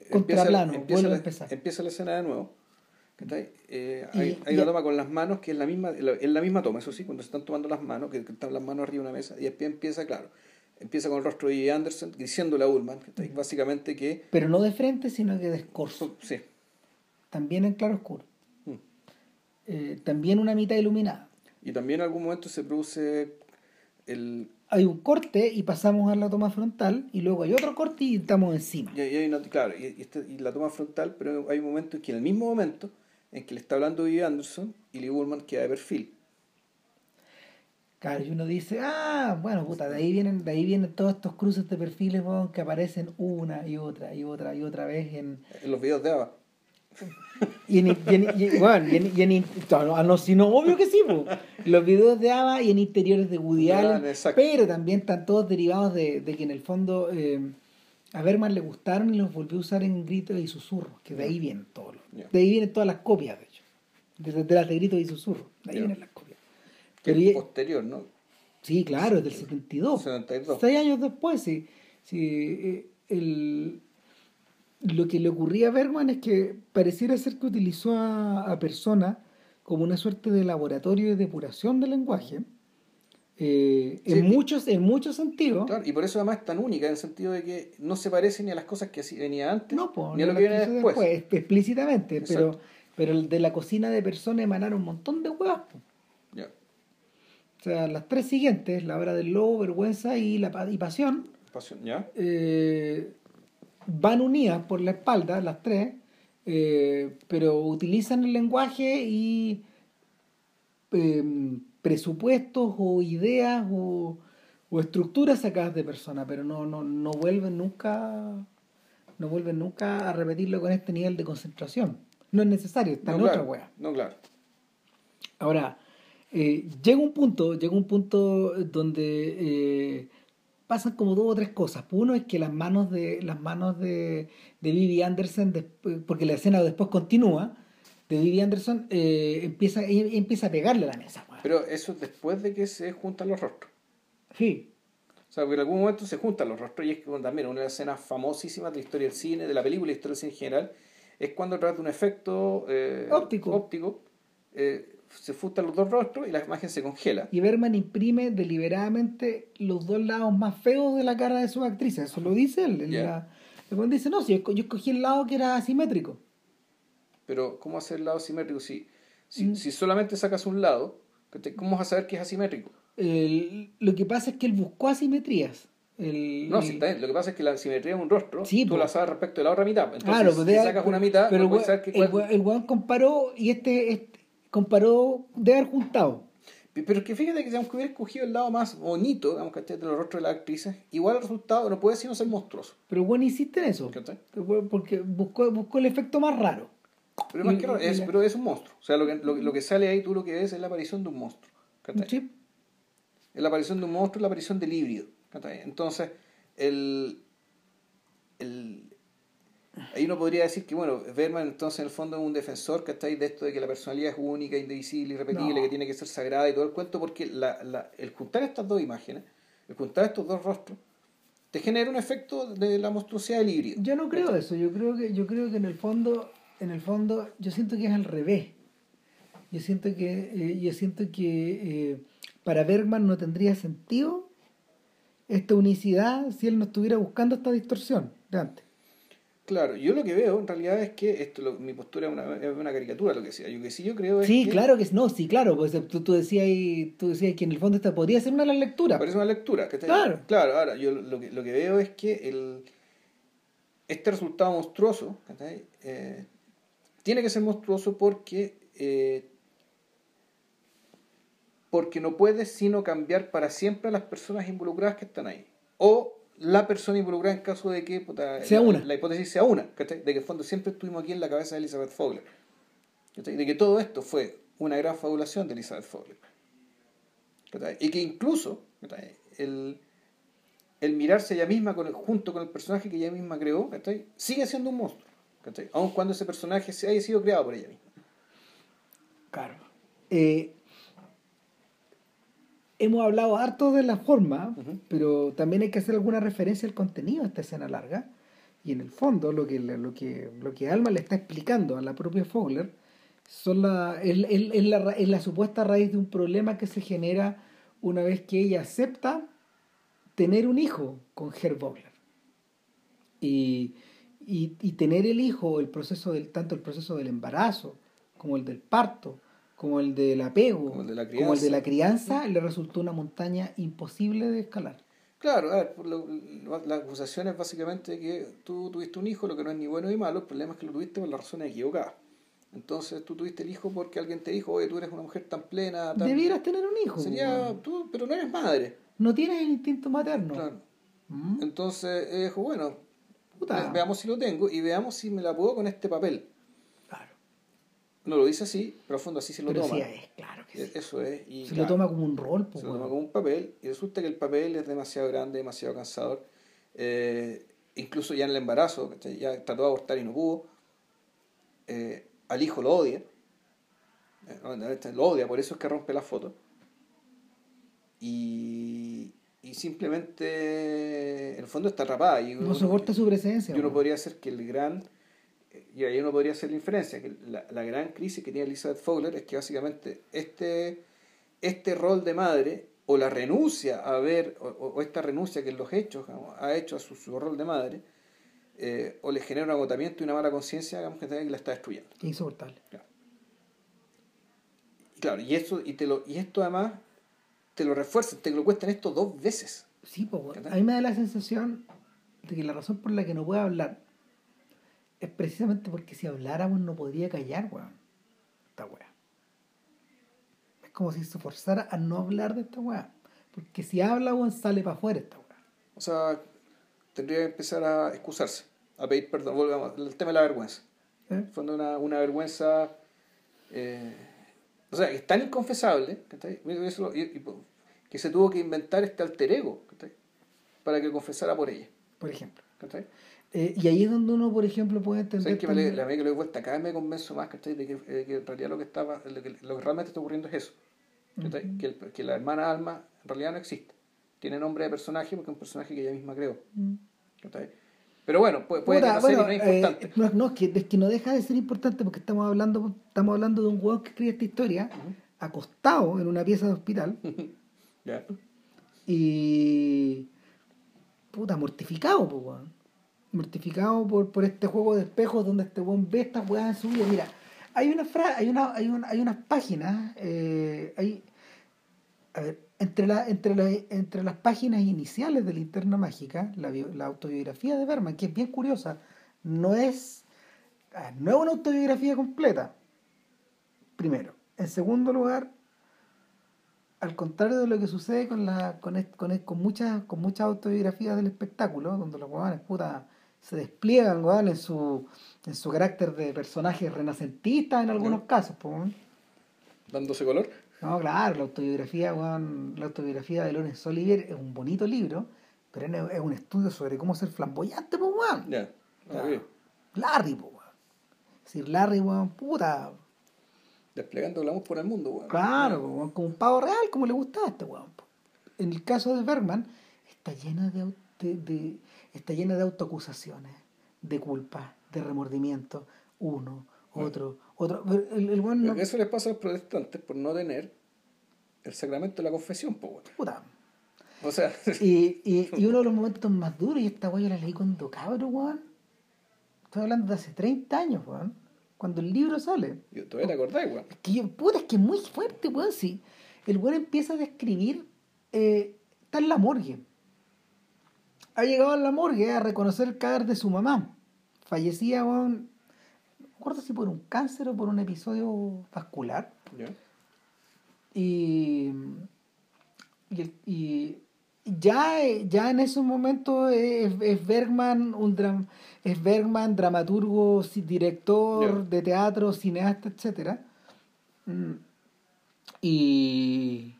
Contraplano, vuelve a empezar. Empieza la escena de nuevo. Eh, hay, hay una toma con las manos que es la misma, es la misma toma, eso sí, cuando se están tomando las manos, que están las manos arriba de una mesa, y después empieza, claro, empieza con el rostro de Anderson diciéndole a Ullman, básicamente que... Pero no de frente, sino que de escorzo. Sí. También en claro oscuro. Mm. Eh, también una mitad iluminada. Y también en algún momento se produce el, hay un corte y pasamos a la toma frontal y luego hay otro corte y estamos encima. Y, y claro, este, y, la toma frontal, pero hay un momento en que en el mismo momento en que le está hablando Vivi Anderson y Lee Bullman queda de perfil. Claro, y uno dice, ah, bueno, puta, de ahí vienen, de ahí vienen todos estos cruces de perfiles que aparecen una y otra y otra y otra vez en, en los videos de Ava. Y en, y en, bueno, y en, y en no, no, sino obvio que sí, los videos de Ava y en interiores de Woody Allen, pero también están todos derivados de, de que en el fondo eh, a Berman le gustaron y los volvió a usar en gritos y susurros, que de ahí vienen todos de ahí vienen todas las copias, de hecho, de, las de gritos y susurros, de ahí vienen las copias. Es posterior, ¿no? Sí, claro, es del 72. 72. Seis años después, sí. sí eh, el, lo que le ocurría a Bergman es que pareciera ser que utilizó a, a personas como una suerte de laboratorio de depuración del lenguaje. Eh, en, muchos, en muchos sentidos. Claro, y por eso además es tan única, en el sentido de que no se parece ni a las cosas que venía antes, ni a lo que viene después. explícitamente, pero, pero de la cocina de personas emanaron un montón de huevas. O sea, las tres siguientes, la hora del lobo, vergüenza y, la, y pasión, pasión ¿ya? Eh, van unidas por la espalda, las tres, eh, pero utilizan el lenguaje y em, presupuestos o ideas o, o, estructuras sacadas de persona, pero no, no, no vuelven nunca no vuelven nunca a repetirlo con este nivel de concentración. No es necesario, está en otra wea. No, claro. Ahora, eh, llega un punto, llega un punto donde eh, pasan como dos o tres cosas. Uno es que las manos de las manos de, de Vivi Anderson, porque la escena después continúa, de Vivi Anderson eh, empieza, empieza a pegarle a la mesa. Pero eso es después de que se juntan los rostros. Sí. O sea, porque en algún momento se juntan los rostros y es que también una de las escenas famosísimas de la historia del cine, de la película y la historia del cine en general, es cuando trata un efecto óptico, óptico se fustan los dos rostros y la imagen se congela. Y Berman imprime deliberadamente los dos lados más feos de la cara de su actriz. Eso lo dice él. En dice, no, si yo escogí el lado que era asimétrico. Pero, ¿cómo hacer el lado asimétrico? Si, si, mm. si solamente sacas un lado, ¿cómo vas a saber que es asimétrico? lo que pasa es que él buscó asimetrías. no, si está bien. lo que pasa es que la asimetría es un rostro, tú la sabes respecto de la otra mitad. Entonces, claro, pues si sacas una mitad, pero el, saber que el, el, comparó y este, este comparó de haber juntado. Pero es que fíjate que si hubiera escogido el lado más bonito, digamos, que de los rostros de las actrices, igual el resultado no puede sino ser monstruoso. Pero bueno, insiste en eso. Porque buscó, buscó el efecto más raro. Pero, más que raro, es, pero es un monstruo. O sea, lo que, lo, que sale ahí, tú lo que ves es la aparición de un monstruo. Sí. Es la aparición de un monstruo, la aparición del híbrido. Entonces, el, el, Ahí uno podría decir que, bueno, Berman entonces en el fondo es un defensor que está ahí de esto de que la personalidad es única, indivisible, irrepetible, que tiene que ser sagrada y todo el cuento, porque la, la, el juntar estas dos imágenes, el juntar estos dos rostros, te genera un efecto de la monstruosidad del híbrido. Yo no creo eso, yo creo que, yo creo que en el fondo, en el fondo, yo siento que es al revés. Yo siento que, eh, yo siento que eh, para Bergman no tendría sentido esta unicidad si él no estuviera buscando esta distorsión de antes. Claro, yo lo que veo en realidad es que esto, mi postura es una, es una, caricatura, lo que sea. Yo que sí yo creo es Sí, claro que no, sí, claro, pues tú, tú, decías, tú decías que en el fondo esta podría ser una lectura. Parece una lectura. claro. Claro, ahora, yo lo que, lo que veo es que el, este resultado monstruoso eh, tiene que ser monstruoso porque, eh, porque no puede sino cambiar para siempre a las personas involucradas que están ahí. O la persona involucrada en caso de que sea la, una. la hipótesis sea una, de que en el fondo siempre estuvimos aquí en la cabeza de Elizabeth Fogler. De que todo esto fue una gran fabulación de Elizabeth Fogler. Y que incluso el, el mirarse ella misma con el, junto con el personaje que ella misma creó, sigue siendo un monstruo. Aun cuando ese personaje haya sido creado por ella misma. Claro. Eh, hemos hablado harto de la forma, pero también hay que hacer alguna referencia al contenido de esta escena larga. Y en el fondo, lo que, lo que, lo que Alma le está explicando a la propia Fogler son la, es, la, es la supuesta raíz de un problema que se genera una vez que ella acepta tener un hijo con Herr Vogler. Y, y, y, tener el hijo, el proceso del, tanto el proceso del embarazo como el del parto, como el del apego, como el de la crianza, como el de la crianza le resultó una montaña imposible de escalar. Claro, a ver, la, acusación es básicamente que tú tuviste un hijo, lo que no es ni bueno ni malo, el problema es que lo tuviste por las razones equivocadas. Entonces tú tuviste el hijo porque alguien te dijo, oye, tú eres una mujer tan plena. Tan... Debieras tener un hijo. Sería tú, pero no eres madre. No tienes el instinto materno. Claro. Mm. Entonces dijo, bueno, veamos si lo tengo y veamos si me la puedo con este papel. No lo dice así, pero a fondo así se lo toma. Sí es, claro que sí. Eso es. Y, se lo toma como un rol. se lo toma como un papel y resulta que el papel es demasiado grande, demasiado cansador. Eh, incluso ya en el embarazo, ya trató de abortar y no pudo. Eh, al hijo lo odia, eh, lo odia, por eso es que rompe la foto. Y, y simplemente, en el fondo está atrapada. Y no soporta su presencia. Y uno podría hacer que el gran, y ahí uno podría hacer la inferencia, que la, la gran crisis que tiene Elizabeth Fowler es que básicamente este, este rol de madre, o la renuncia a ver, o, esta renuncia que en los hechos ha hecho a su, su rol de madre, eh, o le genera un agotamiento y una mala conciencia, digamos, que la está destruyendo. Insoportable. Claro. Claro, y, esto, y, te lo, y esto además te lo refuerza, te lo cuestan esto dos veces. Sí, pues, a mí me da la sensación de que la razón por la que no puedo hablar es precisamente porque si habláramos no podría callar, weón. Esta weá. Es como si se forzara a no hablar de esta weá. Porque si habla, weón, sale para afuera esta weá. O sea, tendría que empezar a excusarse a pedir perdón. Volvamos, el tema de la vergüenza. ¿Eh? Fue una, una vergüenza. Eh, o sea, es tan inconfesable que se tuvo que inventar este alter ego para que confesara por ella. Por ejemplo. Eh, y ahí es donde uno, por ejemplo, puede entender. que la vez que lo he vuelta cada vez me convenzo más de que, de que en realidad lo que, estaba, lo que, lo que realmente está ocurriendo es eso. que, el, que, la hermana Alma en realidad no existe. Tiene nombre de personaje porque es un personaje que ella misma creó. Mm. Pero bueno, puede, puede no es importante. Eh, no, es, que, es que no deja de ser importante porque estamos hablando, estamos hablando de un huevo que escribe esta historia acostado en una pieza de hospital. [laughs] Y. Puta, mortificado, pues, Mortificado por, por este juego de espejos donde este weón ve estas weas en su vida. Mira, hay una frase, hay una, hay una, hay unas páginas, eh, hay. A ver, entre, la, entre, la, entre las páginas iniciales de Linterna Mágica, la, la autobiografía de Berman, que es bien curiosa, no es, no es una autobiografía completa, primero. En segundo lugar, al contrario de lo que sucede con, la, con, con, con, muchas, con muchas autobiografías del espectáculo, donde los huevones puta se despliegan en, su, en su carácter de personajes renacentistas en algunos casos. Dándose color. No, claro, la autobiografía, la autobiografía de Lorenz Olivier es un bonito libro, pero es un estudio sobre cómo ser flamboyante, pues, weón. Ya, Larry, pues, weón. Es decir, Larry, weón, puta. Desplegando la por el mundo, weón. Claro, weón, como un pavo real, como le gusta a este weón. En el caso de Bergman, está llena de, de, está llena de autoacusaciones, de culpa, de remordimiento, uno, otro, otro. El, el Eso les pasa a los protestantes por no tener el sacramento de la confesión, pues, Puta. O sea. [laughs] Y, y, y, uno de los momentos más duros, y esta weá yo la leí cuando cabro, weón. Estoy hablando de hace 30 años, weón. Cuando el libro sale. Yo todavía te acordás, weón. Es que puta, es que es muy fuerte, weón. Sí. El weón empieza a describir. Eh, está en la morgue. Ha llegado a la morgue a reconocer el cadáver de su mamá. Fallecía, weón, acuerdo si por un cáncer o por un episodio vascular. Y, y, ya, ya en esos momentos es, Bergman, un es Bergman, dramaturgo, director de teatro, cineasta, etc. Mm. Y,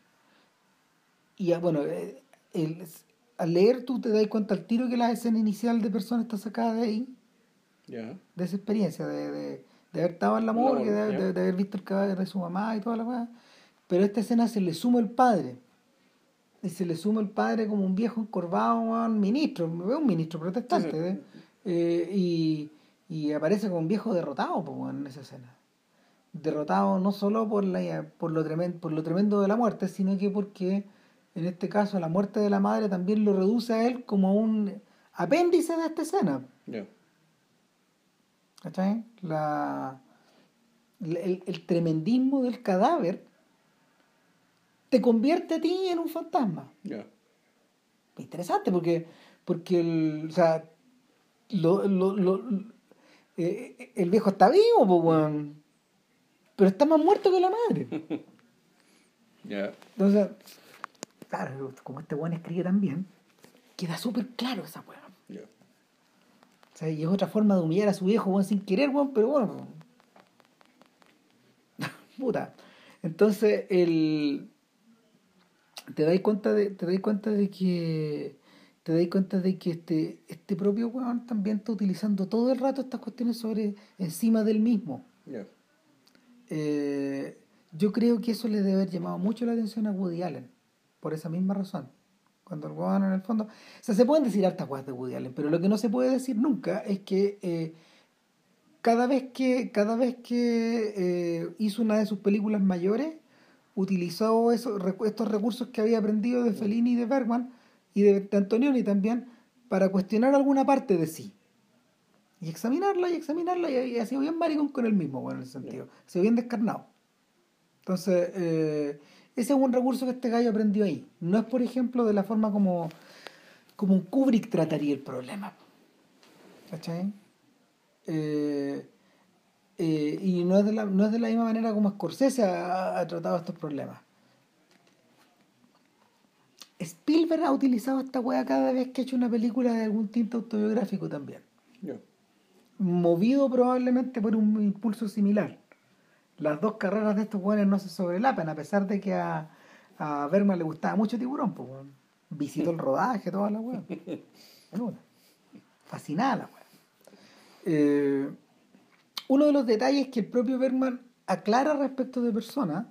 y bueno, eh, al leer tú te das cuenta al tiro que la escena inicial de persona está sacada de ahí de esa experiencia, de, de, de, haber estado en la morgue, de, haber visto el cadáver de su mamá y toda la cosa. Pero a esta escena se le suma el padre. Y se le suma el padre como un viejo encorvado, un ministro, un ministro protestante. ¿eh? Eh, y, y, aparece como un viejo derrotado en esa escena. Derrotado no solo por, la, por, lo tremendo, por lo tremendo de la muerte, sino que porque en este caso la muerte de la madre también lo reduce a él como un apéndice de esta escena. ¿Cachai? La, el, tremendismo del cadáver te convierte a ti en un fantasma. Interesante porque, porque el, o sea, lo, eh, el viejo está vivo, pero está más muerto que la madre. [laughs] Entonces, claro, como este weón escribe también, queda súper claro esa weón. O sea, y es otra forma de humillar a su viejo, weón, sin querer, weón, pero bueno. [laughs] Puta. Entonces, el. Te dais cuenta de. Te dais cuenta de que. Te dais cuenta de que este, este propio weón también está utilizando todo el rato estas cuestiones sobre encima del mismo. Eh, yo creo que eso le debe haber llamado mucho la atención a Woody Allen, por esa misma razón. Cuando el weón en el fondo. O sea, se pueden decir hartas cosas de Woody Allen, pero lo que no se puede decir nunca es que eh, cada vez que, cada vez que eh, hizo una de sus películas mayores, utilizó esos, estos recursos que había aprendido de Fellini y de Bergman y de, Antonioni también para cuestionar alguna parte de sí. Y examinarla y examinarla y, ha sido bien maricón con el mismo, bueno, en el sentido. Ha sido bien descarnado. Entonces, eh, ese es un recurso que este gallo aprendió ahí. No es, por ejemplo, de la forma como, como un Kubrick trataría el problema. ¿Cachai? Eh, eh, y no es, de la, no es de la misma manera como Scorsese ha, tratado estos problemas. Spielberg ha utilizado esta weá cada vez que ha hecho una película de algún tinto autobiográfico también. Movido probablemente por un impulso similar las dos carreras de estos weones no se sobrelapan, a pesar de que a, a Berman le gustaba mucho Tiburón, pues, visitó el [laughs] rodaje, toda la weón. [laughs] Fascinada la weón. Eh, uno de los detalles que el propio Bergman aclara respecto de Persona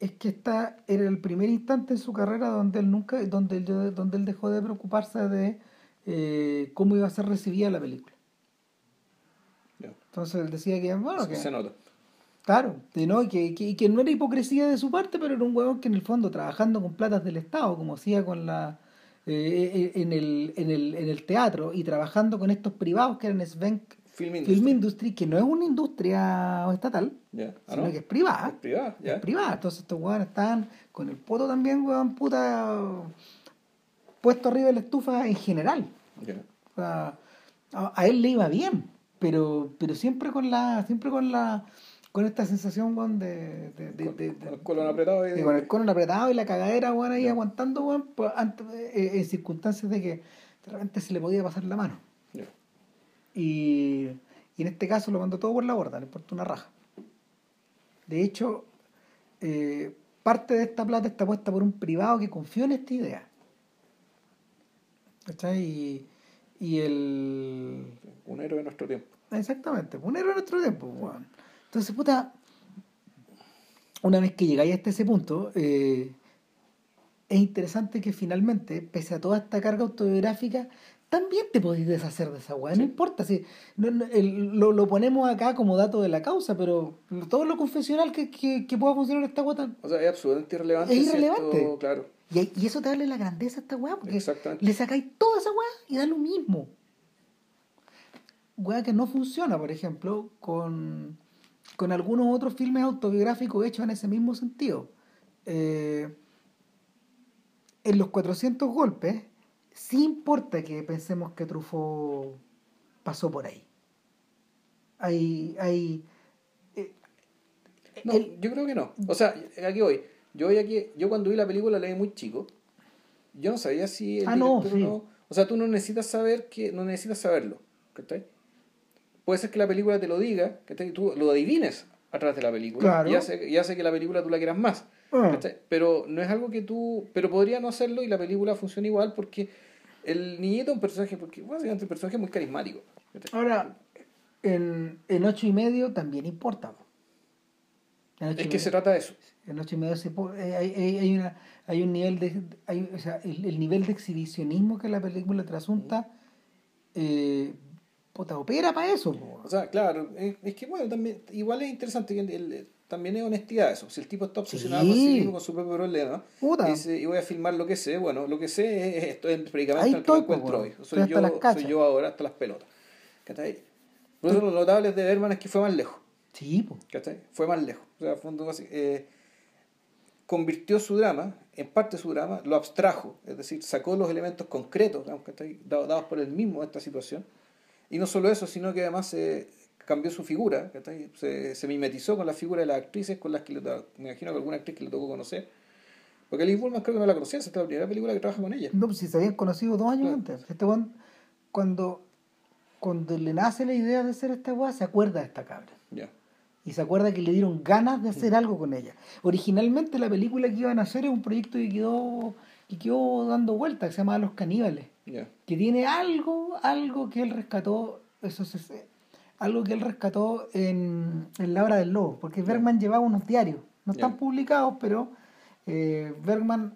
es que esta era el primer instante en su carrera donde él nunca, donde él, donde él dejó de preocuparse de eh, cómo iba a ser recibida la película. Entonces él decía que bueno que se nota Claro, ¿no? Y que, que, no era hipocresía de su parte, pero era un huevón que en el fondo, trabajando con platas del Estado, como hacía con la eh, eh, en, el, en, el, en el teatro, y trabajando con estos privados que eran Svenk Film Industry. que no es una industria estatal, ah, sino que es privada. Es privada, Es privada. Entonces estos huevones estaban con el poto también, huevón, puta, puesto arriba de la estufa en general. a, a, él le iba bien, pero, pero siempre con la, siempre con la con esta sensación, weón, de, de, de, de, con el colon apretado y, con el colon apretado y la cagadera, weón, ahí aguantando, weón, pues, eh, en circunstancias de que de repente se le podía pasar la mano. Y, y, en este caso lo mandó todo por la borda, le importa una raja. De hecho, eh, parte de esta plata está puesta por un privado que confió en esta idea. ¿Cachai? Y, y el... Un héroe de nuestro tiempo. Exactamente, un héroe de nuestro tiempo, weón. Entonces, puta, una vez que llegáis hasta ese punto, eh, es interesante que finalmente, pese a toda esta carga autobiográfica, también te podéis deshacer de esa weá, no importa, si lo, lo, ponemos acá como dato de la causa, pero todo lo confesional que, que, pueda funcionar esta weá O sea, es absolutamente irrelevante. Es irrelevante. claro. Y, y, eso te da la grandeza a esta weá, porque le sacáis toda esa weá y da lo mismo. Weá que no funciona, por ejemplo, con con algunos otros filmes autobiográficos hechos en ese mismo sentido. Eh, en los 400 golpes, sí importa que pensemos que Truffaut pasó por ahí. Hay, hay eh, no, yo creo que no. O sea, aquí voy. Yo voy aquí, yo cuando vi la película la vi muy chico. Yo no sabía si el ah, no, no, O sea, tú no necesitas saber que, no necesitas saberlo. ¿Cachai? Puede ser que la película te lo diga, que tú lo adivines a través de la película y, hace, hace que la película tú la quieras más. Ah. Pero no es algo que tú. Pero podría no hacerlo y la película funciona igual porque el niñito es un personaje, porque básicamente un personaje muy carismático. Ahora, en, en ocho y medio también importa. Es que se trata de eso. En ocho y medio eh, hay, hay, una, hay un nivel de. Hay, o sea, el, nivel de exhibicionismo que la película trasunta. Eh, puta, opera para eso. O sea, claro, es, que bueno, también, igual es interesante que también es honestidad eso. Si el tipo está obsesionado con sí mismo, con su propio problema, y dice, y voy a filmar lo que sé, bueno, lo que sé es esto, es prácticamente lo que encuentro hoy. Soy yo, soy yo ahora hasta las pelotas. Por eso lo notable de Berman es que fue más lejos. Sí, pues. Fue más lejos. O sea, fondo, eh, convirtió su drama, en parte su drama, lo abstrajo, es decir, sacó los elementos concretos dados por él mismo a esta situación. Y no solo eso, sino que además se cambió su figura, se, se, mimetizó con la figura de las actrices con las que le me imagino que alguna actriz que le tocó conocer. Porque Liz Bullman creo que no la conocía, esta es la primera película que trabaja con ella. No, pues si se habían conocido dos años antes. Este cuando, cuando le nace la idea de hacer esta weá, se acuerda de esta cabra. Ya y se acuerda que le dieron ganas de hacer algo con ella. Originalmente la película que iban a hacer es un proyecto que quedó, que quedó dando vueltas, que se llama Los Caníbales, que tiene algo, algo que él rescató, eso es, algo que él rescató en, en La Hora del Lobo, porque Bergman llevaba unos diarios, no están publicados, pero eh, Bergman,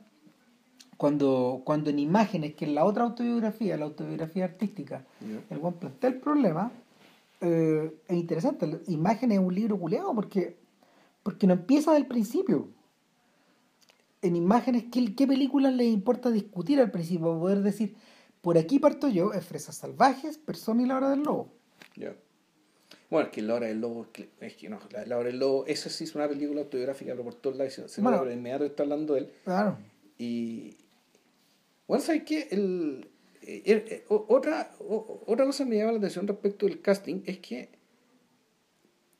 cuando, cuando en imágenes, que en la otra autobiografía, la autobiografía artística, el buen plantea el problema, eh, es interesante. Imágenes es un libro culeado porque, porque no empieza del principio. En imágenes, ¿qué, qué películas les importa discutir al principio? Poder decir, por aquí parto yo, es Fresas Salvajes, Persona y la Hora del Lobo. Bueno, es que La Hora del Lobo, es que no, La, Hora del Lobo, eso sí es una película autobiográfica, lo por todos lados, se bueno, me inmediato está hablando de él. Claro. Y, bueno, ¿sabes qué? El, eh, eh, otra, otra cosa que me llama la atención respecto del casting es que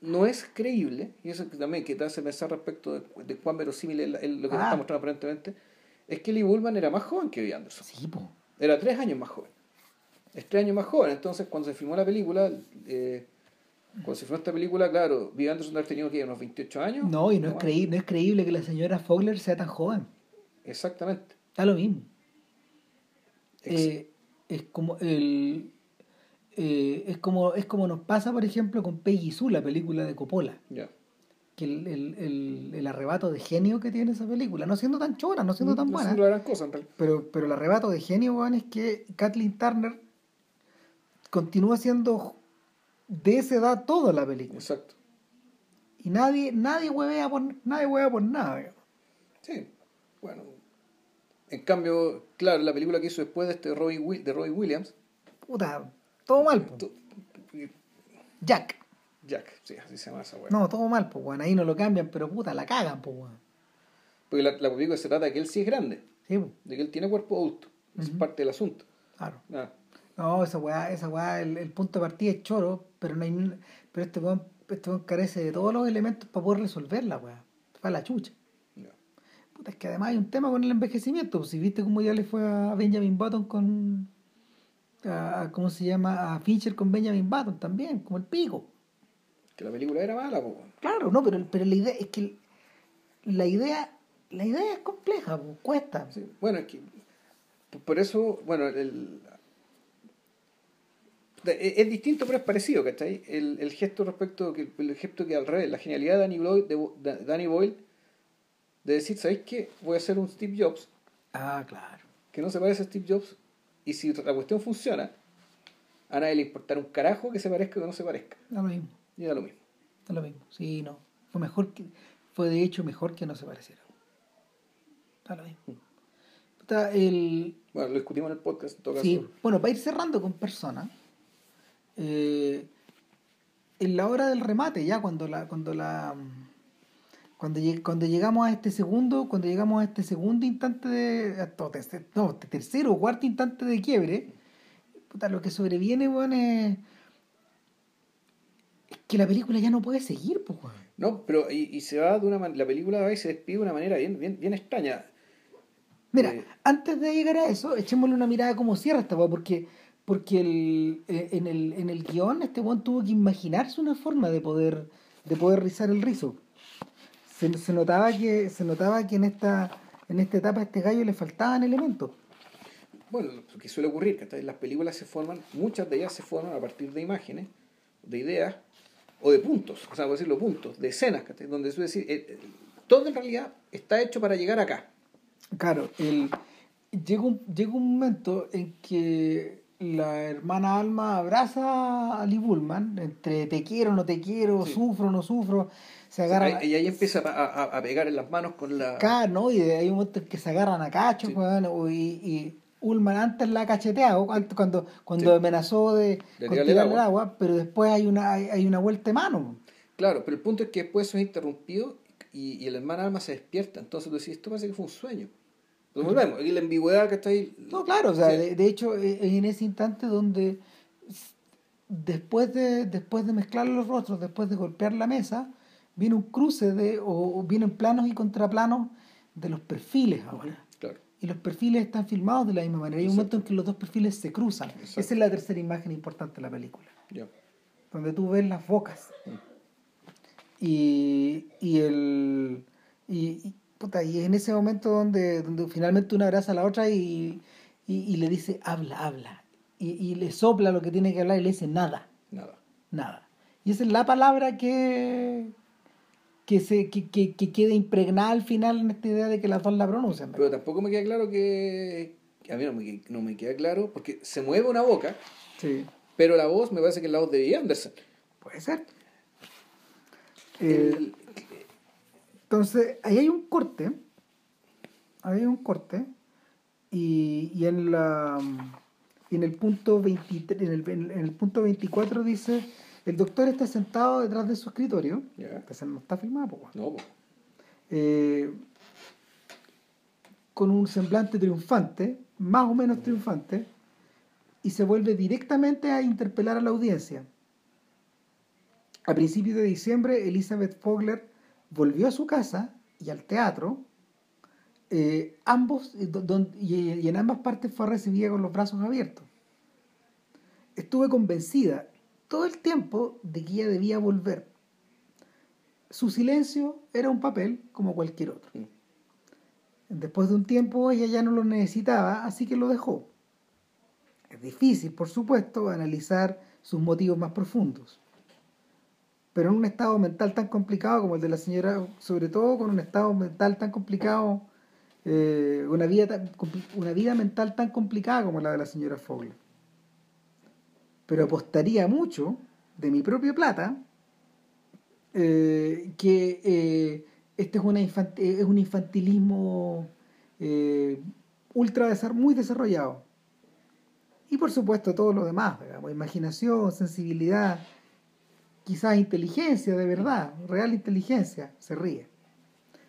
no es creíble, y eso también que te hace pensar respecto de, cuán verosímil es lo que nos está ah. mostrando aparentemente, es que Lee Bullman era más joven que Bill Anderson. Sí, Era tres años más joven. Es tres años más joven. Entonces, cuando se filmó la película, eh, cuando se filmó esta película, claro, Bill Anderson había tenido que unos 28 años. No, y no, es, creíble, no es creíble que la señora Fogler sea tan joven. Exactamente. Está lo mismo. Eh, es como el eh, es como es como nos pasa por ejemplo con Peggy Sue la película de Coppola que el, el, el, arrebato de genio que tiene esa película no siendo tan chora no siendo tan buena pero pero el arrebato de genio es que Kathleen Turner continúa siendo de esa edad toda la película exacto y nadie nadie huevea por nadie huevea por nada sí bueno en cambio, claro, la película que hizo después de este Roy, de Roy Williams. Puta, todo mal. Jack. Jack, sí, así se llama esa weá. No, todo mal, pues weón. Ahí no lo cambian, pero puta, la cagan, pues weón. Porque la, la película se trata de que él sí es grande. Sí, De que él tiene cuerpo adulto. Es parte del asunto. Claro. Ah. No, esa weá, esa weá, el, punto de partida es choro, pero no hay pero este weón, este weón carece de todos los elementos para poder resolverla, weá. Para la chucha es que además hay un tema con el envejecimiento. Pues, si viste cómo ya le fue a Benjamin Button con. A, ¿Cómo se llama? A Fincher con Benjamin Button también, como el pico. Que la película era mala. Claro, no, pero, pero la idea es que. La idea, la idea es compleja, cuesta. bueno, es que. Por eso, bueno, el, es distinto pero es parecido, ¿cachai? El, el gesto respecto, el gesto que al revés, la genialidad de Danny Boyle, de Danny Boyle de decir, ¿sabéis qué? Voy a hacer un Steve Jobs. Ah, claro. Que no se parece a Steve Jobs. Y si la cuestión funciona, a nadie le importará un carajo que se parezca o que no se parezca. Lo mismo. Y da lo mismo. Da lo mismo. Sí, no. Fue mejor que, fue de hecho mejor que no se pareciera. Da lo mismo. Está el... Bueno, lo discutimos en el podcast en todo sí. Bueno, para ir cerrando con personas, eh, en la hora del remate, ya cuando la, cuando la cuando, cuando llegamos a este segundo, cuando llegamos a este segundo instante de. no, tercero o cuarto instante de quiebre, puta, lo que sobreviene, bueno, es, que la película ya no puede seguir, pues, No, pero y, se va de una manera. La película va y se despide de una manera bien, bien, bien extraña. Mira, eh, antes de llegar a eso, echémosle una mirada como cierra esta porque porque el, eh, en, el, en el guion este weón tuvo que imaginarse una forma de poder de poder rizar el rizo se, notaba que se notaba que en esta en esta etapa a este gallo le faltaban elementos bueno lo que suele ocurrir que las películas se forman muchas de ellas se forman a partir de imágenes de ideas o de puntos o sea por decirlo puntos de escenas donde suele decir eh, todo en realidad está hecho para llegar acá claro el llega un, llega un momento en que la hermana Alma abraza a Lee Bullman entre te quiero, no te quiero, sufro, no sufro se agarran. y ahí empieza a, a, pegar en las manos con la. Claro, ¿no? Y hay un momento en que se agarran a cachos, y, y Ullman antes la cacheteado cuando, cuando amenazó de, de tirarle el agua. pero después hay una, hay, una vuelta de mano. Claro, pero el punto es que después eso es interrumpido y, y el hermano Alma se despierta. Entonces tú decís, esto parece que fue un sueño. Lo volvemos, y la ambigüedad que está ahí. No, claro, o sea, de, hecho es en ese instante donde después de, después de mezclar los rostros, después de golpear la mesa, viene un cruce de, o, vienen planos y contraplanos de los perfiles ahora. Y los perfiles están filmados de la misma manera. Hay un momento en que los dos perfiles se cruzan. Esa es la tercera imagen importante de la película. Donde tú ves las bocas. Mm. Y, y el. Y, y, en ese momento donde, donde finalmente una abraza a la otra y, y, le dice, habla, habla. Y, le sopla lo que tiene que hablar y le dice, nada. Nada. Nada. Y esa es la palabra que, que, se, que, que, quede impregnada al final en esta idea de que las dos la pronuncian. Pero tampoco me queda claro que... A mí no me, no me queda claro, porque se mueve una boca, sí. pero la voz me parece que es la voz de Anderson. Puede ser. El, entonces, ahí hay un corte. Ahí hay un corte. Y, y en la en el punto 23, en el, en el punto 24 dice el doctor está sentado detrás de su escritorio yeah. que no está filmado no, eh, con un semblante triunfante más o menos triunfante y se vuelve directamente a interpelar a la audiencia. A principios de diciembre Elizabeth Fogler volvió a su casa y al teatro, eh, ambos, eh, y, en ambas partes fue recibida con los brazos abiertos. Estuve convencida todo el tiempo de que ella debía volver. Su silencio era un papel como cualquier otro. Mm. Después de un tiempo ella ya no lo necesitaba, así que lo dejó. Es difícil, por supuesto, analizar sus motivos más profundos pero en un estado mental tan complicado como el de la señora, sobre todo con un estado mental tan complicado, eh, una, vida una vida mental tan complicada como la de la señora Fogler. Pero apostaría mucho de mi propia plata eh, que eh, este es, una es un infantilismo ultra muy desarrollado. Y por supuesto todo lo demás, imaginación, sensibilidad, quizás inteligencia de verdad, real inteligencia, se ríe.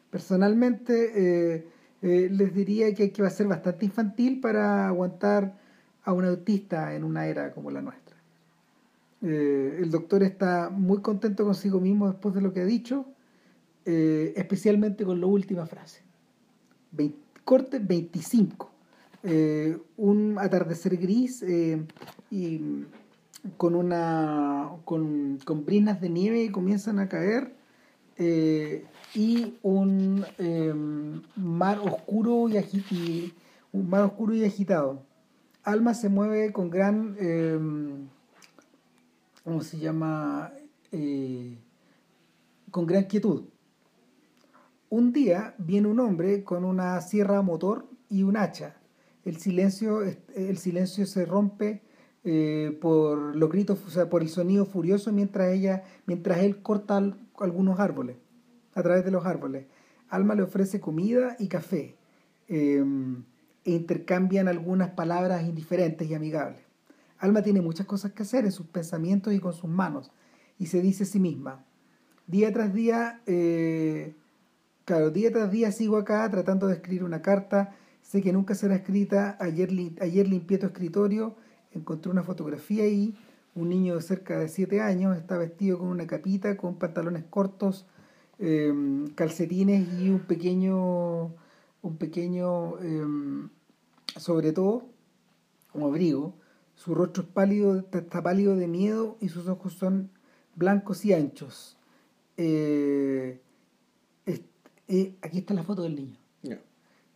Personalmente eh, eh, les diría que, va a ser bastante infantil para aguantar a un autista en una era como la nuestra. Eh, el doctor está muy contento consigo mismo después de lo que ha dicho, especialmente con la última frase. corte 25. un atardecer gris y con una con, con brinas de nieve y comienzan a caer eh, y un em, mar oscuro y, un mar oscuro y agitado Alma se mueve con gran ¿cómo se llama? Eh, con gran quietud un día viene un hombre con una sierra motor y un hacha el silencio el silencio se rompe eh, por los gritos, o sea, por el sonido furioso mientras ella, mientras él corta algunos árboles, a través de los árboles. Alma le ofrece comida y café em, e intercambian algunas palabras indiferentes y amigables. Alma tiene muchas cosas que hacer en sus pensamientos y con sus manos y se dice a sí misma, día tras día, eh, claro, día tras día sigo acá tratando de escribir una carta, sé que nunca será escrita, ayer, ayer limpié tu escritorio, encontré una fotografía ahí, un niño de cerca de 7 años, está vestido con una capita, con pantalones cortos, em, calcetines y un pequeño, un pequeño, em, sobre todo, como abrigo. Su rostro es pálido, está pálido de miedo y sus ojos son blancos y anchos. Eh, eh, aquí está la foto del niño.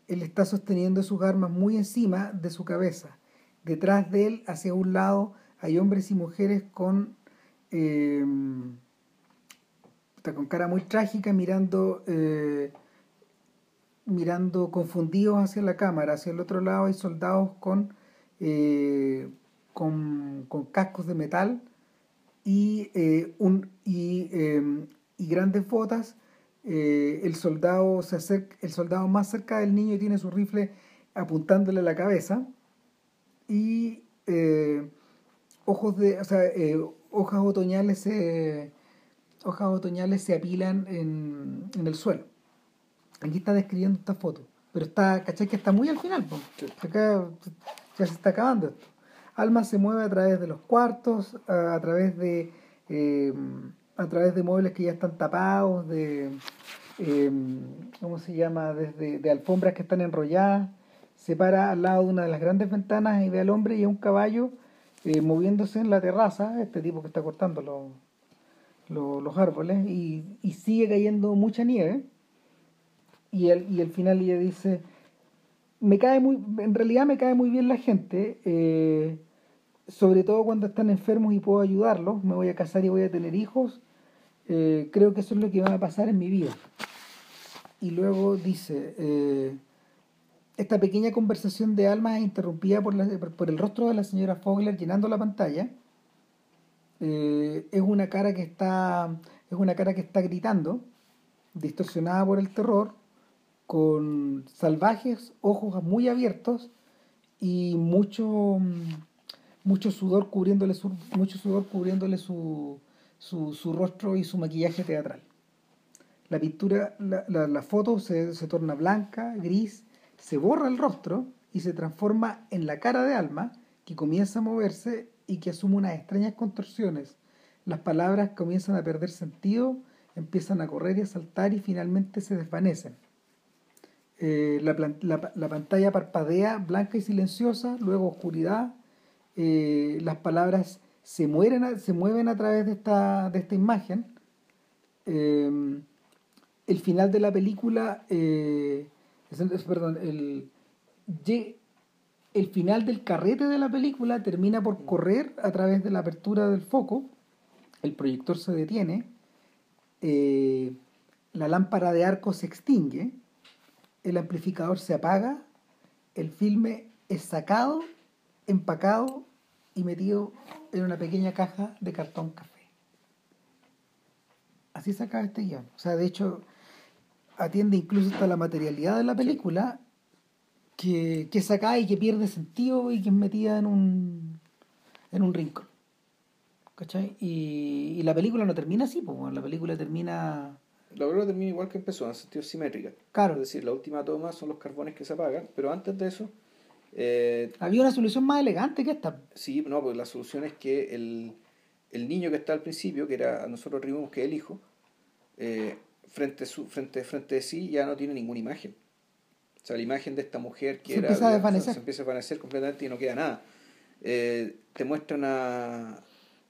Él está sosteniendo sus armas muy encima de su cabeza Detrás de él, hacia un lado, hay hombres y mujeres con, eh, con cara muy trágica mirando, mirando confundidos hacia la cámara. Hacia el otro lado hay soldados con, eh, con, con, cascos de metal y, un, y, y grandes botas. el, soldado se acerca, el soldado más cerca del niño tiene su rifle apuntándole a la cabeza y eh, ojos de, o sea, eh, hojas otoñales, eh, hojas otoñales se apilan en, el suelo. Aquí está describiendo esta foto. Pero está, ¿cachai? Que está muy al final. Acá ya se está acabando esto. Alma se mueve a través de los cuartos, a, través de eh, a través de muebles que ya están tapados, de eh, ¿cómo se llama? Desde de alfombras que están enrolladas. Se para al lado de una de las grandes ventanas y ve al hombre y a un caballo eh, moviéndose en la terraza, este tipo que está cortando los, árboles, y, sigue cayendo mucha nieve. Y al, y al final ella dice, me cae muy, en realidad me cae muy bien la gente, eh, sobre todo cuando están enfermos y puedo ayudarlos, me voy a casar y voy a tener hijos, eh, creo que eso es lo que va a pasar en mi vida. Y luego dice, esta pequeña conversación de alma es interrumpida por, por, el rostro de la señora Fogler llenando la pantalla. Eh, es una cara que está es una cara que está gritando, distorsionada por el terror, con salvajes ojos muy abiertos y mucho mucho sudor cubriéndole su, mucho sudor cubriéndole su, su, rostro y su maquillaje teatral. La pintura, la, la, foto se, se torna blanca, gris se borra el rostro y se transforma en la cara de Alma, que comienza a moverse y que asume unas extrañas contorsiones. Las palabras comienzan a perder sentido, empiezan a correr y a saltar y finalmente se desvanecen. Eh, la, pantalla parpadea blanca y silenciosa, luego oscuridad. Eh, las palabras se, se mueven a través de esta, de esta imagen. Eh, el final de la película perdón, el, el final del carrete de la película termina por correr a través de la apertura del foco, el proyector se detiene, eh, la lámpara de arco se extingue, el amplificador se apaga, el filme es sacado, empacado y metido en una pequeña caja de cartón café. Así se acaba este guion. O sea, de hecho, atiende incluso hasta la materialidad de la película, que, que se y que pierde sentido y que es metida en un, en un rincón. ¿Cachai? Y, la película no termina así, pues la película termina... La película termina igual que empezó, en sentido simétrica. Claro. Es decir, la última toma son los carbones que se apagan, pero antes de eso... Eh, Había una solución más elegante que esta. Sí, no, pues la solución es que el, el niño que está al principio, que era nosotros rimos que el hijo, eh, frente, su, frente, frente de sí ya no tiene ninguna imagen. O sea, la imagen de esta mujer que se Empieza a desvanecer. Se, empieza a desvanecer completamente y no queda nada. Eh, te muestran a.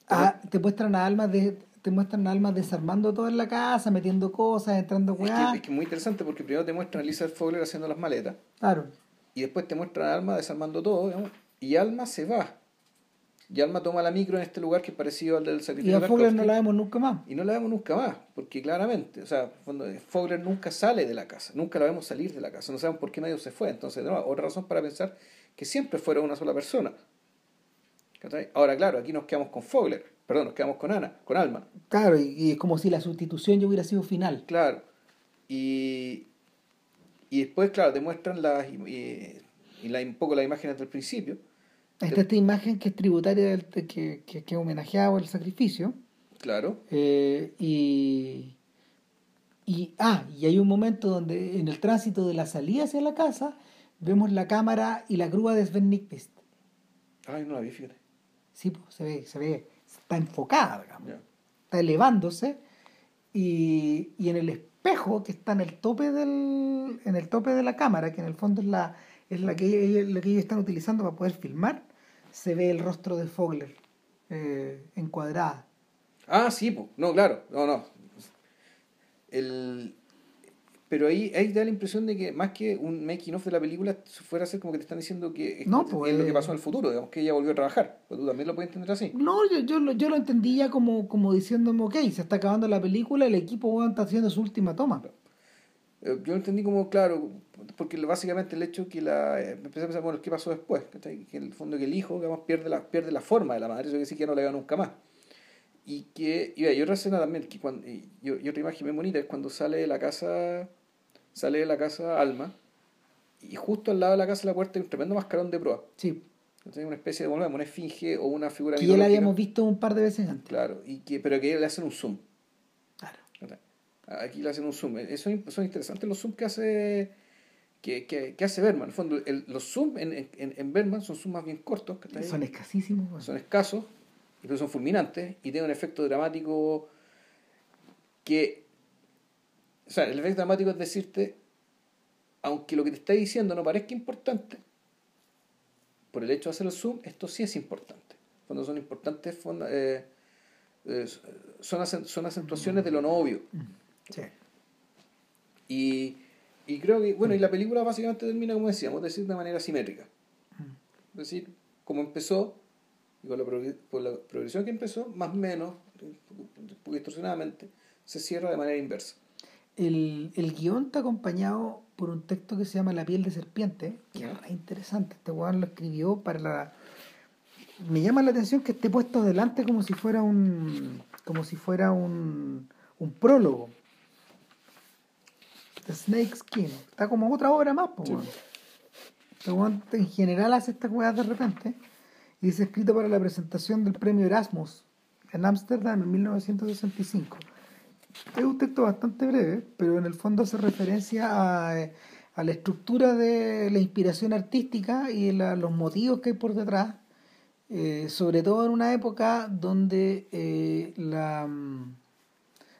Ah, te muestran a almas de te muestran almas desarmando toda la casa, metiendo cosas, entrando weá. Es que es muy interesante porque primero te muestran a Elizabeth Fogler haciendo las maletas. Claro. Y después te muestran a Alma desarmando todo, y Alma se va. Y Alma toma la micro en este lugar que es parecido al del sacrificio. Y a Fogler no la vemos nunca más. Y no la vemos nunca más, porque claramente, o sea, Fogler nunca sale de la casa, nunca la vemos salir de la casa, no sabemos por qué nadie se fue. Entonces, no, otra razón para pensar que siempre fuera una sola persona. Ahora, claro, aquí nos quedamos con Fogler, perdón, nos quedamos con Ana, con Alma. Claro, y, es como si la sustitución ya hubiera sido final. Claro. Y, y después, claro, demuestran las, y, y la, un poco las imágenes del principio Está esta imagen que es tributaria del, que, que, que homenajeaba el sacrificio. Claro. Eh, y, y, ah, y hay un momento donde en el tránsito de la salida hacia la casa vemos la cámara y la grúa de Sven Nykvist. Ay, no la vi, fíjate. Sí, pues, se ve, se ve, está enfocada, digamos. Está elevándose y, y en el espejo que está en el tope del en el tope de la cámara, que en el fondo es la es la que, ellos están utilizando para poder filmar, se ve el rostro de Fogler eh, encuadrada. Ah, sí, pues. no, claro, no, no. El... Pero ahí, ahí da la impresión de que más que un making of de la película, fuera a ser como que te están diciendo que es, pues, lo que pasó en el futuro, digamos, que ella volvió a trabajar. Pues tú también lo puedes entender así. No, yo, yo, lo, yo lo entendía como, como diciéndome, ok, se está acabando la película, el equipo está haciendo su última toma. Eh, yo lo entendí como, claro, porque básicamente el hecho que la. Eh, empecé a pensar, bueno, ¿qué pasó después? Que en el fondo que el hijo, digamos, pierde la, pierde la forma de la madre, eso quiere decir que no le veo nunca más. Y que. Y, y otra escena también, que cuando, y, y, otra imagen muy bonita es cuando sale de la casa. Sale de la casa Alma, y justo al lado de la casa de la puerta hay un tremendo mascarón de proa. Sí. Entonces, una especie de, volvemos, una esfinge o una figura Que ya la habíamos visto un par de veces antes. Claro, y que, pero que le hacen un zoom. Aquí le hacen un zoom. Eso, son interesantes los zoom que hace que, que, hace Berman. En el fondo, los zoom en, en, en, Berman son zooms más bien cortos. Son escasísimos. Son escasos, pero son fulminantes y tienen un efecto dramático que... O sea, el efecto dramático es decirte, aunque lo que te está diciendo no parezca importante, por el hecho de hacer el zoom, esto sí es importante. Cuando son importantes, eh, eh, son, son acentuaciones de lo no obvio. Sí. Y, y creo que, bueno, y la película básicamente termina, como decíamos, decir, de manera simétrica. Es decir, como empezó, y con la, la progresión que empezó, más o menos, un poco distorsionadamente, se cierra de manera inversa. El, el guion está acompañado por un texto que se llama La piel de serpiente, que es interesante. Este weón lo escribió para la. Me llama la atención que esté puesto adelante como si fuera un. como si fuera un, un prólogo. The Snake Skin. Está como otra obra más, pues, en general hace estas weas de repente. Y dice escrito para la presentación del premio Erasmus en Ámsterdam en 1965. Es un texto bastante breve, pero en el fondo hace referencia a, a la estructura de la inspiración artística y la, los motivos que hay por detrás, eh, sobre todo en una época donde eh, la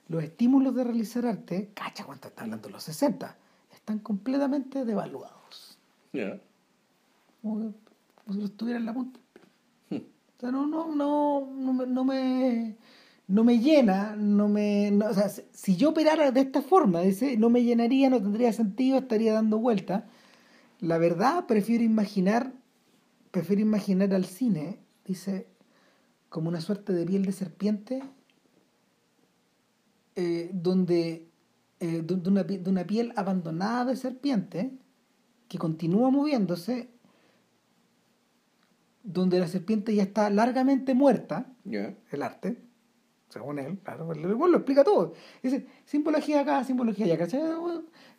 los estímulos de realizar arte, cacha cuánto están hablando los 60, están completamente devaluados. Como, si lo estuviera en la punta. Hmm. O sea, no, no, no, no me, no me llena, no me, o sea, si yo operara de esta forma, dice, no me llenaría, no tendría sentido, estaría dando vueltas. La verdad, prefiero imaginar, prefiero imaginar al cine, dice, como una suerte de piel de serpiente eh, donde eh, de, una, de, una, piel abandonada de serpiente que continúa moviéndose, donde la serpiente ya está largamente muerta, el arte, según él, claro, lo explica todo. Dice, simbología acá, simbología allá, ¿cachai?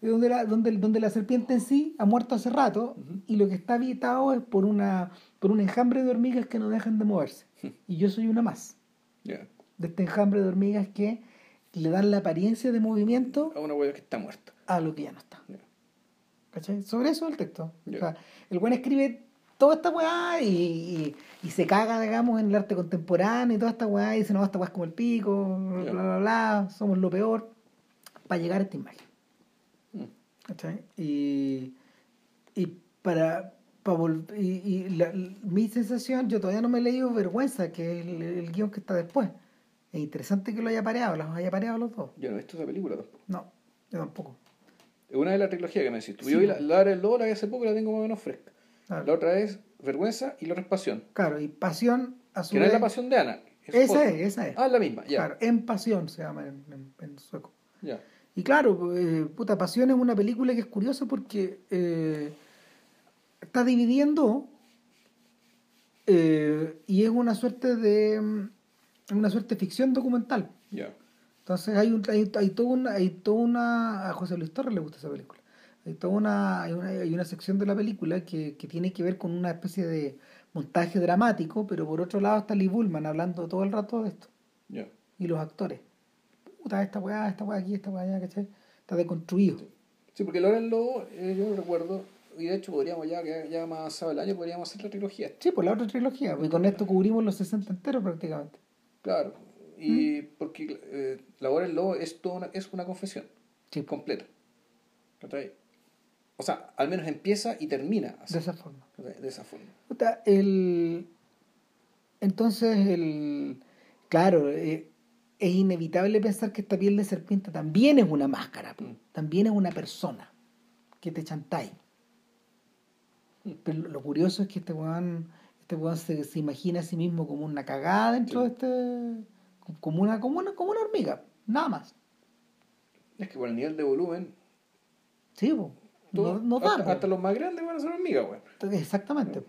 Donde la, donde, donde la serpiente en sí ha muerto hace rato y lo que está habitado es por, una, por un enjambre de hormigas que no dejan de moverse. [laughs] y yo soy una más. De este enjambre de hormigas que le dan la apariencia de movimiento a una hueá que está muerta. A lo que ya no está. ¿Cachai? Sobre eso el texto. O sea, el buen escribe toda esta weá y, y, se caga, digamos, en el arte contemporáneo y toda esta weá y dice, no, esta weá es como el pico, bla, bla, bla, somos lo peor, para llegar a esta imagen. Mm. ¿Cachai? Y, y para, para y, y mi sensación, yo todavía no me he leído Vergüenza, que es el, el guion que está después. Es interesante que lo haya pareado, los haya pareado los dos. Yo no he visto esa película tampoco. No, yo tampoco. Es una de las trilogías que me decís. yo vi la, la del Lobo, la que hace poco la tengo más o menos fresca. La otra es Vergüenza y la otra es Pasión. Claro, y Pasión a su Que no es la Pasión de Ana. esa es, esa es. Ah, la misma, ya. Claro, En Pasión se llama en, sueco. Ya. Y claro, eh, puta, Pasión es una película que es curiosa porque eh, está dividiendo eh, y es una suerte de es una suerte de ficción documental. Entonces hay, un, hay, hay, toda una, hay toda una... A José Luis Torres le gusta esa película. Hay toda una, hay una, hay una sección de la película que, que, tiene que ver con una especie de montaje dramático, pero por otro lado está Lee Bullman hablando todo el rato de esto. Y los actores. Puta, esta weá, esta weá aquí, esta weá allá, ¿cachai? Está deconstruido. Sí, porque Loren Lobo, eh, yo recuerdo, y de hecho podríamos ya, que ya más avanzado el año, podríamos hacer la trilogía. Sí, pues la otra trilogía, y con esto cubrimos los 60 enteros prácticamente. Claro, y ¿Mm? porque eh, la hora del lobo es, toda una, es una confesión sí. completa. O sea, al menos empieza y termina así. De esa forma. De esa forma. El, entonces, el, claro, eh, es inevitable pensar que esta piel de serpiente también es una máscara, mm. también es una persona que te chantáis. Mm. Pero lo curioso es que este weón este se, imagina a sí mismo como una cagada dentro de este. Como una, como, una, como una hormiga, nada más. Es que por el nivel de volumen. Sí, no, no hasta, los más grandes van a ser hormigas, güey. Exactamente.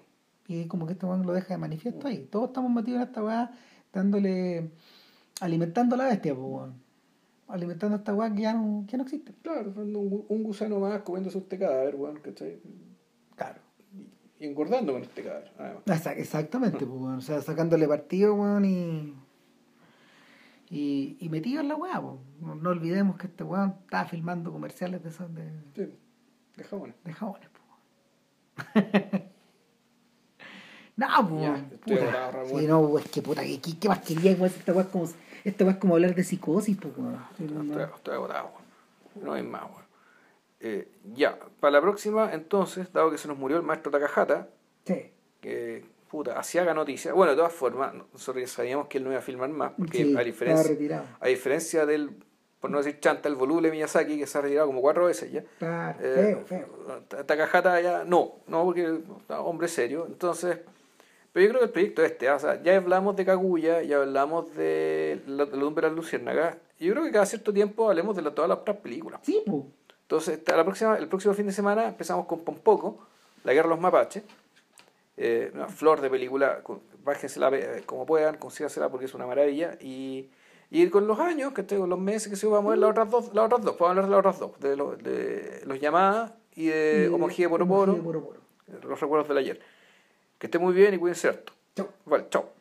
Y como que este weón lo deja de manifiesto ahí. Todos estamos metidos en esta weá dándole. alimentando a la bestia, pues, Alimentando a esta weá que ya no, que no existe. Claro, un, un gusano más comiendo sus cadáver, weón, ¿cachai? Claro y engordando con este cadáver. Exactamente, pues, o sea, sacándole partido, weón, y. y, y metido en la weá. No, olvidemos que este weón estaba filmando comerciales de esos de, sí, de jabones. De jabones, [laughs] No, pues. Puta. Sí, no, es que puta, ¿qué, qué más quería, weón? Esta weá es como, esta es como hablar de psicosis, pues, weón. No, estoy, agotado, No hay más, weón. Eh, ya, para la próxima, entonces, dado que se nos murió el maestro Takahata, sí. que puta, así haga noticia. Bueno, de todas formas, nosotros ya sabíamos que él no iba a filmar más, porque a, diferencia, a diferencia del, por no decir chanta, el voluble Miyazaki, que se ha retirado como cuatro veces ya. Claro, eh, feo, feo. Takahata ya no, no, porque hombre serio. Entonces, pero yo creo que el proyecto es este, o sea, ya hablamos de Kaguya, ya hablamos de la, de la de Luciérnaga, y yo creo que cada cierto tiempo hablemos de todas las otras películas. Sí, pues. Entonces, la próxima, el próximo fin de semana empezamos con Pompoco, La Guerra de los Mapaches, eh, una flor de película, bájensela eh, como puedan, consígasela porque es una maravilla, y, y con los años, que tengo los meses que se vamos a ver las otras dos, las otras dos, podemos hablar de las otras dos, de, de los llamadas y de Homogía Poroporo, los recuerdos del ayer. Que esté muy bien y cuídense harto. Chao. Vale, chao.